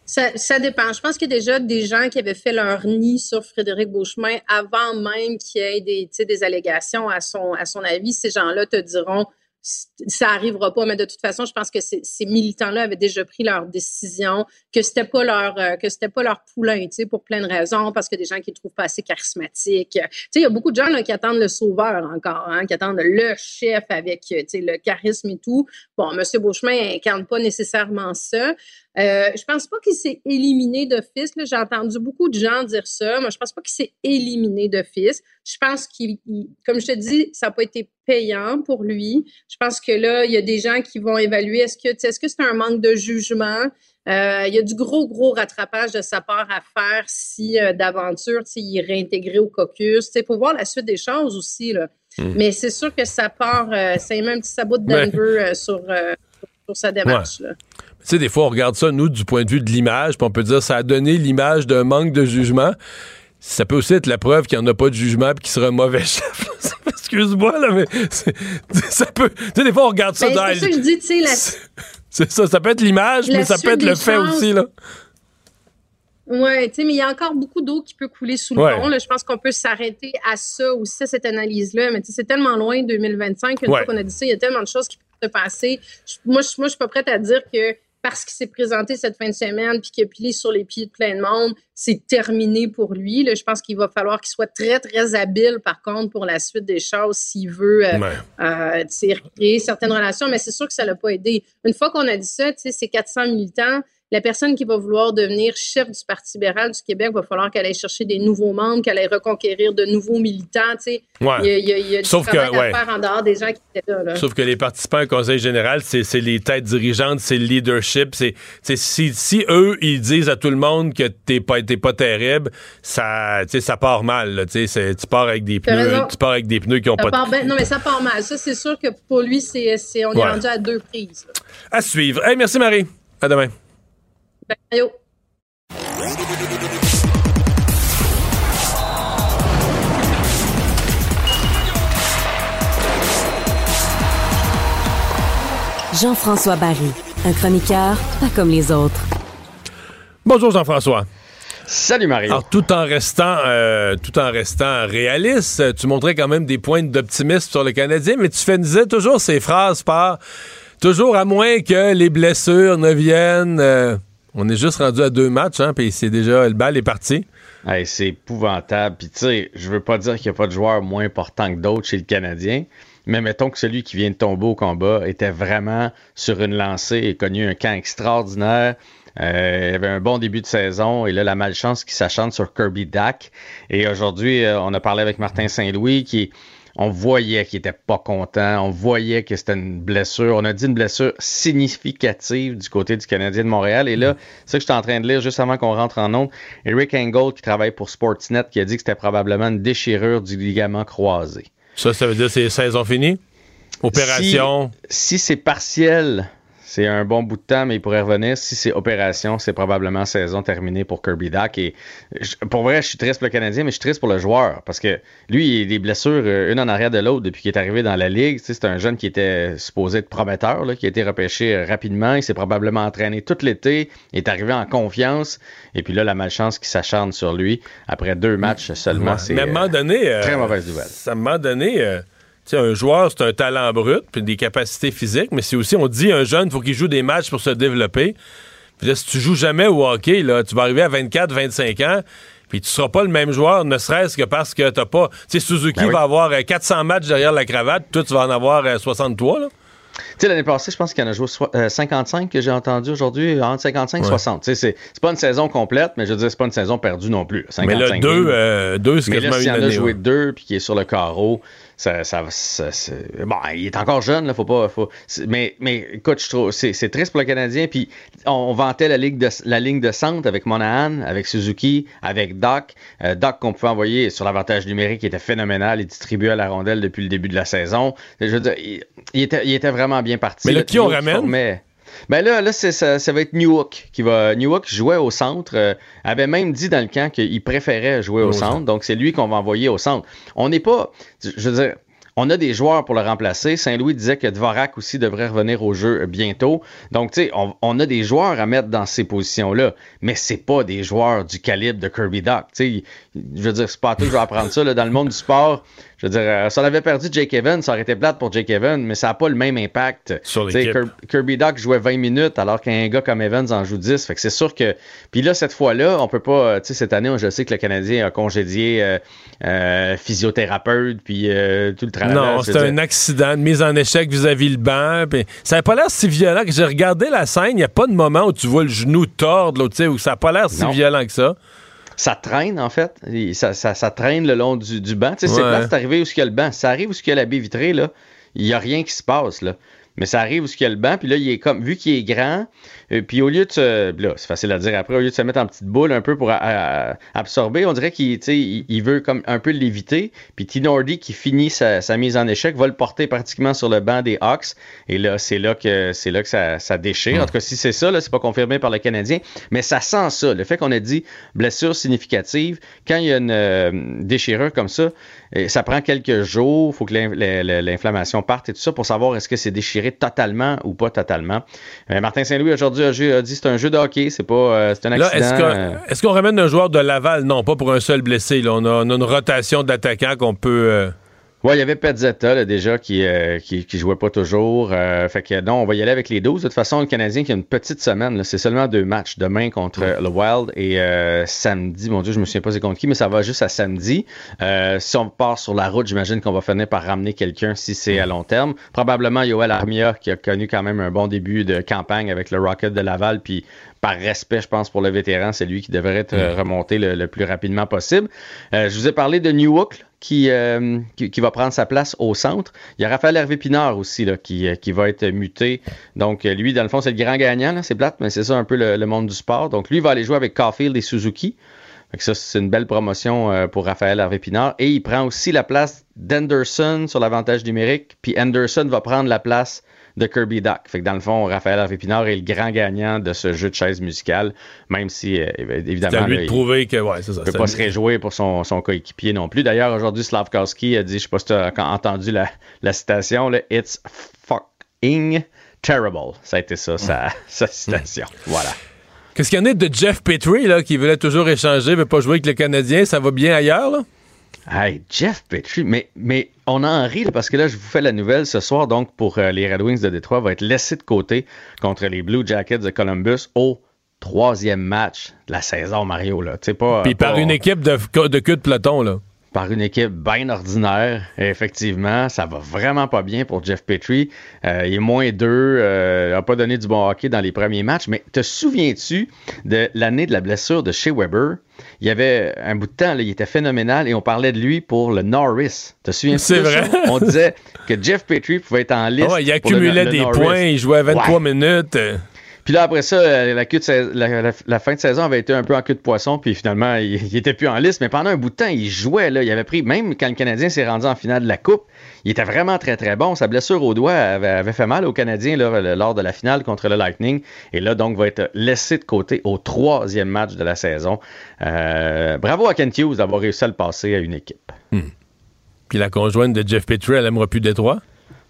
ça, ça, dépend. Je pense qu'il y a déjà des gens qui avaient fait leur nid sur Frédéric Beauchemin avant même qu'il y ait des, des allégations à son, à son avis. Ces gens-là te diront ça arrivera pas, mais de toute façon, je pense que ces, militants-là avaient déjà pris leur décision, que c'était pas leur euh, que c'était pas leur poulain, tu sais, pour plein de raisons, parce que des gens qui ne trouvent pas assez charismatiques. Tu sais, il y a beaucoup de gens là, qui attendent le sauveur encore, hein, qui attendent le chef avec, tu sais, le charisme et tout. Bon, M. Beauchemin incarne pas nécessairement ça. Euh, je pense pas qu'il s'est éliminé d'office. J'ai entendu beaucoup de gens dire ça. Moi, je pense pas qu'il s'est éliminé d'office. Je pense qu'il, comme je te dis, ça n'a pas été payant pour lui. Je pense que là, il y a des gens qui vont évaluer est-ce que est-ce que c'est un manque de jugement? Euh, il y a du gros, gros rattrapage de sa part à faire si euh, d'aventure il est réintégré au caucus. Faut voir la suite des choses aussi. Là. Hmm. Mais c'est sûr que ça part, ça met un petit sabot de Denver sur, sur, sa démarche. Là. Tu sais, des fois, on regarde ça, nous, du point de vue de l'image, puis on peut dire ça a donné l'image d'un manque de jugement. Ça peut aussi être la preuve qu'il n'y en a pas de jugement et qu'il sera un mauvais chef. Excuse-moi, là, mais ça peut. Tu sais, des fois, on regarde ça ben, dans. C'est ça que je dis, tu sais, la... C'est ça, ça peut être l'image, mais ça peut être le fait aussi, là. Oui, tu sais, mais il y a encore beaucoup d'eau qui peut couler sous le pont. Là. Je pense qu'on peut s'arrêter à ça aussi, à cette analyse-là. Mais tu sais, c'est tellement loin, de 2025, qu'une fois qu'on a dit ça, il y a tellement de choses qui peuvent se passer. moi, je, moi, je suis pas prête à dire que parce qu'il s'est présenté cette fin de semaine puis qu'il a pilé sur les pieds de plein de monde, c'est terminé pour lui. Là, je pense qu'il va falloir qu'il soit très, très habile, par contre, pour la suite des choses s'il veut euh, euh, créer certaines relations. Mais c'est sûr que ça l'a pas aidé. Une fois qu'on a dit ça, c'est 400 militants la personne qui va vouloir devenir chef du Parti libéral du Québec va falloir qu'elle aille chercher des nouveaux membres, qu'elle aille reconquérir de nouveaux militants. Il y a, il y a, il y a Sauf du travail à faire en dehors des gens qui étaient là. Sauf que les participants au Conseil général, c'est les têtes dirigeantes, c'est le leadership. C'est si, si eux, ils disent à tout le monde que t'es pas, pas terrible, ça, ça part mal. Là, tu pars avec des pneus, tu pars avec des pneus qui ont pas... Ben, non, mais ça part mal. Ça, c'est sûr que pour lui, c'est on est rendu à deux prises. À suivre. Hey, merci Marie. À demain. Jean-François Barry, un chroniqueur pas comme les autres. Bonjour Jean-François. Salut Mario. Alors tout en restant euh, tout en restant réaliste, tu montrais quand même des points d'optimisme sur le Canadien, mais tu faisais toujours ces phrases par toujours à moins que les blessures ne viennent euh, on est juste rendu à deux matchs, hein, puis c'est déjà, le bal est parti. c'est épouvantable. Puis tu sais, je veux pas dire qu'il n'y a pas de joueurs moins importants que d'autres chez le Canadien, mais mettons que celui qui vient de tomber au combat était vraiment sur une lancée et connu un camp extraordinaire. Euh, il avait un bon début de saison et là, la malchance qui s'achante sur Kirby Dack. Et aujourd'hui, euh, on a parlé avec Martin Saint-Louis qui on voyait qu'il était pas content, on voyait que c'était une blessure. On a dit une blessure significative du côté du Canadien de Montréal. Et là, c'est ça que j'étais en train de lire juste avant qu'on rentre en ondes. Eric Angle, qui travaille pour Sportsnet, qui a dit que c'était probablement une déchirure du ligament croisé. Ça, ça veut dire que c'est saison finie? Opération? si c'est partiel, c'est un bon bout de temps, mais il pourrait revenir. Si c'est opération, c'est probablement saison terminée pour Kirby Duck. Et pour vrai, je suis triste pour le Canadien, mais je suis triste pour le joueur. Parce que lui, il a des blessures, euh, une en arrière de l'autre, depuis qu'il est arrivé dans la ligue. c'est un jeune qui était supposé être prometteur, qui a été repêché euh, rapidement. Il s'est probablement entraîné tout l'été. Il est arrivé en confiance. Et puis là, la malchance qui s'acharne sur lui après deux matchs seulement. C'est moment donné, euh, très mauvaise nouvelle. À un moment donné un joueur, c'est un talent brut, puis des capacités physiques, mais c'est aussi, on dit, un jeune, il faut qu'il joue des matchs pour se développer. Puis si tu joues jamais au hockey, là, tu vas arriver à 24, 25 ans, puis tu seras pas le même joueur, ne serait-ce que parce que t'as pas. Tu sais, Suzuki ben va avoir 400 euh, matchs derrière la cravate, toi, tu vas en avoir 63, euh, là. Tu sais, l'année passée, je pense qu'il y en a joué 55 euh, que j'ai entendu aujourd'hui, entre 55 et 60. Tu sais, c'est pas une saison complète, mais je veux dire, c'est pas une saison perdue non plus. 55 mais le 2, 2 c'est quasiment là, une année. a joué 2 puis qui est sur le carreau, ça, ça, bon, il est encore jeune, là, faut pas. Faut, mais, mais écoute, je trouve c'est triste pour le Canadien. Puis on, vantait la ligne de la ligne de centre avec Monahan, avec Suzuki, avec Doc. Euh, Doc qu'on pouvait envoyer sur l'avantage numérique, qui était phénoménal. Il distribuait à la rondelle depuis le début de la saison. Je veux dire, il, était, il était vraiment bien parti. Mais là, qui on ramène? Ben là, là ça, ça, va être Newhook qui va. Newhook jouait au centre, euh, avait même dit dans le camp qu'il préférait jouer au centre, donc c'est lui qu'on va envoyer au centre. On n'est pas, je veux dire, on a des joueurs pour le remplacer. Saint-Louis disait que Dvorak aussi devrait revenir au jeu bientôt. Donc, tu sais, on, a des joueurs à mettre dans ces positions-là, mais c'est pas des joueurs du calibre de Kirby Doc. Tu sais, je veux dire, c'est pas tout je vais apprendre ça. Là, dans le monde du sport, je veux dire, euh, ça avait perdu Jake Evans, ça aurait été plate pour Jake Evans, mais ça n'a pas le même impact. Sur Kirby Doc jouait 20 minutes alors qu'un gars comme Evans en joue 10. Fait que c'est sûr que. Puis là, cette fois-là, on peut pas. Tu sais, cette année, je sais que le Canadien a congédié euh, euh, physiothérapeute, puis tout le travail. Non, c'est un accident, de mise en échec vis-à-vis le banc. ça n'a pas l'air si violent que j'ai regardé la scène. Il n'y a pas de moment où tu vois le genou tordre, là, où ça n'a pas l'air si violent que ça ça traîne, en fait. Ça, ça, traîne le long du, du banc. Tu sais, c'est c'est arrivé où il y a le banc. Ça arrive où il y a la baie vitrée, là. Il n'y a rien qui se passe, là. Mais ça arrive où il y a le banc, puis là, il est comme, vu qu'il est grand, euh, puis au lieu de se, là, c'est facile à dire après, au lieu de se mettre en petite boule un peu pour absorber, on dirait qu'il il, veut comme un peu l'éviter. Puis Tinordi qui finit sa, mise en échec va le porter pratiquement sur le banc des Hawks. Et là, c'est là que c'est là que ça, ça déchire. En tout cas, si c'est ça, là, c'est pas confirmé par le Canadien, mais ça sent ça. Le fait qu'on ait dit blessure significative, quand il y a une euh, déchirure comme ça, ça prend quelques jours, il faut que l'inflammation parte et tout ça pour savoir est-ce que c'est déchiré totalement ou pas totalement. Euh, Martin Saint-Louis aujourd'hui a, dit c'est un jeu de hockey, c'est pas euh, c'est un accident. Est-ce qu'on ramène un joueur de Laval? Non, pas pour un seul blessé. On, a, une rotation d'attaquants qu'on peut. Euh, Oui, il y avait Petzetta là, déjà qui, euh, qui, qui jouait pas toujours. Euh, fait que non, on va y aller avec les 12. De toute façon, le Canadien qui a une petite semaine, c'est seulement deux matchs. Demain contre le Wild et euh, samedi, mon Dieu, je me souviens pas c'est contre qui, mais ça va juste à samedi. si on part sur la route, j'imagine qu'on va finir par ramener quelqu'un si c'est à long terme. Probablement Yoel Armia qui a connu quand même un bon début de campagne avec le Rocket de Laval, puis par respect, je pense, pour le vétéran, c'est lui qui devrait être remonté le, plus rapidement possible. je vous ai parlé de Newhook, euh, qui, qui, va prendre sa place au centre. Il y a Raphaël Hervé Pinard aussi là, qui, euh, qui va être muté. Donc, euh, lui, dans le fond, c'est le grand gagnant. C'est plate, mais c'est ça un peu le, monde du sport. Donc, lui va aller jouer avec Caulfield et Suzuki. Donc, ça, c'est une belle promotion pour Raphaël Hervé Pinard. Et il prend aussi la place d'Anderson sur l'avantage numérique. Puis Anderson va prendre la place de Kirby Duck. Fait que dans le fond, Raphaël Harvey Pinard est le grand gagnant de ce jeu de chaise musicale, même si, euh, évidemment, c'est lui de prouver que, ouais, ça. peut pas se réjouir pour son, son coéquipier non plus. D'ailleurs, aujourd'hui, Slavkowski a dit, je sais pas si tu as entendu la, la citation, là, It's fucking terrible. Ça a été ça, sa, sa citation. Voilà. Qu'est-ce qu'il y en a de Jeff Petrie, là, qui voulait toujours échanger, veut pas jouer avec le Canadien? Ça va bien ailleurs, là? Hey, Jeff Petrie, mais, mais on en rit parce que là, je vous fais la nouvelle ce soir, donc pour euh, les Red Wings de Détroit, va être laissé de côté contre les Blue Jackets de Columbus au troisième match de la saison, Mario. Là. Pas, Puis par une équipe de, de queue de peloton, là par une équipe bien ordinaire. effectivement, ça va vraiment pas bien pour Jeff Petrie. Euh, il est moins deux, euh, a pas donné du bon hockey dans les premiers matchs. Mais te souviens-tu de l'année de la blessure de Shea Weber? Il y avait un bout de temps, là, il était phénoménal et on parlait de lui pour le Norris. Te souviens-tu C'est vrai. On disait que Jeff Petrie pouvait être en liste. Ah il accumulait des points, il jouait 23 minutes. Puis là, après ça, euh, la, fin de saison avait été un peu en queue de poisson, puis finalement, il, était plus en liste. Mais pendant un bout de temps, il jouait. Là. Il avait pris, même quand le Canadien s'est rendu en finale de la Coupe, il était vraiment très, très bon. Sa blessure au doigt avait, fait mal au Canadien lors de la finale contre le Lightning. Et là, donc, va être laissé de côté au troisième match de la saison. Euh, bravo à Kent Hughes d'avoir réussi à le passer à une équipe. Hmm. Puis la conjointe de Jeff Petrie, elle aimera plus Détroit?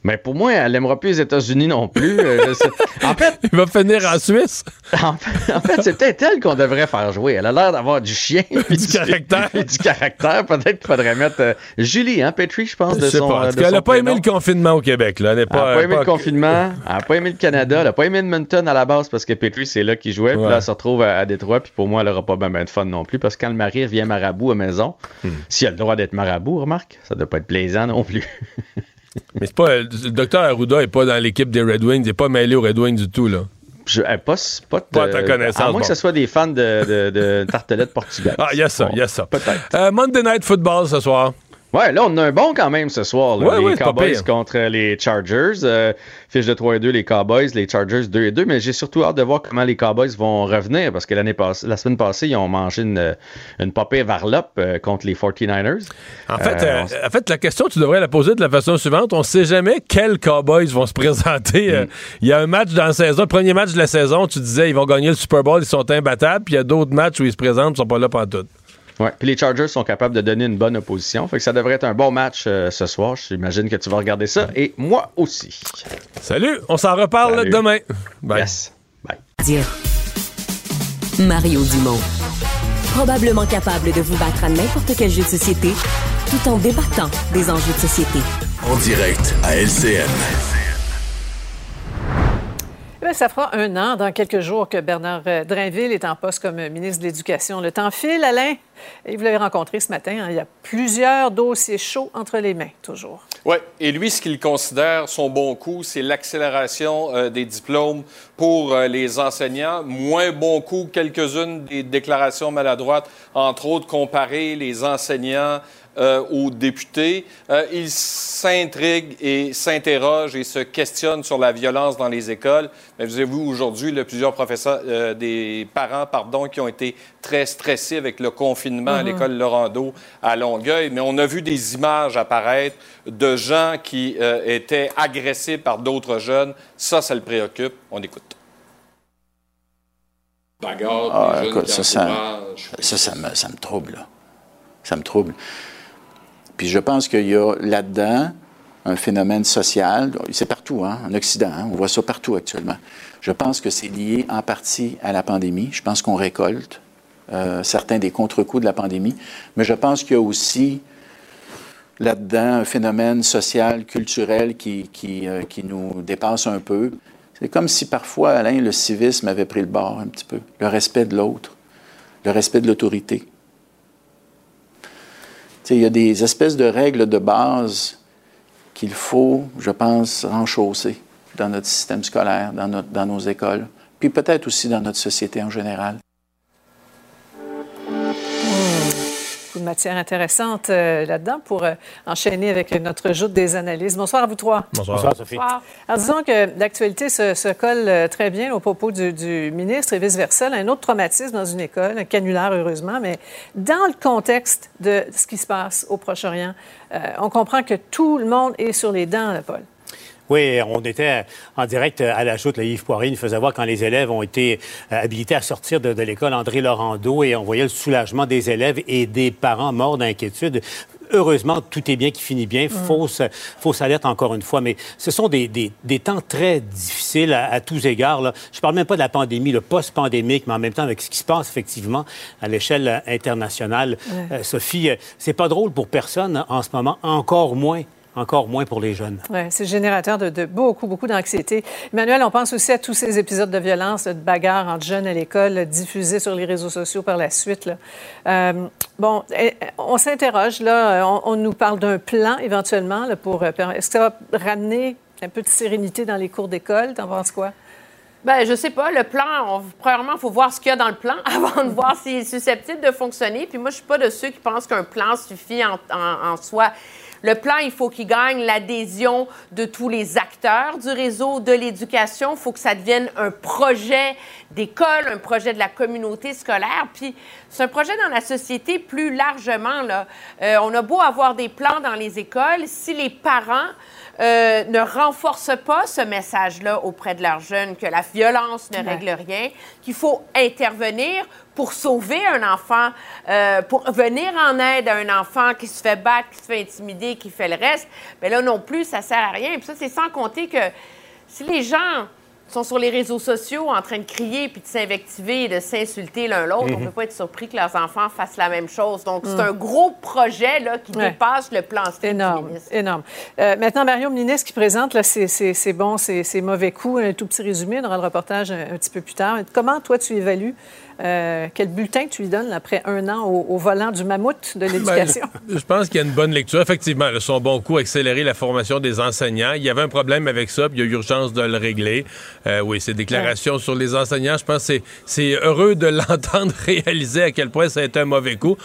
Mais pour moi, elle n'aimera plus les États-Unis non plus. Euh, en fait, il va finir en Suisse. En fait, c'est peut-être elle qu'on devrait faire jouer. Elle a l'air d'avoir du chien, du, du caractère, du caractère. Peut-être qu'il faudrait mettre euh, Julie, hein, Petrie, je pense, de son. Pas. Euh, elle n'a pas aimé le confinement au Québec. Là. Elle n'a pas, pas, aimé le confinement. Elle n'a pas aimé le Canada. Elle n'a pas aimé Edmonton à la base parce que Petrie, c'est là qu'il jouait. Puis là, elle se retrouve à, Détroit. Puis pour moi, elle n'aura pas bien de fun non plus parce que quand le mari revient marabout à maison, hmm. s'il a le droit d'être marabout, remarque, ça ne doit pas être plaisant non plus. Mais c'est pas. Le docteur Arruda n'est pas dans l'équipe des Red Wings, il n'est pas mêlé aux Red Wings du tout, là. Je, pas, pas, pas ta connaissance. À moins que ce soit des fans de, de, tartelettes portugaises. Ah, il y a ça, il y a ça. Peut-être. Euh, Monday Night Football ce soir. Ouais, là, on a un bon quand même ce soir. Là. les Cowboys contre les Chargers. Euh, fiche de 3 et 2, les Cowboys, les Chargers 2 et 2. Mais j'ai surtout hâte de voir comment les Cowboys vont revenir parce que l'année passée, la semaine passée, ils ont mangé une, une popée varlope euh, contre les 49ers. En fait, euh, en fait, la question, tu devrais la poser de la façon suivante. On ne sait jamais quels Cowboys vont se présenter. Mm. Il y a un match dans la saison, le premier match de la saison, tu disais ils vont gagner le Super Bowl, ils sont imbattables. Puis il y a d'autres matchs où ils se présentent, ils sont pas là pendant tout. Ouais. Puis les Chargers sont capables de donner une bonne opposition. Fait que ça devrait être un bon match euh, ce soir. J'imagine que tu vas regarder ça. Et moi aussi. Salut, on s'en reparle demain. Bye. Yes. Bye. Mario Dumont. Probablement capable de vous battre à n'importe quel jeu de société tout en débattant des enjeux de société. En direct à LCN. Eh ça fera un an, dans quelques jours, que Bernard euh, Drainville est en poste comme ministre de l'Éducation. Le temps file, Alain, vous l'avez rencontré ce matin. Hein. il y a plusieurs dossiers chauds entre les mains, toujours. Oui, et lui, ce qu'il considère son bon coup, c'est l'accélération euh, des diplômes pour euh, les enseignants. Moins bon coup, quelques-unes des déclarations maladroites, entre autres comparer les enseignants euh, aux députés. Euh, ils s'intriguent et s'interrogent et se questionnent sur la violence dans les écoles. Mais vous avez vu aujourd'hui plusieurs professeurs, euh, des parents, pardon, qui ont été très stressés avec le confinement à mm-hmm. l'école Laurando à Longueuil. Mais on a vu des images apparaître de gens qui étaient agressés par d'autres jeunes. Ça, ça le préoccupe. On écoute. Bagarre, ah, écoute, ça, ça, ça, ça, me, ça me trouble. Ça me trouble. Puis je pense qu'il y a là-dedans un phénomène social. C'est partout, hein, en Occident. Hein, on voit ça partout actuellement. Je pense que c'est lié en partie à la pandémie. Je pense qu'on récolte euh, certains des contre-coups de la pandémie. Mais je pense qu'il y a aussi là-dedans un phénomène social, culturel qui, qui, euh, qui, nous dépasse un peu. C'est comme si parfois, Alain, le civisme avait pris le bord un petit peu. Le respect de l'autre, le respect de l'autorité. Il y a des espèces de règles de base qu'il faut, je pense, renchausser dans notre système scolaire, dans, dans nos écoles, puis peut-être aussi dans notre société en général. Beaucoup de matière intéressante euh, là-dedans pour euh, enchaîner avec notre joute des analyses. Bonsoir à vous trois. Bonsoir, Bonsoir Sophie. Bonsoir. Alors, disons que l'actualité se, se, colle euh, très bien au propos du, du ministre et vice-versa. Un autre traumatisme dans une école, un canulaire heureusement, mais dans le contexte de ce qui se passe au Proche-Orient, euh, on comprend que tout le monde est sur les dents, là, Paul. Oui, on était en direct à la joute. Yves Poirier nous faisait voir quand les élèves ont été euh, habilités à sortir de, de l'école André Laurando et on voyait le soulagement des élèves et des parents morts d'inquiétude heureusement, tout est bien qui finit bien. Fausse, fausse alerte encore une fois. Mais ce sont des, des, des temps très difficiles à, à tous égards. Là. Je parle même pas de la pandémie, le post-pandémique, mais en même temps avec ce qui se passe effectivement à l'échelle internationale. Ouais. Euh, Sophie, c'est pas drôle pour personne en ce moment, encore moins encore moins pour les jeunes. Oui, c'est générateur de, de, beaucoup, beaucoup d'anxiété. Emmanuel, on pense aussi à tous ces épisodes de violence, de bagarres entre jeunes à l'école, diffusés sur les réseaux sociaux par la suite. Là. Euh, bon, on s'interroge, là, on, on, nous parle d'un plan éventuellement là, pour... Est-ce que ça va ramener un peu de sérénité dans les cours d'école? T'en penses quoi? Ben, je sais pas. Le plan, on, premièrement, il faut voir ce qu'il y a dans le plan avant de voir s'il est susceptible de fonctionner. Puis moi, je suis pas de ceux qui pensent qu'un plan suffit en, en, en soi. Le plan, il faut qu'il gagne l'adhésion de tous les acteurs du réseau de l'éducation. Il faut que ça devienne un projet d'école, un projet de la communauté scolaire. Puis c'est un projet dans la société plus largement. Là. Euh, on a beau avoir des plans dans les écoles, si les parents euh, ne renforcent pas ce message-là auprès de leurs jeunes, que la violence ne ouais. règle rien, qu'il faut intervenir pour sauver un enfant, euh, pour venir en aide à un enfant qui se fait battre, qui se fait intimider, qui fait le reste, mais là non plus, ça sert à rien. Puis ça, c'est sans compter que si les gens sont sur les réseaux sociaux en train de crier puis de s'invectiver et de s'insulter l'un l'autre, mm -hmm. on ne peut pas être surpris que leurs enfants fassent la même chose. Donc, c'est mm. un gros projet là, qui ouais. dépasse le plan Énorme, énorme. Euh, maintenant, Mario ministre qui présente c'est bon, c'est mauvais coups, un tout petit résumé, on aura le reportage un, un petit peu plus tard. Comment, toi, tu évalues euh, quel bulletin tu lui donnes après un an au, au volant du mammouth de l'éducation? Ben, je pense qu'il y a une bonne lecture. Effectivement, son bon coup, accélérer la formation des enseignants. Il y avait un problème avec ça, puis il y a urgence de le régler. Euh, oui, ces déclarations ouais. sur les enseignants, je pense que c'est heureux de l'entendre réaliser à quel point ça a été un mauvais coup.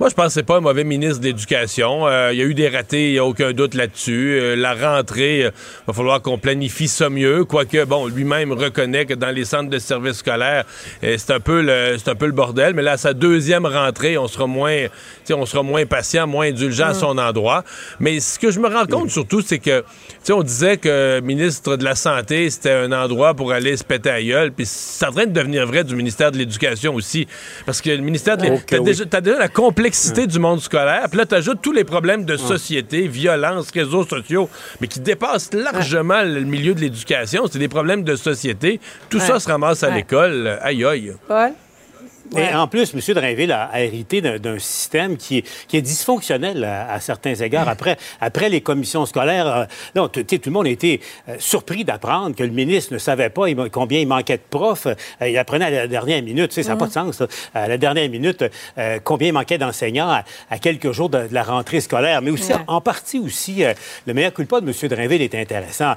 Moi, je pense que c'est pas un mauvais ministre de l'Éducation. Euh, il y a eu des ratés, il n'y a aucun doute là-dessus. La rentrée, il va falloir qu'on planifie ça mieux, quoique, bon, lui-même reconnaît que dans les centres de services scolaires, c'est un peu le c'est un peu le bordel, mais là, à sa deuxième rentrée, on sera moins, on sera moins patient, moins indulgent mmh. à son endroit. Mais ce que je me rends compte mmh. surtout, c'est que, on disait que ministre de la Santé, c'était un endroit pour aller se péter à gueule, puis c'est en train de devenir vrai du ministère de l'Éducation aussi. Parce que le ministère de l'Éducation, okay, t'as, oui. déjà, déjà la complexité mmh. du monde scolaire, puis là, t'ajoutes tous les problèmes de société, violence, réseaux sociaux, mais qui dépassent largement le milieu de l'éducation. C'est des problèmes de société. Tout ça se ramasse à l'école. Aïe aïe. Paul? Ouais. Et en plus, M. Drainville a, a hérité d'un système qui est, qui est dysfonctionnel à, à, certains égards. Après, après les commissions scolaires, euh, non, tout le monde a été euh, surpris d'apprendre que le ministre ne savait pas il, combien il manquait de profs. Euh, il apprenait à la dernière minute, ça n'a pas de sens. Ça. À la dernière minute, combien il manquait d'enseignants à, à, quelques jours de, de, la rentrée scolaire. Mais aussi, ouais. en, en, partie aussi, le meilleur culpa de M. Drainville est intéressant.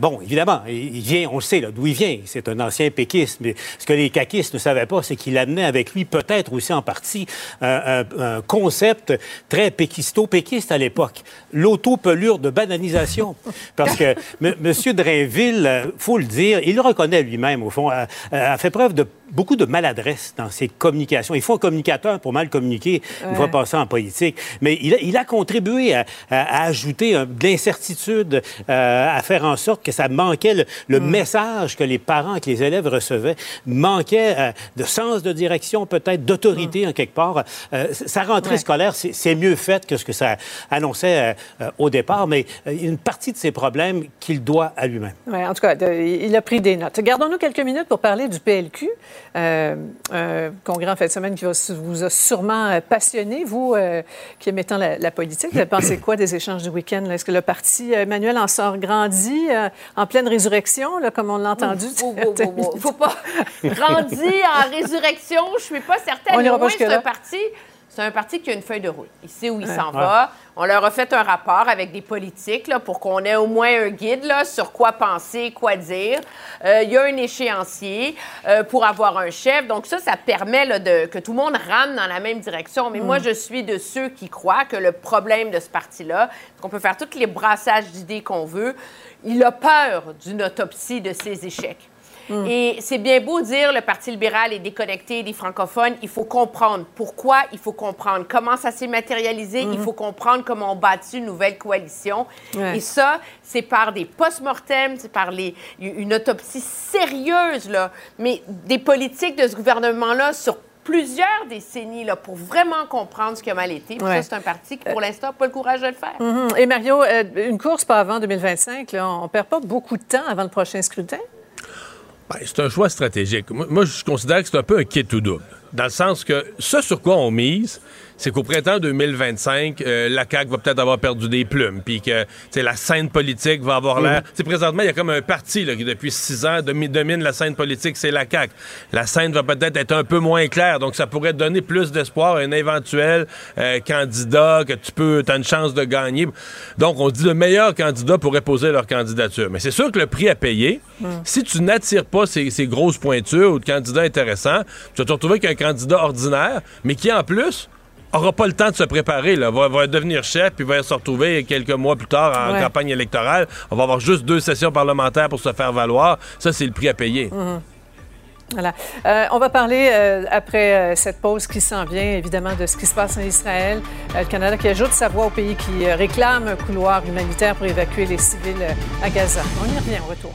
bon, évidemment, il, il vient, on le sait, d'où il vient. C'est un ancien péquiste. Mais ce que les caquistes ne savaient pas, c'est qu'il amenait avec lui peut-être aussi en partie un, un, un concept très péquisto-péquiste à l'époque, l'autopelure de bananisation. Parce que M. Drainville, faut le dire, il le reconnaît lui-même, au fond, a fait preuve de beaucoup de maladresse dans ses communications. Il faut un communicateur pour mal communiquer ouais. une fois passé en politique. Mais il a, il a contribué à, à, à ajouter un, de l'incertitude, euh, à faire en sorte que ça manquait le, le mm. message que les parents, que les élèves recevaient, manquait euh, de sens de direction, peut-être d'autorité mm. en quelque part. Euh, sa rentrée ouais. scolaire, c'est mieux fait que ce que ça annonçait au départ, mais une partie de ses problèmes qu'il doit à lui-même. Oui, en tout cas, de, il a pris des notes. Gardons-nous quelques minutes pour parler du PLQ. Un congrès en fin de semaine qui vous a sûrement passionné, vous qui aimez tant la, politique. Vous pensez quoi des échanges du week-end? Est-ce que le parti Emmanuel en sort grandi, en pleine résurrection, là, comme on l'a entendu? Il ne faut pas grandir en résurrection. Je ne suis pas certaine. On moins, c'est un parti c'est un parti qui a une feuille de route. Il sait où il s'en va. On leur a fait un rapport avec des politiques là, pour qu'on ait au moins un guide là, sur quoi penser, quoi dire. Euh, il y a un échéancier euh, pour avoir un chef. Donc ça, ça permet là, de, que tout le monde rame dans la même direction. Mais moi, mm. je suis de ceux qui croient que le problème de ce parti-là, qu'on peut faire tous les brassages d'idées qu'on veut, il a peur d'une autopsie de ses échecs. Mm. Et c'est bien beau dire le Parti libéral est déconnecté des francophones. Il faut comprendre pourquoi, il faut comprendre comment ça s'est matérialisé, il mm-hmm. faut comprendre comment on bâtit une nouvelle coalition. Et ça, c'est par des post-mortem, c'est par les, une autopsie sérieuse, là, mais des politiques de ce gouvernement-là sur plusieurs décennies là, pour vraiment comprendre ce qui a mal été. Ça, c'est un parti qui, pour l'instant, n'a pas le courage de le faire. Mm-hmm. Et Mario, euh, une course pas avant 2025, là, on perd pas beaucoup de temps avant le prochain scrutin? Ben, c'est un choix stratégique. Moi, je considère que c'est un peu un kit tout double. Dans le sens que ce sur quoi on mise, c'est qu'au printemps 2025, euh, la CAQ va peut-être avoir perdu des plumes, puis que la scène politique va avoir l'air... Mm. Présentement, il y a comme un parti là, qui, depuis six ans, domine la scène politique, c'est la CAQ. La scène va peut-être être un peu moins claire, donc ça pourrait donner plus d'espoir à un éventuel euh, candidat que tu peux, as une chance de gagner. Donc, on dit le meilleur candidat pourrait poser leur candidature. Mais c'est sûr que le prix à payer, mm. si tu n'attires pas ces, ces, grosses pointures ou de candidats intéressants, tu vas te retrouver avec un candidat ordinaire, mais qui en plus aura pas le temps de se préparer, là. Va, devenir chef, puis va se retrouver quelques mois plus tard en campagne électorale. On va avoir juste deux sessions parlementaires pour se faire valoir. Ça, c'est le prix à payer. Mhm. Voilà. Euh, on va parler euh, après euh, cette pause qui s'en vient, évidemment, de ce qui se passe en Israël. le Canada qui ajoute sa voix au pays qui réclame un couloir humanitaire pour évacuer les civils à Gaza. On y revient au retour.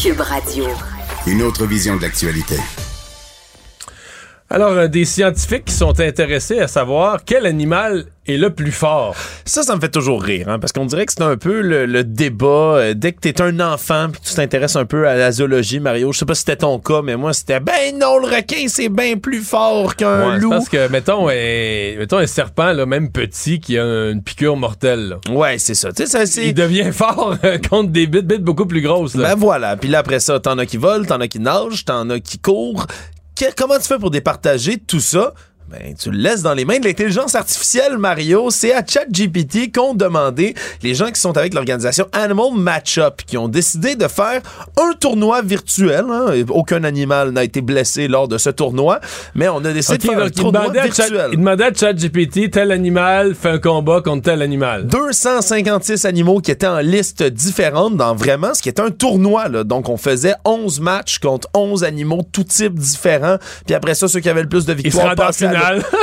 Cube Radio. Une autre vision de l'actualité. Alors, euh, des scientifiques qui sont intéressés à savoir quel animal est le plus fort. Ça, ça me fait toujours rire, hein, parce qu'on dirait que c'est un peu le, débat. Euh, dès que t'es un enfant puis tu t'intéresses un peu à la zoologie, Mario, je sais pas si c'était ton cas, mais moi, c'était ben non, le requin, c'est bien plus fort qu'un loup. Parce que, mettons, un, mettons un serpent, là, même petit, qui a une piqûre mortelle. Ouais, c'est ça. ça Il devient fort euh, contre des bites, bites beaucoup plus grosses. Ben voilà. Puis là, après ça, t'en as qui volent, t'en as qui nagent, t'en as qui courent comment tu fais pour départager tout ça? Ben, tu le laisses dans les mains de l'intelligence artificielle, Mario. C'est à ChatGPT qu'ont demandé les gens qui sont avec l'organisation Animal Matchup, qui ont décidé de faire un tournoi virtuel. Hein. Aucun animal n'a été blessé lors de ce tournoi, mais on a décidé de faire un tournoi virtuel. il demandait à ChatGPT, tel animal fait un combat contre tel animal. 256 animaux qui étaient en liste différente dans vraiment ce qui est un tournoi. Là. Donc, on faisait 11 matchs contre 11 animaux, tout type différents. Puis après ça, ceux qui avaient le plus de victoires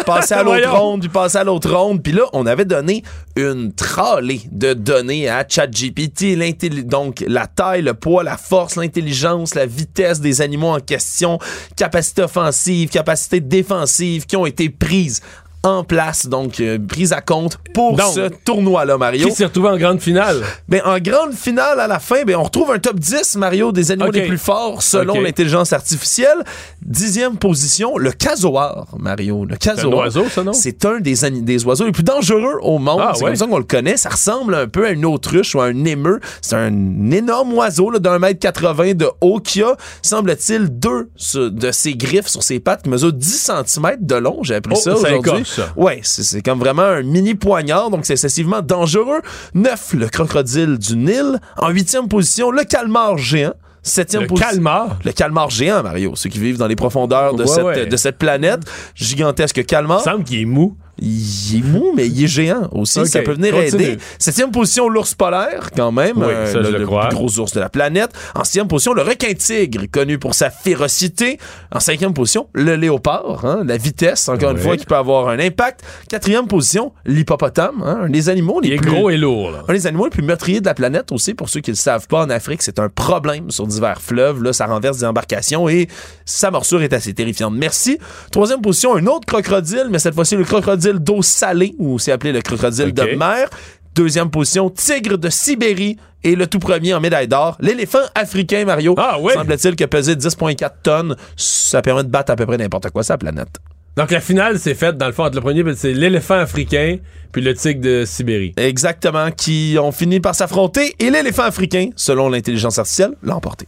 passer à l'autre ronde, puis passer à l'autre ronde. Puis là, on avait donné une tralée de données à ChatGPT, donc la taille, le poids, la force, l'intelligence, la vitesse des animaux en question, capacité offensive, capacité défensive qui ont été prises en place, donc euh, prise à compte pour ce tournoi-là, Mario. Qui s'est retrouvé en grande finale? Ben, en grande finale, à la fin, ben, on retrouve un top 10, Mario, des animaux les plus forts selon l'intelligence artificielle. Dixième position, le casoar, Mario. Le casoar. C'est un oiseau, ça, non? C'est un des, des oiseaux les plus dangereux au monde. Ah, c'est comme ça qu'on le connaît. Ça ressemble un peu à une autruche ou à un émeu. C'est un énorme oiseau d'un mètre 80 de haut qui a, semble-t-il, deux de ses griffes sur ses pattes qui mesurent 10 cm de long. J'ai appris oh, ça aujourd'hui. Ouais, c'est comme vraiment un mini poignard, donc c'est excessivement dangereux. 9, le crocodile du Nil. En huitième position, le calmar géant. Septième le calmar? Le calmar géant, Mario. Ceux qui vivent dans les profondeurs de, cette, de cette planète. Gigantesque calmar. Il semble qu'il est mou il est mou, mais il est géant aussi. ça peut venir aider. Septième position, l'ours polaire, quand même. Euh, le, plus gros ours de la planète. En sixième position, le requin tigre, connu pour sa férocité. En cinquième position, le léopard, hein, la vitesse, encore une fois, qui peut avoir un impact. Quatrième position, l'hippopotame, hein, un des animaux les il plus... gros et lourd. Un des animaux les plus meurtriers de la planète aussi. Pour ceux qui ne le savent pas, en Afrique, c'est un problème sur divers fleuves. Là, ça renverse des embarcations et sa morsure est assez terrifiante. Merci. Troisième position, un autre crocodile, mais cette fois-ci, le crocodile d'eau salée, ou c'est appelé le crocodile de mer. Deuxième position, tigre de Sibérie, Et le tout premier en médaille d'or, l'éléphant africain, Mario. Ah oui? Semble-t-il que pesé 10,4 tonnes. Ça permet de battre à peu près n'importe quoi sur la planète. Donc la finale s'est faite dans le fond entre le premier, c'est l'éléphant africain puis le tigre de Sibérie. Exactement, qui ont fini par s'affronter et l'éléphant africain, selon l'intelligence artificielle, l'a emporté.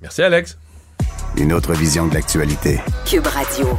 Merci Alex. Une autre vision de l'actualité. Cube Radio.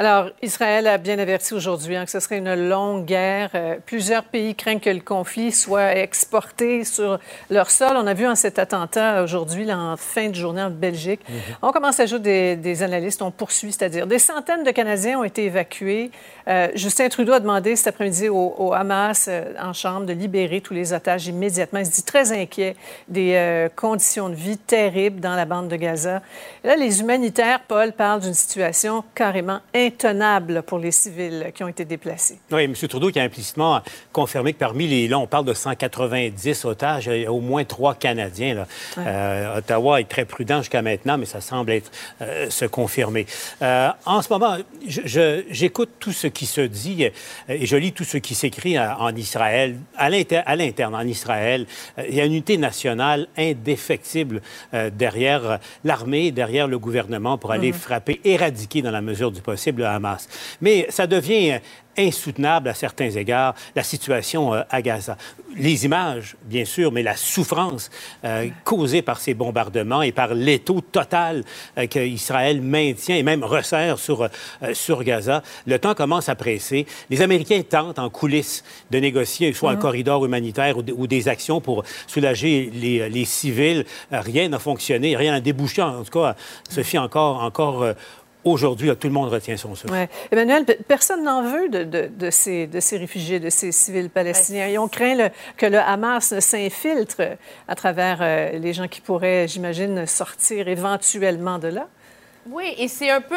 Alors, Israël a bien averti aujourd'hui hein, que ce serait une longue guerre. Euh, plusieurs pays craignent que le conflit soit exporté sur leur sol. On a vu en cet attentat aujourd'hui, en fin de journée en Belgique. On commence à ajouter des, des analystes, on poursuit, c'est-à-dire des centaines de Canadiens ont été évacués. Euh, Justin Trudeau a demandé cet après-midi au, au Hamas euh, en Chambre de libérer tous les otages immédiatement. Il se dit très inquiet des conditions de vie terribles dans la bande de Gaza. Et là, les humanitaires, Paul, parlent d'une situation carrément intenable pour les civils qui ont été déplacés. Oui, M. Trudeau qui a implicitement confirmé que parmi les... Là, on parle de 190 otages, il y a au moins trois Canadiens. Là. Ouais. Euh, Ottawa est très prudent jusqu'à maintenant, mais ça semble être euh, se confirmer. Euh, en ce moment, j'écoute tout ce qui se dit et je lis tout ce qui s'écrit en, Israël, à l'inter- à l'interne, en Israël. Il y a une unité nationale indéfectible derrière l'armée, derrière le gouvernement pour aller Mhm. frapper, éradiquer dans la mesure du possible le Hamas. Mais ça devient euh, insoutenable à certains égards, la situation euh, à Gaza. Les images, bien sûr, mais la souffrance euh, causée par ces bombardements et par l'étau total euh, qu'Israël maintient et même resserre sur, sur Gaza, le temps commence à presser. Les Américains tentent en coulisses de négocier soit un Mhm. corridor humanitaire ou, de- ou des actions pour soulager les, les civils. Rien n'a fonctionné, rien n'a débouché, en tout cas, Sophie, encore, encore euh, aujourd'hui, tout le monde retient son souffle. Ouais. Emmanuel, pe- personne n'en veut de, de- de ces, de ces réfugiés, de ces civils palestiniens. Et on craint le- que le Hamas s'infiltre à travers euh, les gens qui pourraient, j'imagine, sortir éventuellement de là. Oui, et c'est un peu.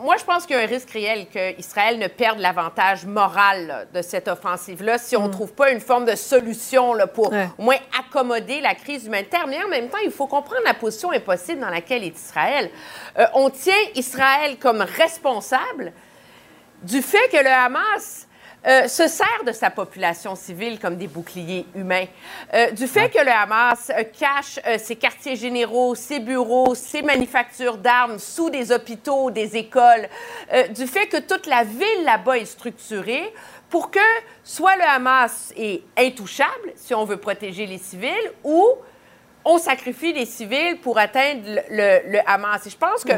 Moi, je pense qu'il y a un risque réel qu'Israël ne perde l'avantage moral là, de cette offensive-là si on ne trouve pas une forme de solution là, pour au moins accommoder la crise humanitaire. Mais en même temps, il faut comprendre la position impossible dans laquelle est Israël. Euh, on tient Israël comme responsable du fait que le Hamas euh, se sert de sa population civile comme des boucliers humains, Euh, du fait que le Hamas euh, cache euh, ses quartiers généraux, ses bureaux, ses manufactures d'armes sous des hôpitaux, des écoles, du fait que toute la ville là-bas est structurée pour que soit le Hamas est intouchable, si on veut protéger les civils, ou on sacrifie les civils pour atteindre le, le- le Hamas. Et je pense que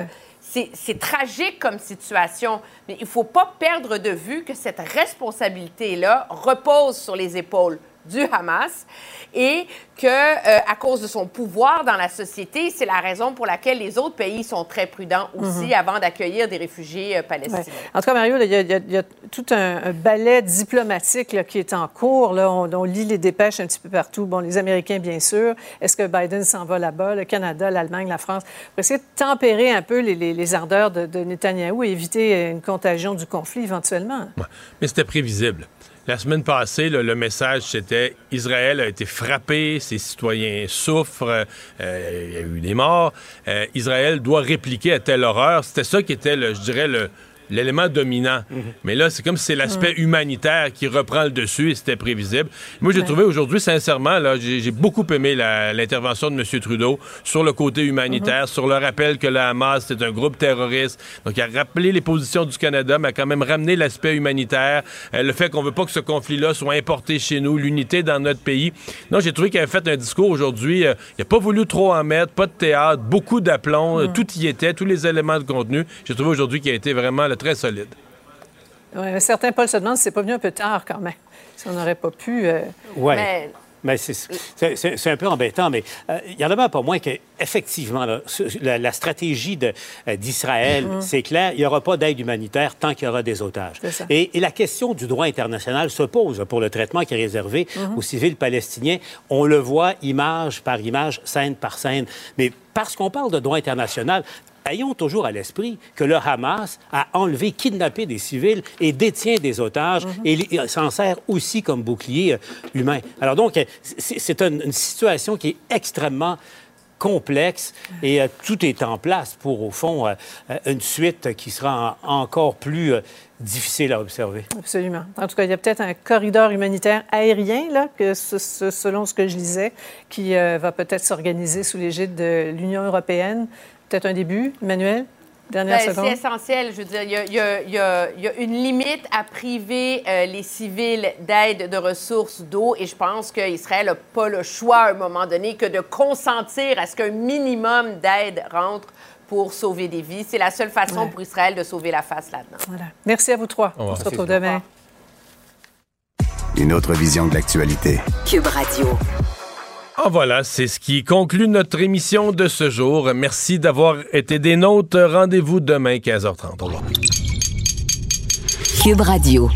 c'est tragique comme situation, mais il ne faut pas perdre de vue que cette responsabilité-là repose sur les épaules du Hamas et que, euh, à cause de son pouvoir dans la société, c'est la raison pour laquelle les autres pays sont très prudents aussi Mhm. avant d'accueillir des réfugiés euh, Ouais. palestiniens. En tout cas, Mario, il y, a- il y a- il y a tout un, un ballet diplomatique là, qui est en cours. Là. On, on lit les dépêches un petit peu partout. Bon, les Américains, bien sûr. Est-ce que Biden s'en va là-bas? Le Canada, l'Allemagne, la France? Pour essayer de tempérer un peu les, les- les ardeurs de, de Netanyahou et éviter une contagion du conflit éventuellement. Mais c'était prévisible. La semaine passée, le message, c'était Israël a été frappé, ses citoyens souffrent, euh, il y a eu des morts. Euh, Israël doit répliquer à telle horreur. C'était ça qui était, le, je dirais, le, l'élément dominant. Mais là, c'est comme si c'est l'aspect humanitaire qui reprend le dessus et c'était prévisible. Moi, j'ai Ouais. trouvé aujourd'hui, sincèrement, là, j'ai, beaucoup aimé la- l'intervention de M. Trudeau sur le côté humanitaire, sur le rappel que le Hamas, c'est un groupe terroriste. Donc, il a rappelé les positions du Canada, mais a quand même ramené l'aspect humanitaire, euh, le fait qu'on veut pas que ce conflit-là soit importé chez nous, l'unité dans notre pays. Non, j'ai trouvé qu'il avait fait un discours aujourd'hui. euh, il n'a pas voulu trop en mettre, pas de théâtre, beaucoup d'aplomb, euh, tout y était, tous les éléments de contenu. J'ai trouvé aujourd'hui qu'il a été vraiment là, très solide. Ouais, mais certains, Paul, se demandent si c'est pas venu un peu tard quand même. Si on n'aurait pas pu. euh, Oui. Mais- Mais c'est- un peu embêtant, mais euh, il y en a pas moins qu'effectivement, la, la stratégie de- euh, d'Israël, Mhm. c'est clair, il n'y aura pas d'aide humanitaire tant qu'il y aura des otages. Et, et la question du droit international se pose pour le traitement qui est réservé Mhm. aux civils palestiniens. On le voit image par image, scène par scène. Mais parce qu'on parle de droit international, ayons toujours à l'esprit que le Hamas a enlevé, kidnappé des civils et détient des otages et li- et s'en sert aussi comme bouclier euh, humain. Alors donc, euh, c'est une, situation qui est extrêmement complexe et tout est en place pour, au fond, une suite qui sera encore plus difficile à observer. Absolument. En tout cas, il y a peut-être un corridor humanitaire aérien, là, que selon ce que je lisais, qui va peut-être s'organiser sous l'égide de l'Union européenne. Peut-être un début, Emmanuel? Ben, c'est essentiel. Je veux dire, il y a, une limite à priver euh, les civils d'aide de ressources d'eau et je pense qu'Israël n'a pas le choix à un moment donné que de consentir à ce qu'un minimum d'aide rentre pour sauver des vies. C'est la seule façon pour Israël de sauver la face là-dedans. Voilà. Merci à vous trois. On se retrouve demain. Une autre vision de l'actualité. Cube Radio. Ah voilà, c'est ce qui conclut notre émission de ce jour. Merci d'avoir été des nôtres. Rendez-vous demain 15h30. Au revoir. Cube Radio.